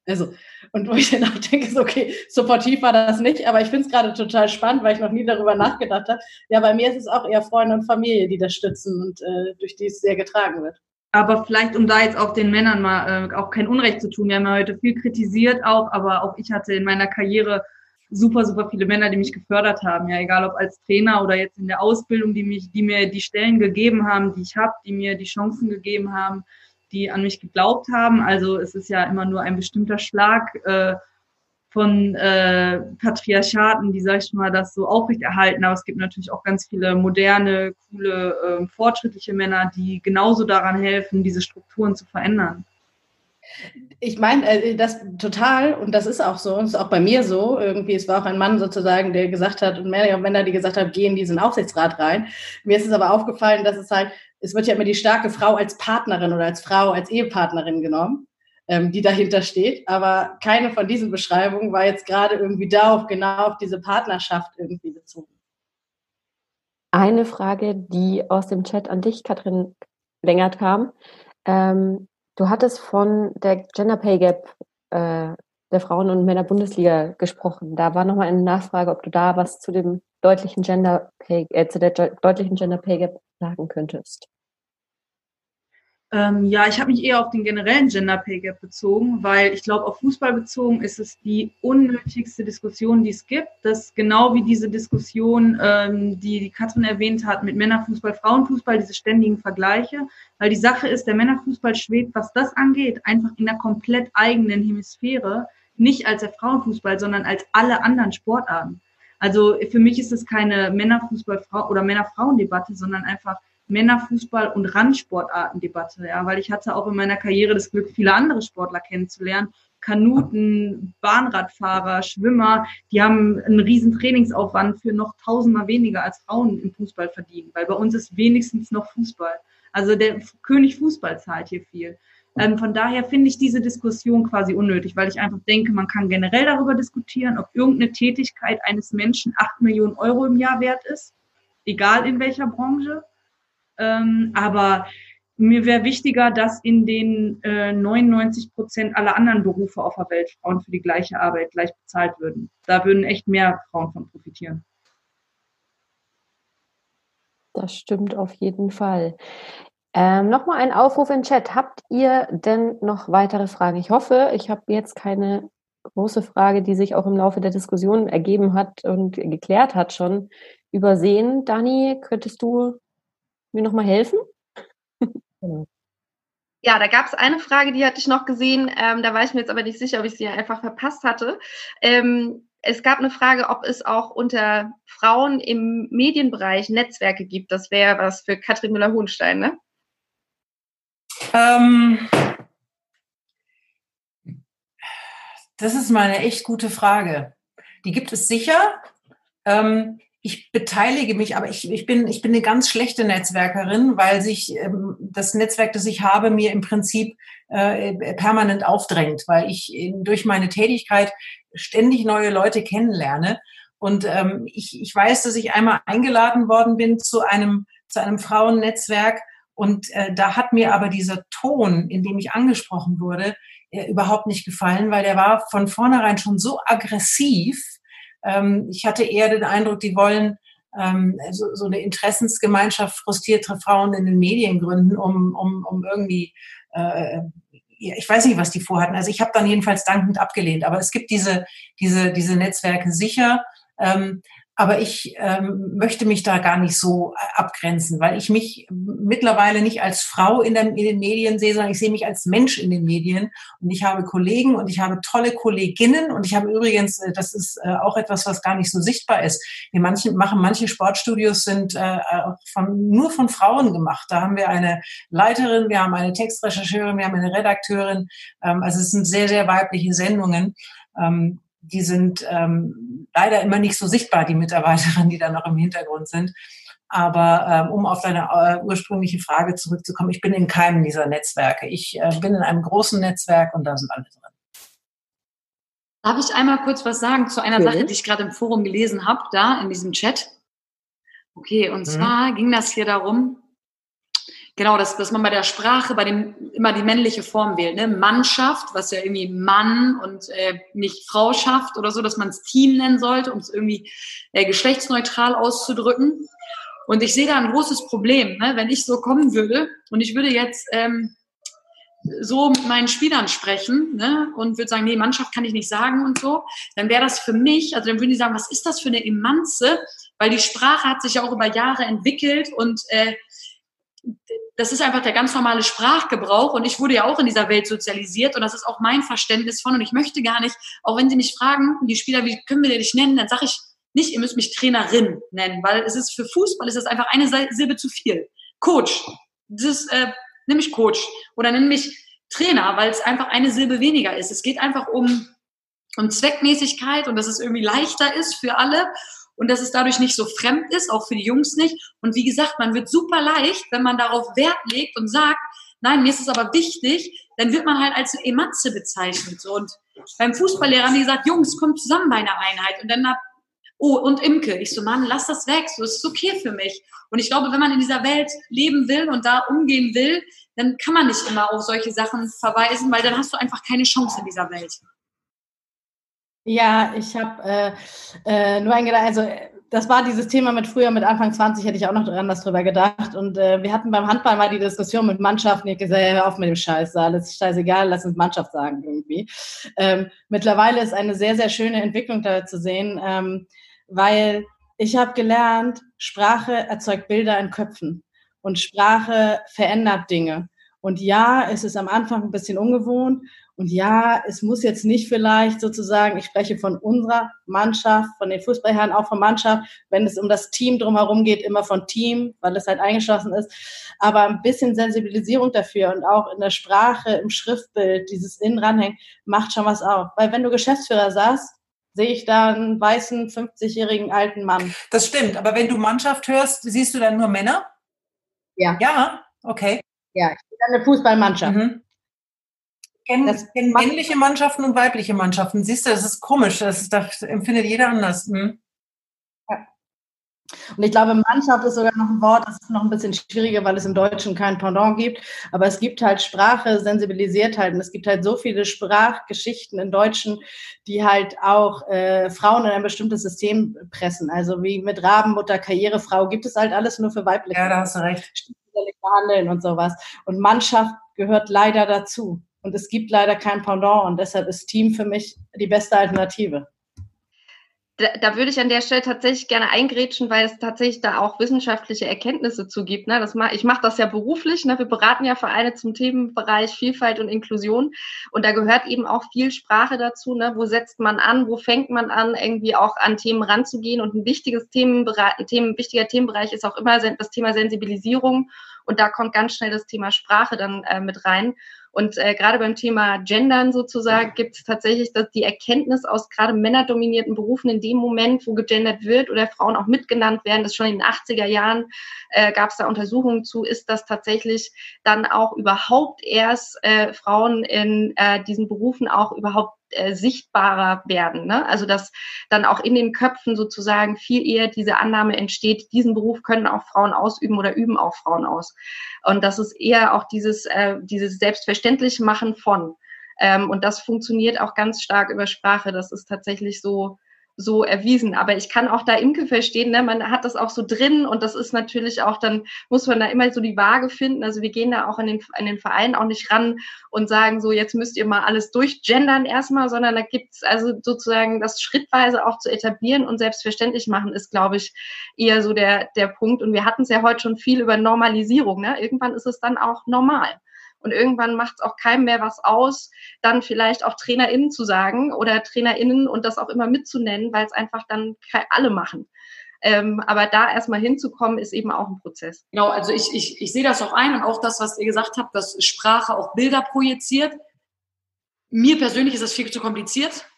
Also, und wo ich dann auch denke, so, okay, supportiv war das nicht, aber ich finde es gerade total spannend, weil ich noch nie darüber nachgedacht habe. Ja, bei mir ist es auch eher Freunde und Familie, die das stützen und äh, durch die es sehr getragen wird. Aber vielleicht, um da jetzt auch den Männern mal äh, auch kein Unrecht zu tun, wir haben ja heute viel kritisiert auch, aber auch ich hatte in meiner Karriere super, super viele Männer, die mich gefördert haben, ja, egal ob als Trainer oder jetzt in der Ausbildung, die mich, die mir die Stellen gegeben haben, die ich habe, die mir die Chancen gegeben haben die an mich geglaubt haben. Also es ist ja immer nur ein bestimmter Schlag äh, von äh, Patriarchaten, die, sag ich mal, das so aufrechterhalten. Aber es gibt natürlich auch ganz viele moderne, coole, äh, fortschrittliche Männer, die genauso daran helfen, diese Strukturen zu verändern. Ich meine, äh, das total, und das ist auch so, und ist auch bei mir so. Irgendwie, es war auch ein Mann sozusagen, der gesagt hat, und mehrere Männer, die gesagt haben, geh in diesen Aufsichtsrat rein. Mir ist es aber aufgefallen, dass es halt es wird ja immer die starke Frau als Partnerin oder als Frau, als Ehepartnerin genommen, ähm, die dahinter steht. Aber keine von diesen Beschreibungen war jetzt gerade irgendwie da auf genau auf diese Partnerschaft irgendwie bezogen. Eine Frage, die aus dem Chat an dich, Katrin Längert kam. Ähm, du hattest von der Gender Pay Gap äh, der Frauen- und Männer-Bundesliga gesprochen. Da war nochmal eine Nachfrage, ob du da was zu dem deutlichen Gender Pay, äh, zu der deutlichen Gender Pay Gap sagen könntest? Ähm, ja, ich habe mich eher auf den generellen Gender Pay Gap bezogen, weil ich glaube, auf Fußball bezogen ist es die unnötigste Diskussion, die es gibt. Das genau wie diese Diskussion, ähm, die, die Katrin erwähnt hat, mit Männerfußball, Frauenfußball, diese ständigen Vergleiche. Weil die Sache ist, der Männerfußball schwebt, was das angeht, einfach in der komplett eigenen Hemisphäre, nicht als der Frauenfußball, sondern als alle anderen Sportarten. Also für mich ist es keine Männerfußball oder Männer-Frauen-Debatte, sondern einfach Männerfußball und Randsportartendebatte, ja, weil ich hatte auch in meiner Karriere das Glück, viele andere Sportler kennenzulernen. Kanuten, Bahnradfahrer, Schwimmer, die haben einen riesen Trainingsaufwand für noch tausendmal weniger als Frauen im Fußball verdienen, weil bei uns ist wenigstens noch Fußball. Also der König Fußball zahlt hier viel. Ähm, von daher finde ich diese Diskussion quasi unnötig, weil ich einfach denke, man kann generell darüber diskutieren, ob irgendeine Tätigkeit eines Menschen acht Millionen Euro im Jahr wert ist, egal in welcher Branche. Ähm, aber mir wäre wichtiger, dass in den äh, 99 Prozent aller anderen Berufe auf der Welt Frauen für die gleiche Arbeit gleich bezahlt würden. Da würden echt mehr Frauen von profitieren. Das stimmt auf jeden Fall. Ähm, Nochmal ein Aufruf im Chat. Habt ihr denn noch weitere Fragen? Ich hoffe, ich habe jetzt keine große Frage, die sich auch im Laufe der Diskussion ergeben hat und geklärt hat, schon übersehen. Dani, könntest du mir nochmal helfen? Ja, da gab es eine Frage, die hatte ich noch gesehen. Ähm, da war ich mir jetzt aber nicht sicher, ob ich sie einfach verpasst hatte. Ähm, es gab eine Frage, ob es auch unter Frauen im Medienbereich Netzwerke gibt. Das wäre was für Katrin Müller-Hohenstein, ne? Ähm, das ist mal eine echt gute Frage. Die gibt es sicher. Ähm, ich beteilige mich, aber ich, ich, bin, ich bin eine ganz schlechte Netzwerkerin, weil sich ähm, das Netzwerk, das ich habe, mir im Prinzip äh, permanent aufdrängt, weil ich in, durch meine Tätigkeit ständig neue Leute kennenlerne. Und ähm, ich, ich weiß, dass ich einmal eingeladen worden bin zu einem, zu einem Frauennetzwerk Und äh, da hat mir aber dieser Ton, in dem ich angesprochen wurde, äh, überhaupt nicht gefallen, weil der war von vornherein schon so aggressiv. Ähm, ich hatte eher den Eindruck, die wollen ähm, so, so eine Interessensgemeinschaft frustrierte Frauen in den Medien gründen, um, um, um irgendwie äh, ich weiß nicht, was die vorhatten. Also ich habe dann jedenfalls dankend abgelehnt. Aber es gibt diese, diese, diese Netzwerke sicher. Ähm, aber ich ähm, möchte mich da gar nicht so äh, abgrenzen, weil ich mich mittlerweile nicht als Frau in, der, in, den Medien sehe, sondern ich sehe mich als Mensch in den Medien. Und ich habe Kollegen und ich habe tolle Kolleginnen. Und ich habe übrigens, äh, das ist äh, auch etwas, was gar nicht so sichtbar ist. Wir manche, machen manche Sportstudios sind äh, von, nur von Frauen gemacht. Da haben wir eine Leiterin, wir haben eine Textrechercheurin, wir haben eine Redakteurin. Ähm, also es sind sehr, sehr weibliche Sendungen. Ähm, die sind ähm, leider immer nicht so sichtbar, die Mitarbeiterinnen, die da noch im Hintergrund sind. Aber ähm, um auf deine äh, ursprüngliche Frage zurückzukommen, ich bin in keinem dieser Netzwerke. Ich äh, bin in einem großen Netzwerk und da sind alle drin. Darf ich einmal kurz was sagen zu einer ja. Sache, die ich gerade im Forum gelesen habe, da in diesem Chat? Okay, und mhm. zwar ging das hier darum, Genau, dass, dass man bei der Sprache bei dem immer die männliche Form wählt. Ne? Mannschaft, was ja irgendwie Mann und äh, nicht Frau schafft oder so, dass man es Team nennen sollte, um es irgendwie äh, geschlechtsneutral auszudrücken. Und ich sehe da ein großes Problem, ne? wenn ich so kommen würde und ich würde jetzt ähm, so mit meinen Spielern sprechen ne? und würde sagen, nee, Mannschaft kann ich nicht sagen und so, dann wäre das für mich, also dann würden die sagen, was ist das für eine Emanze? Weil die Sprache hat sich ja auch über Jahre entwickelt und äh, das ist einfach der ganz normale Sprachgebrauch und ich wurde ja auch in dieser Welt sozialisiert und das ist auch mein Verständnis von und ich möchte gar nicht, auch wenn sie mich fragen, die Spieler, wie können wir dich nennen, dann sage ich nicht, ihr müsst mich Trainerin nennen, weil es ist für Fußball ist das einfach eine Silbe zu viel. Coach, das ist, äh, nimm mich Coach oder nenn mich Trainer, weil es einfach eine Silbe weniger ist. Es geht einfach um um Zweckmäßigkeit und dass es irgendwie leichter ist für alle und dass es dadurch nicht so fremd ist, auch für die Jungs nicht. Und wie gesagt, man wird super leicht, wenn man darauf Wert legt und sagt, nein, mir ist es aber wichtig, dann wird man halt als Ematze bezeichnet. Und beim Fußballlehrer haben die gesagt, Jungs, kommt zusammen bei einer Einheit. Und dann hat, oh, und Imke. Ich so, Mann, lass das weg, so, es ist okay für mich. Und ich glaube, wenn man in dieser Welt leben will und da umgehen will, dann kann man nicht immer auf solche Sachen verweisen, weil dann hast du einfach keine Chance in dieser Welt. Ja, ich habe äh, äh, nur ein Gedanke, also das war dieses Thema mit früher, mit Anfang 20 hätte ich auch noch was drüber gedacht. Und äh, wir hatten beim Handball mal die Diskussion mit Mannschaften. Ich gesagt, hör auf mit dem Scheiß, alles scheißegal, lass uns Mannschaft sagen irgendwie. Ähm, mittlerweile ist eine sehr, sehr schöne Entwicklung da zu sehen, ähm, weil ich habe gelernt, Sprache erzeugt Bilder in Köpfen und Sprache verändert Dinge. Und ja, es ist am Anfang ein bisschen ungewohnt und ja, es muss jetzt nicht vielleicht sozusagen, ich spreche von unserer Mannschaft, von den Fußballherren, auch von Mannschaft, wenn es um das Team drumherum geht, immer von Team, weil es halt eingeschlossen ist. Aber ein bisschen Sensibilisierung dafür und auch in der Sprache, im Schriftbild, dieses Innen ranhängen, macht schon was auf. Weil wenn du Geschäftsführer sagst, sehe ich da einen weißen, 50-jährigen alten Mann. Das stimmt, aber wenn du Mannschaft hörst, siehst du dann nur Männer? Ja. Ja, okay. Ja, ich bin eine Fußballmannschaft. Mhm kennen, kennen männliche Mannschaften und weibliche Mannschaften. Siehst du, das ist komisch. Das, das empfindet jeder anders. Hm? Und ich glaube, Mannschaft ist sogar noch ein Wort, das ist noch ein bisschen schwieriger, weil es im Deutschen kein Pendant gibt. Aber es gibt halt Sprache, sensibilisiert halt. Und es gibt halt so viele Sprachgeschichten in Deutschen, die halt auch äh, Frauen in ein bestimmtes System pressen. Also wie mit Rabenmutter, Karrierefrau gibt es halt alles nur für weibliche. Ja, da hast du recht. Handeln und sowas. Und Mannschaft gehört leider dazu. Und es gibt leider kein Pendant und deshalb ist Team für mich die beste Alternative. Da, da, würde ich an der Stelle tatsächlich gerne eingrätschen, weil es tatsächlich da auch wissenschaftliche Erkenntnisse zu gibt. Ne? Das mach, ich mache das ja beruflich. Ne? Wir beraten ja Vereine zum Themenbereich Vielfalt und Inklusion. Und da gehört eben auch viel Sprache dazu. Ne? Wo setzt man an? Wo fängt man an, irgendwie auch an Themen ranzugehen? Und ein wichtiges Themen, wichtiger Themenbereich ist auch immer das Thema Sensibilisierung. Und da kommt ganz schnell das Thema Sprache dann äh, mit rein. Und äh, gerade beim Thema Gendern sozusagen gibt es tatsächlich dass die Erkenntnis aus gerade männerdominierten Berufen in dem Moment, wo gegendert wird oder Frauen auch mitgenannt werden, das schon in den 80er Jahren äh, gab es da Untersuchungen zu, ist das tatsächlich dann auch überhaupt erst äh, Frauen in äh, diesen Berufen auch überhaupt äh, sichtbarer werden. Ne? Also dass dann auch in den Köpfen sozusagen viel eher diese Annahme entsteht, diesen Beruf können auch Frauen ausüben oder üben auch Frauen aus. Und das ist eher auch dieses, äh, dieses selbstverständlich machen von. Ähm, und das funktioniert auch ganz stark über Sprache. Das ist tatsächlich so, so erwiesen. Aber ich kann auch da Imke verstehen, ne? man hat das auch so drin und das ist natürlich auch, dann muss man da immer so die Waage finden. Also wir gehen da auch an den, an den Verein auch nicht ran und sagen so, jetzt müsst ihr mal alles durchgendern erstmal, sondern da gibt's also sozusagen das schrittweise auch zu etablieren und selbstverständlich machen, ist, glaube ich, eher so der, der Punkt. Und wir hatten es ja heute schon viel über Normalisierung. Ne? Irgendwann ist es dann auch normal. Und irgendwann macht es auch keinem mehr was aus, dann vielleicht auch TrainerInnen zu sagen oder TrainerInnen und das auch immer mitzunennen, weil es einfach dann alle machen. Ähm, aber da erstmal hinzukommen, ist eben auch ein Prozess. Genau, also ich, ich, ich sehe das auch ein und auch das, was ihr gesagt habt, dass Sprache auch Bilder projiziert. Mir persönlich ist das viel zu kompliziert,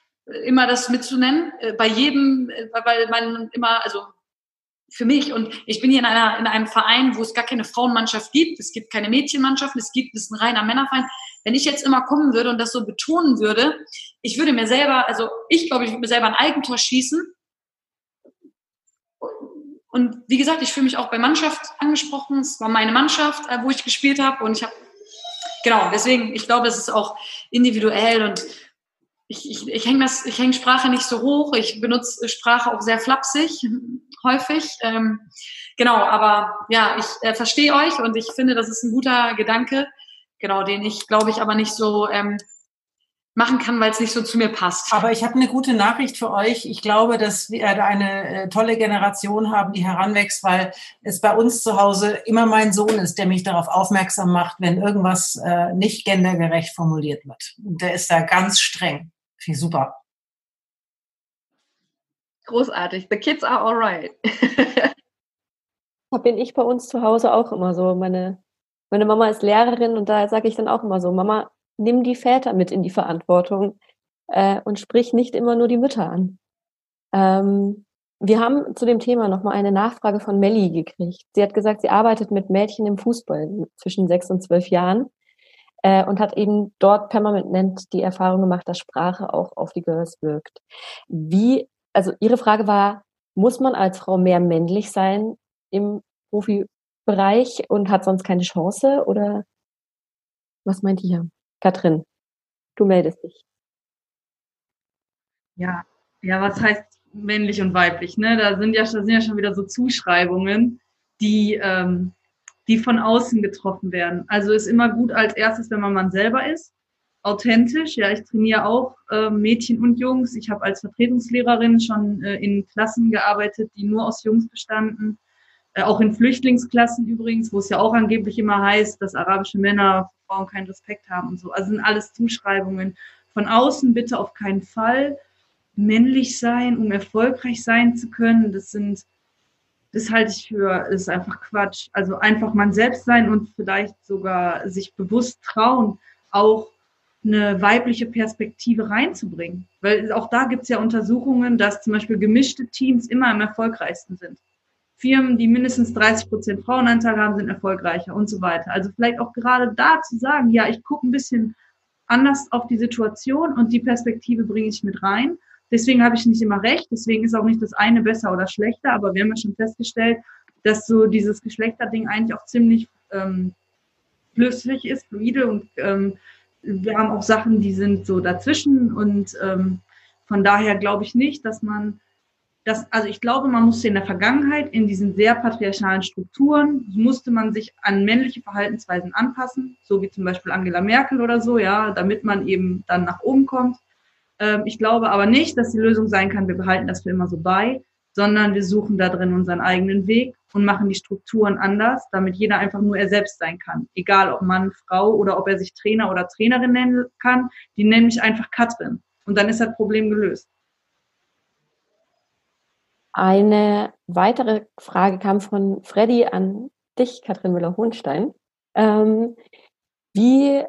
immer das mitzunennen. Äh, bei jedem, äh, weil man immer, also für mich und ich bin hier in, einer, in einem Verein, wo es gar keine Frauenmannschaft gibt, es gibt keine Mädchenmannschaft, es gibt es ist ein reiner Männerverein. Wenn ich jetzt immer kommen würde und das so betonen würde, ich würde mir selber, also ich glaube, ich würde mir selber ein Eigentor schießen. Und wie gesagt, ich fühle mich auch bei Mannschaft angesprochen. Es war meine Mannschaft, äh, wo ich gespielt habe und ich habe genau deswegen. Ich glaube, es ist auch individuell und ich, ich, ich hänge hänge Sprache nicht so hoch. Ich benutze Sprache auch sehr flapsig häufig. Ähm, genau, aber ja, ich äh, verstehe euch und ich finde, das ist ein guter Gedanke, genau, den ich, glaube ich, aber nicht so ähm, machen kann, weil es nicht so zu mir passt. Aber ich habe eine gute Nachricht für euch. Ich glaube, dass wir eine äh, tolle Generation haben, die heranwächst, weil es bei uns zu Hause immer mein Sohn ist, der mich darauf aufmerksam macht, wenn irgendwas äh, nicht gendergerecht formuliert wird. Und der ist da ganz streng. Finde ich super. Großartig. The kids are alright. da bin ich bei uns zu Hause auch immer so. Meine, meine Mama ist Lehrerin und da sage ich dann auch immer so, Mama, nimm die Väter mit in die Verantwortung äh, und sprich nicht immer nur die Mütter an. Ähm, wir haben zu dem Thema nochmal eine Nachfrage von Melli gekriegt. Sie hat gesagt, sie arbeitet mit Mädchen im Fußball zwischen sechs und zwölf Jahren äh, und hat eben dort permanent die Erfahrung gemacht, dass Sprache auch auf die Girls wirkt. Wie, also ihre Frage war, muss man als Frau mehr männlich sein im Profibereich und hat sonst keine Chance oder was meint ihr? Katrin, du meldest dich. Ja, ja, was heißt männlich und weiblich? Ne? Da sind ja, da sind ja schon wieder so Zuschreibungen, die ähm, die von außen getroffen werden. Also ist immer gut als erstes, wenn man man selber ist, authentisch. Ja, ich trainiere auch äh, Mädchen und Jungs. Ich habe als Vertretungslehrerin schon äh, in Klassen gearbeitet, die nur aus Jungs bestanden. Äh, auch in Flüchtlingsklassen übrigens, wo es ja auch angeblich immer heißt, dass arabische Männer Frauen keinen Respekt haben und so. Also sind alles Zuschreibungen. Von außen bitte auf keinen Fall männlich sein, um erfolgreich sein zu können. Das sind das halte ich für, ist einfach Quatsch. Also einfach man selbst sein und vielleicht sogar sich bewusst trauen, auch eine weibliche Perspektive reinzubringen. Weil auch da gibt es ja Untersuchungen, dass zum Beispiel gemischte Teams immer am erfolgreichsten sind. Firmen, die mindestens 30 Prozent Frauenanteil haben, sind erfolgreicher und so weiter. Also vielleicht auch gerade da zu sagen, ja, ich gucke ein bisschen anders auf die Situation und die Perspektive bringe ich mit rein Deswegen habe ich nicht immer recht. Deswegen ist auch nicht das eine besser oder schlechter. Aber wir haben ja schon festgestellt, dass so dieses Geschlechterding eigentlich auch ziemlich ähm, flüssig ist, fluide und ähm, wir haben auch Sachen, die sind so dazwischen und ähm, von daher glaube ich nicht, dass man das, also ich glaube, man musste in der Vergangenheit in diesen sehr patriarchalen Strukturen, musste man sich an männliche Verhaltensweisen anpassen, so wie zum Beispiel Angela Merkel oder so, ja, damit man eben dann nach oben kommt. Ähm, ich glaube aber nicht, dass die Lösung sein kann, wir behalten das für immer so bei, sondern wir suchen da drin unseren eigenen Weg und machen die Strukturen anders, damit jeder einfach nur er selbst sein kann. Egal ob Mann, Frau oder ob er sich Trainer oder Trainerin nennen kann, die nenne ich einfach Katrin. Und dann ist das Problem gelöst. Eine weitere Frage kam von Freddy an dich, Katrin Müller-Hohenstein. Ähm, wie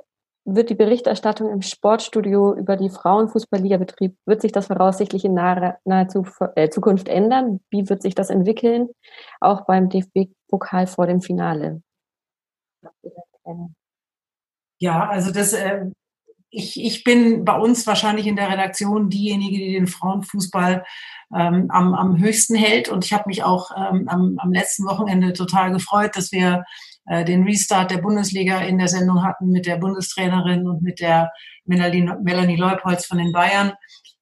wird die Berichterstattung im Sportstudio über die Frauenfußball-Liga-Betrieb, wird sich das voraussichtlich in naher, naher äh, Zukunft ändern? Wie wird sich das entwickeln? Auch beim DFB-Pokal vor dem Finale. Ja, also das, äh, ich, ich bin bei uns wahrscheinlich in der Redaktion diejenige, die den Frauenfußball ähm, am, am höchsten hält. Und ich habe mich auch ähm, am, am letzten Wochenende total gefreut, dass wir äh, den Restart der Bundesliga in der Sendung hatten mit der Bundestrainerin und mit der Melanie, Melanie Leupolz von den Bayern.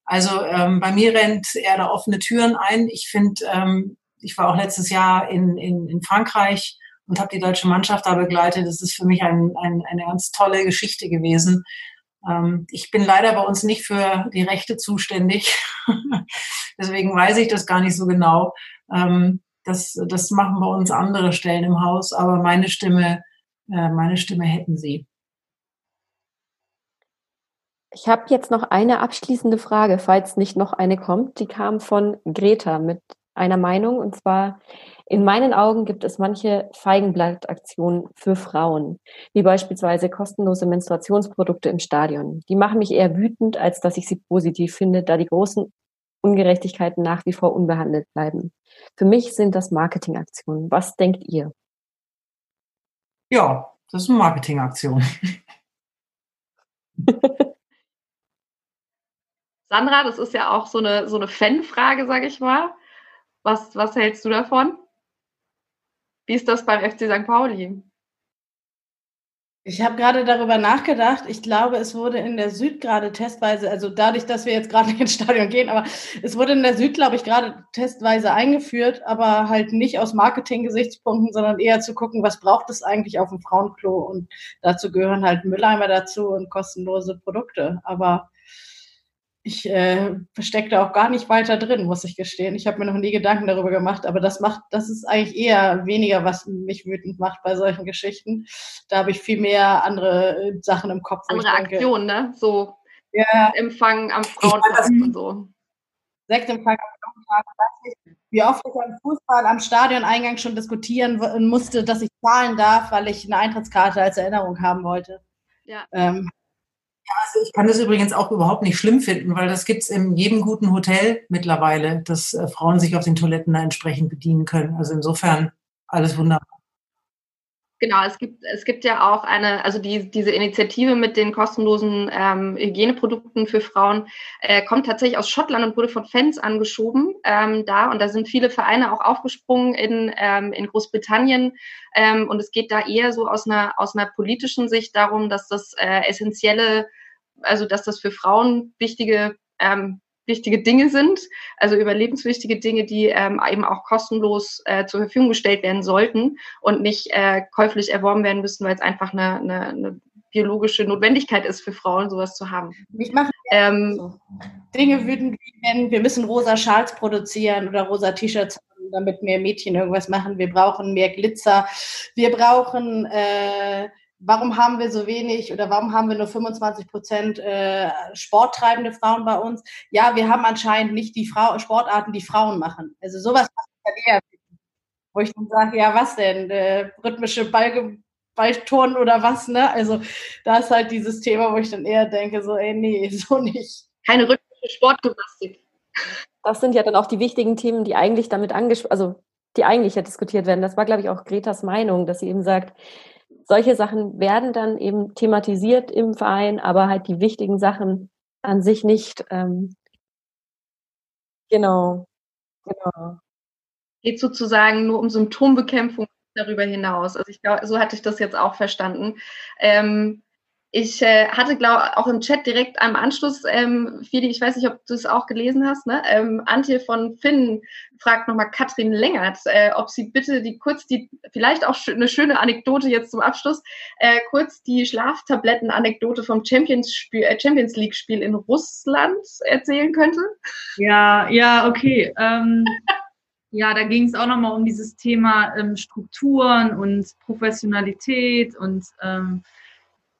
Also ähm, bei mir rennt er da offene Türen ein. Ich finde, ähm, ich war auch letztes Jahr in, in, in Frankreich und habe die deutsche Mannschaft da begleitet. Das ist für mich ein, ein, eine ganz tolle Geschichte gewesen. Ähm, ich bin leider bei uns nicht für die Rechte zuständig. Deswegen weiß ich das gar nicht so genau. Ähm, das, das machen bei uns andere Stellen im Haus, aber meine Stimme, äh, meine Stimme hätten sie. Ich habe jetzt noch eine abschließende Frage, falls nicht noch eine kommt. Die kam von Greta mit einer Meinung und zwar in meinen Augen gibt es manche Feigenblattaktionen für Frauen, wie beispielsweise kostenlose Menstruationsprodukte im Stadion. Die machen mich eher wütend, als dass ich sie positiv finde, da die großen Ungerechtigkeiten nach wie vor unbehandelt bleiben. Für mich sind das Marketingaktionen. Was denkt ihr? Ja, das ist eine Marketingaktion. Sandra, das ist ja auch so eine, so eine Fanfrage, sage ich mal. Was, was hältst du davon? Wie ist das beim FC St. Pauli? Ich habe gerade darüber nachgedacht. Ich glaube, es wurde in der Süd gerade testweise, also dadurch, dass wir jetzt gerade ins Stadion gehen, aber es wurde in der Süd, glaube ich, gerade testweise eingeführt, aber halt nicht aus Marketing-Gesichtspunkten, sondern eher zu gucken, was braucht es eigentlich auf dem Frauenklo. Und dazu gehören halt Mülleimer dazu und kostenlose Produkte. Aber ich äh, verstecke da auch gar nicht weiter drin, muss ich gestehen. Ich habe mir noch nie Gedanken darüber gemacht, aber das macht, das ist eigentlich eher weniger, was mich wütend macht bei solchen Geschichten. Da habe ich viel mehr andere äh, Sachen im Kopf. Andere Aktionen, ne? So ja. Empfang am Frauentag und so. Sektempfang am Frauentag. Wie oft ich am Fußball am Stadioneingang schon diskutieren musste, dass ich zahlen darf, weil ich eine Eintrittskarte als Erinnerung haben wollte. Ja. Ähm, also ich kann das übrigens auch überhaupt nicht schlimm finden, weil das gibt es in jedem guten Hotel mittlerweile, dass äh, Frauen sich auf den Toiletten da entsprechend bedienen können. Also insofern alles wunderbar. Genau, es gibt, es gibt ja auch eine, also die, diese Initiative mit den kostenlosen ähm, Hygieneprodukten für Frauen äh, kommt tatsächlich aus Schottland und wurde von Fans angeschoben ähm, da. Und da sind viele Vereine auch aufgesprungen in, ähm, in Großbritannien. Ähm, und es geht da eher so aus einer, aus einer politischen Sicht darum, dass das äh, essentielle also dass das für Frauen wichtige ähm, wichtige Dinge sind, also überlebenswichtige Dinge, die ähm, eben auch kostenlos äh, zur Verfügung gestellt werden sollten und nicht äh, käuflich erworben werden müssen, weil es einfach eine, eine, eine biologische Notwendigkeit ist für Frauen, sowas zu haben. Ich mache ähm, so. Dinge wie wenn wir müssen rosa Schals produzieren oder rosa T-Shirts damit mehr Mädchen irgendwas machen. Wir brauchen mehr Glitzer. Wir brauchen äh, warum haben wir so wenig oder warum haben wir nur 25 Prozent äh, sporttreibende Frauen bei uns? Ja, wir haben anscheinend nicht die Frau Sportarten, die Frauen machen. Also sowas dann eher, wo ich dann sage, ja, was denn? Äh, rhythmische Ball, Ballturnen oder was, ne? Also da ist halt dieses Thema, wo ich dann eher denke, so, ey, nee, so nicht. Keine rhythmische Sportgymnastik. Das sind ja dann auch die wichtigen Themen, die eigentlich damit angesprochen, also die eigentlich ja diskutiert werden. Das war, glaube ich, auch Gretas Meinung, dass sie eben sagt, solche Sachen werden dann eben thematisiert im Verein, aber halt die wichtigen Sachen an sich nicht. Ähm, genau, genau. Geht sozusagen nur um Symptombekämpfung darüber hinaus. Also ich glaube, so hatte ich das jetzt auch verstanden. Ähm, ich äh, hatte, glaube auch im Chat direkt am Anschluss, ähm, Fidi, ich weiß nicht, ob du es auch gelesen hast, ne? Ähm, Antje von Finn fragt nochmal Katrin Längert, äh, ob sie bitte die kurz die, vielleicht auch eine schöne Anekdote jetzt zum Abschluss, äh, kurz die Schlaftabletten-Anekdote vom Champions, äh, Champions League-Spiel in Russland erzählen könnte. Ja, ja, okay. Ähm, ja, da ging es auch nochmal um dieses Thema ähm, Strukturen und Professionalität und ähm,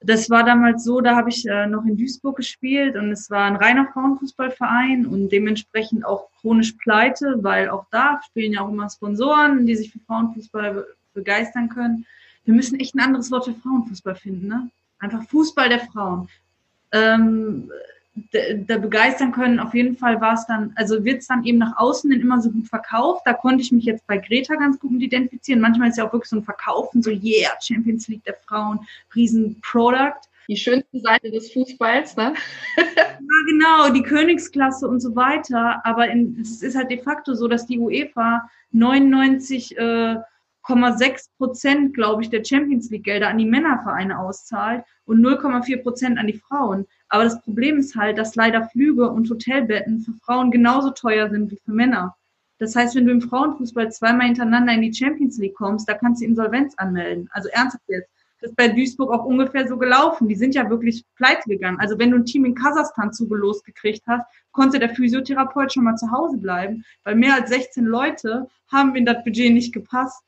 das war damals so, da habe ich äh, noch in Duisburg gespielt und es war ein reiner Frauenfußballverein und dementsprechend auch chronisch pleite, weil auch da spielen ja auch immer Sponsoren, die sich für Frauenfußball be begeistern können. Wir müssen echt ein anderes Wort für Frauenfußball finden, ne? Einfach Fußball der Frauen. Ähm, da begeistern können. Auf jeden Fall war es dann, also wird es dann eben nach außen hin immer so gut verkauft. Da konnte ich mich jetzt bei Greta ganz gut mit identifizieren. Manchmal ist ja auch wirklich so ein Verkaufen, so yeah, Champions League der Frauen, riesen Product. die schönste Seite des Fußballs, ne? ja, genau, die Königsklasse und so weiter. Aber in, es ist halt de facto so, dass die UEFA 99,6 äh, Prozent, glaube ich, der Champions League Gelder an die Männervereine auszahlt und 0,4 Prozent an die Frauen. Aber das Problem ist halt, dass leider Flüge und Hotelbetten für Frauen genauso teuer sind wie für Männer. Das heißt, wenn du im Frauenfußball zweimal hintereinander in die Champions League kommst, da kannst du Insolvenz anmelden. Also ernsthaft jetzt. Das ist bei Duisburg auch ungefähr so gelaufen. Die sind ja wirklich pleite gegangen. Also wenn du ein Team in Kasachstan zugelost gekriegt hast, konnte der Physiotherapeut schon mal zu Hause bleiben, weil mehr als 16 Leute haben in das Budget nicht gepasst.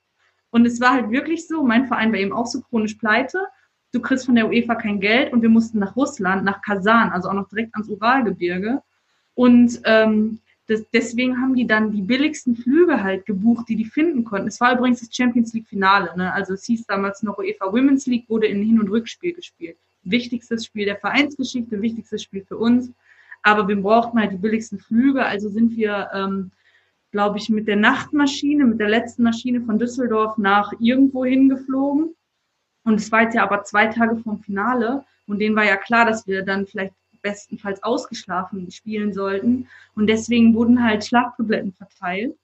Und es war halt wirklich so, mein Verein war eben auch so chronisch pleite. Du kriegst von der UEFA kein Geld und wir mussten nach Russland, nach Kasan, also auch noch direkt ans Uralgebirge. Und ähm, das, deswegen haben die dann die billigsten Flüge halt gebucht, die die finden konnten. Es war übrigens das Champions League Finale. Ne? Also es hieß damals noch UEFA Women's League, wurde in Hin- und Rückspiel gespielt. Wichtigstes Spiel der Vereinsgeschichte, wichtigstes Spiel für uns. Aber wir brauchten halt die billigsten Flüge. Also sind wir, ähm, glaube ich, mit der Nachtmaschine, mit der letzten Maschine von Düsseldorf nach irgendwo hingeflogen. Und es war jetzt ja aber zwei Tage vom Finale. Und denen war ja klar, dass wir dann vielleicht bestenfalls ausgeschlafen spielen sollten. Und deswegen wurden halt Schlaftabletten verteilt,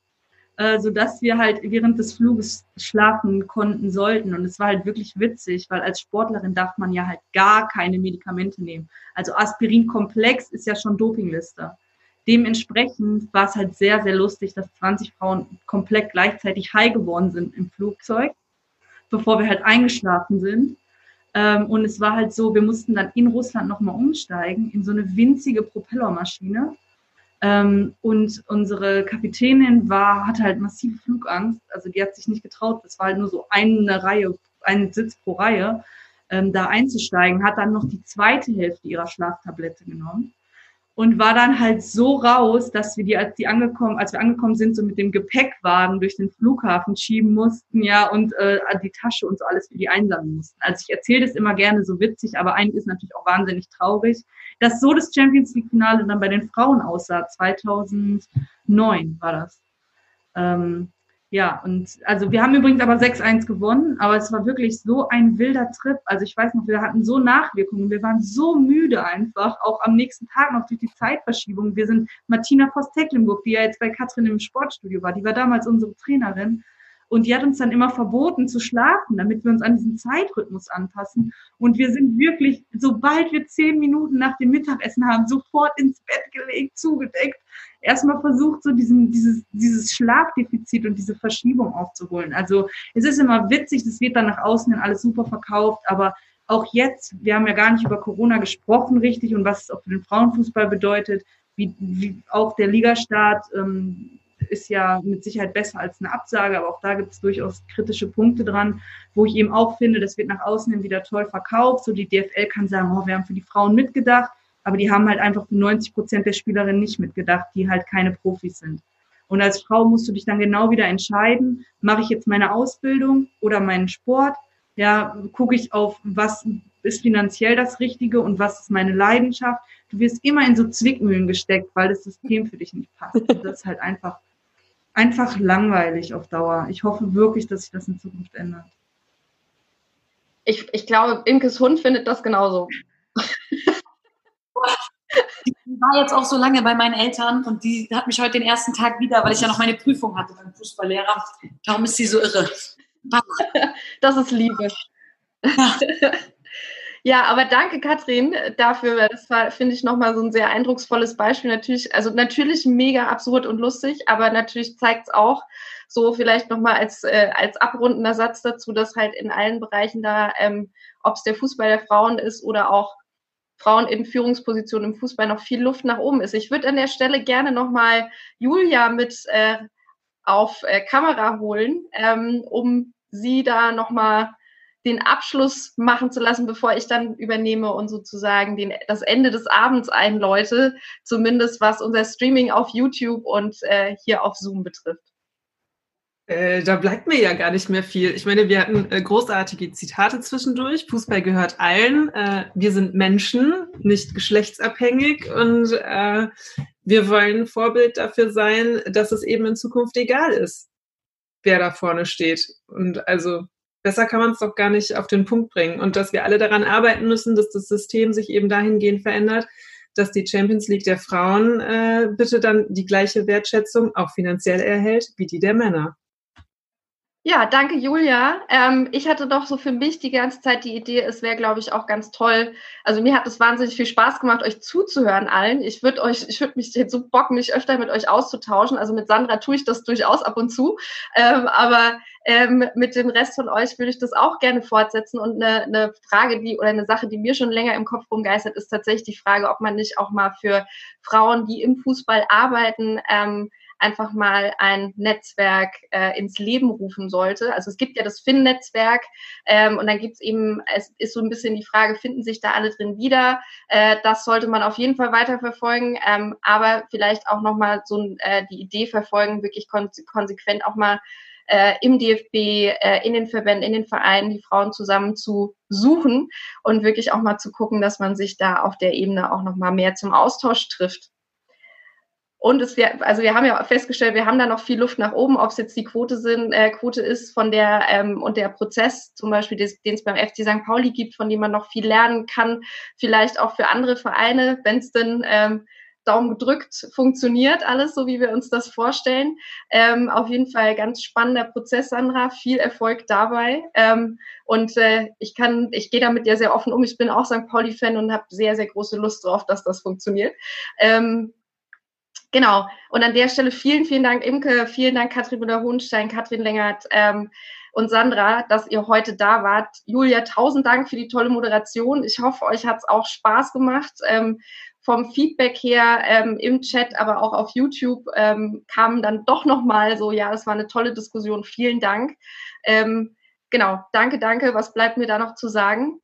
äh, sodass wir halt während des Fluges schlafen konnten sollten. Und es war halt wirklich witzig, weil als Sportlerin darf man ja halt gar keine Medikamente nehmen. Also Aspirin-Komplex ist ja schon Dopingliste. Dementsprechend war es halt sehr, sehr lustig, dass 20 Frauen komplett gleichzeitig high geworden sind im Flugzeug, bevor wir halt eingeschlafen sind. Ähm, und es war halt so, wir mussten dann in Russland nochmal umsteigen in so eine winzige Propellermaschine. Ähm, und unsere Kapitänin war, hatte halt massive Flugangst. Also die hat sich nicht getraut. Das war halt nur so eine Reihe, ein Sitz pro Reihe, ähm, da einzusteigen. Hat dann noch die zweite Hälfte ihrer Schlaftablette genommen und war dann halt so raus, dass wir die, als die angekommen, als wir angekommen sind, so mit dem Gepäckwagen durch den Flughafen schieben mussten, ja, und äh, die Tasche und so alles für die einsammeln mussten. Also ich erzähle das immer gerne so witzig, aber eigentlich ist natürlich auch wahnsinnig traurig, dass so das Champions League Finale dann bei den Frauen aussah. 2009 war das. Ähm, ja, und also wir haben übrigens aber 6-1 gewonnen, aber es war wirklich so ein wilder Trip. Also ich weiß noch, wir hatten so Nachwirkungen, wir waren so müde einfach, auch am nächsten Tag noch durch die Zeitverschiebung. Wir sind Martina Voss-Tecklenburg, die ja jetzt bei Katrin im Sportstudio war, die war damals unsere Trainerin. Und die hat uns dann immer verboten zu schlafen, damit wir uns an diesen Zeitrhythmus anpassen. Und wir sind wirklich, sobald wir zehn Minuten nach dem Mittagessen haben, sofort ins Bett gelegt, zugedeckt erstmal versucht, so diesen, dieses, dieses Schlafdefizit und diese Verschiebung aufzuholen. Also es ist immer witzig, das wird dann nach außen hin alles super verkauft, aber auch jetzt, wir haben ja gar nicht über Corona gesprochen richtig und was es auch für den Frauenfußball bedeutet, wie, wie auch der Ligastart ähm, ist ja mit Sicherheit besser als eine Absage, aber auch da gibt es durchaus kritische Punkte dran, wo ich eben auch finde, das wird nach außen hin wieder toll verkauft. So die DFL kann sagen, oh, wir haben für die Frauen mitgedacht, aber die haben halt einfach für 90 Prozent der Spielerinnen nicht mitgedacht, die halt keine Profis sind. Und als Frau musst du dich dann genau wieder entscheiden, mache ich jetzt meine Ausbildung oder meinen Sport? Ja, gucke ich auf, was ist finanziell das Richtige und was ist meine Leidenschaft? Du wirst immer in so Zwickmühlen gesteckt, weil das System für dich nicht passt. Und das ist halt einfach, einfach langweilig auf Dauer. Ich hoffe wirklich, dass sich das in Zukunft ändert. Ich, ich glaube, Imkes Hund findet das genauso. Die war jetzt auch so lange bei meinen Eltern und die hat mich heute den ersten Tag wieder, weil ich ja noch meine Prüfung hatte beim Fußballlehrer. Darum ist sie so irre. Das ist Liebe. Ja. Ja, aber danke, Katrin, dafür. Das war, finde ich, nochmal so ein sehr eindrucksvolles Beispiel. Natürlich, also natürlich mega absurd und lustig, aber natürlich zeigt es auch so vielleicht nochmal als, äh, als abrundender Satz dazu, dass halt in allen Bereichen da, ähm, ob es der Fußball der Frauen ist oder auch Frauen in Führungspositionen im Fußball noch viel Luft nach oben ist. Ich würde an der Stelle gerne nochmal Julia mit äh, auf äh, Kamera holen, ähm, um sie da nochmal den Abschluss machen zu lassen, bevor ich dann übernehme und sozusagen den, das Ende des Abends einläute, zumindest was unser Streaming auf YouTube und äh, hier auf Zoom betrifft. Äh, da bleibt mir ja gar nicht mehr viel. Ich meine, wir hatten äh, großartige Zitate zwischendurch. Fußball gehört allen. Äh, wir sind Menschen, nicht geschlechtsabhängig. Und äh, wir wollen Vorbild dafür sein, dass es eben in Zukunft egal ist, wer da vorne steht. Und also besser kann man es doch gar nicht auf den Punkt bringen. Und dass wir alle daran arbeiten müssen, dass das System sich eben dahingehend verändert, dass die Champions League der Frauen äh, bitte dann die gleiche Wertschätzung auch finanziell erhält wie die der Männer. Ja, danke Julia. Ähm, ich hatte doch so für mich die ganze Zeit die Idee, es wäre, glaube ich, auch ganz toll. Also mir hat es wahnsinnig viel Spaß gemacht, euch zuzuhören allen. Ich würde euch, ich würde mich jetzt so bocken, mich öfter mit euch auszutauschen. Also mit Sandra tue ich das durchaus ab und zu. Ähm, aber ähm, mit dem Rest von euch würde ich das auch gerne fortsetzen. Und eine, eine Frage, die oder eine Sache, die mir schon länger im Kopf rumgeistert, ist tatsächlich die Frage, ob man nicht auch mal für Frauen, die im Fußball arbeiten, ähm, einfach mal ein Netzwerk äh, ins Leben rufen sollte. Also es gibt ja das Finn-Netzwerk ähm, und dann gibt es eben, es ist so ein bisschen die Frage, finden sich da alle drin wieder? Äh, das sollte man auf jeden Fall weiterverfolgen, ähm, aber vielleicht auch nochmal so äh, die Idee verfolgen, wirklich kon konsequent auch mal äh, im DFB, äh, in den Verbänden, in den Vereinen die Frauen zusammen zu suchen und wirklich auch mal zu gucken, dass man sich da auf der Ebene auch nochmal mehr zum Austausch trifft. Und es also wir haben ja festgestellt, wir haben da noch viel Luft nach oben, ob es jetzt die Quote sind, äh, Quote ist von der ähm, und der Prozess, zum Beispiel, den es beim FC St. Pauli gibt, von dem man noch viel lernen kann, vielleicht auch für andere Vereine, wenn es denn ähm, Daumen gedrückt funktioniert alles, so wie wir uns das vorstellen. Ähm, auf jeden Fall ganz spannender Prozess, Sandra. Viel Erfolg dabei. Ähm, und äh, ich kann, ich gehe damit ja sehr offen um. Ich bin auch St. Pauli-Fan und habe sehr, sehr große Lust drauf, dass das funktioniert. Ähm, Genau. Und an der Stelle vielen, vielen Dank, Imke, vielen Dank, Katrin Müller-Hohenstein, Katrin Längert ähm, und Sandra, dass ihr heute da wart. Julia, tausend Dank für die tolle Moderation. Ich hoffe, euch hat es auch Spaß gemacht. Ähm, vom Feedback her ähm, im Chat, aber auch auf YouTube ähm, kam dann doch nochmal so, ja, es war eine tolle Diskussion. Vielen Dank. Ähm, genau, danke, danke. Was bleibt mir da noch zu sagen?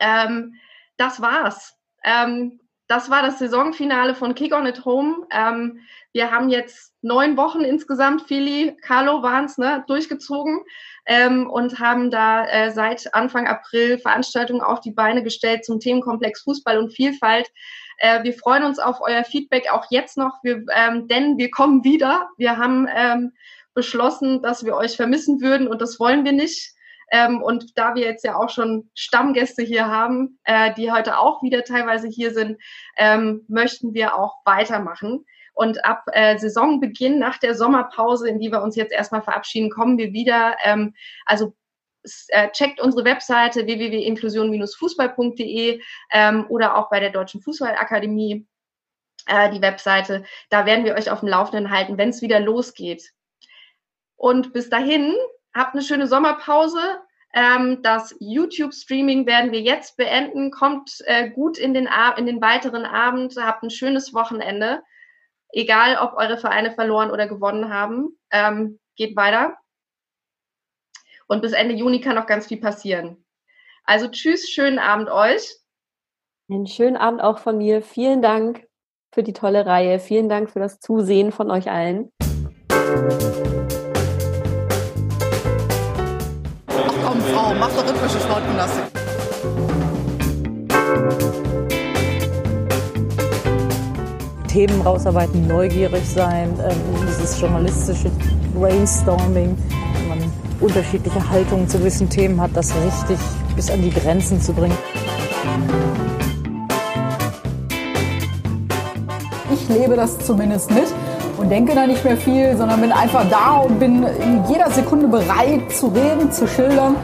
Ähm, das war's. Ähm, das war das Saisonfinale von Kick on at Home. Ähm, wir haben jetzt neun Wochen insgesamt, Fili, Carlo waren es, ne, durchgezogen ähm, und haben da äh, seit Anfang April Veranstaltungen auf die Beine gestellt zum Themenkomplex Fußball und Vielfalt. Äh, wir freuen uns auf euer Feedback auch jetzt noch, wir, ähm, denn wir kommen wieder. Wir haben ähm, beschlossen, dass wir euch vermissen würden und das wollen wir nicht. Ähm, und da wir jetzt ja auch schon Stammgäste hier haben, äh, die heute auch wieder teilweise hier sind, ähm, möchten wir auch weitermachen. Und ab äh, Saisonbeginn, nach der Sommerpause, in die wir uns jetzt erstmal verabschieden, kommen wir wieder. Ähm, also äh, checkt unsere Webseite www.inklusion-fußball.de ähm, oder auch bei der Deutschen Fußballakademie äh, die Webseite. Da werden wir euch auf dem Laufenden halten, wenn es wieder losgeht. Und bis dahin Habt eine schöne Sommerpause. Ähm, das YouTube-Streaming werden wir jetzt beenden. Kommt äh, gut in den, in den weiteren Abend. Habt ein schönes Wochenende. Egal, ob eure Vereine verloren oder gewonnen haben. Ähm, geht weiter. Und bis Ende Juni kann noch ganz viel passieren. Also tschüss, schönen Abend euch. Einen schönen Abend auch von mir. Vielen Dank für die tolle Reihe. Vielen Dank für das Zusehen von euch allen. Frau, mach doch rhythmische Sportgymnastik. Themen rausarbeiten, neugierig sein, ähm, dieses journalistische Brainstorming, wenn man unterschiedliche Haltungen zu gewissen Themen hat, das richtig bis an die Grenzen zu bringen. Ich lebe das zumindest mit und denke da nicht mehr viel, sondern bin einfach da und bin in jeder Sekunde bereit zu reden, zu schildern.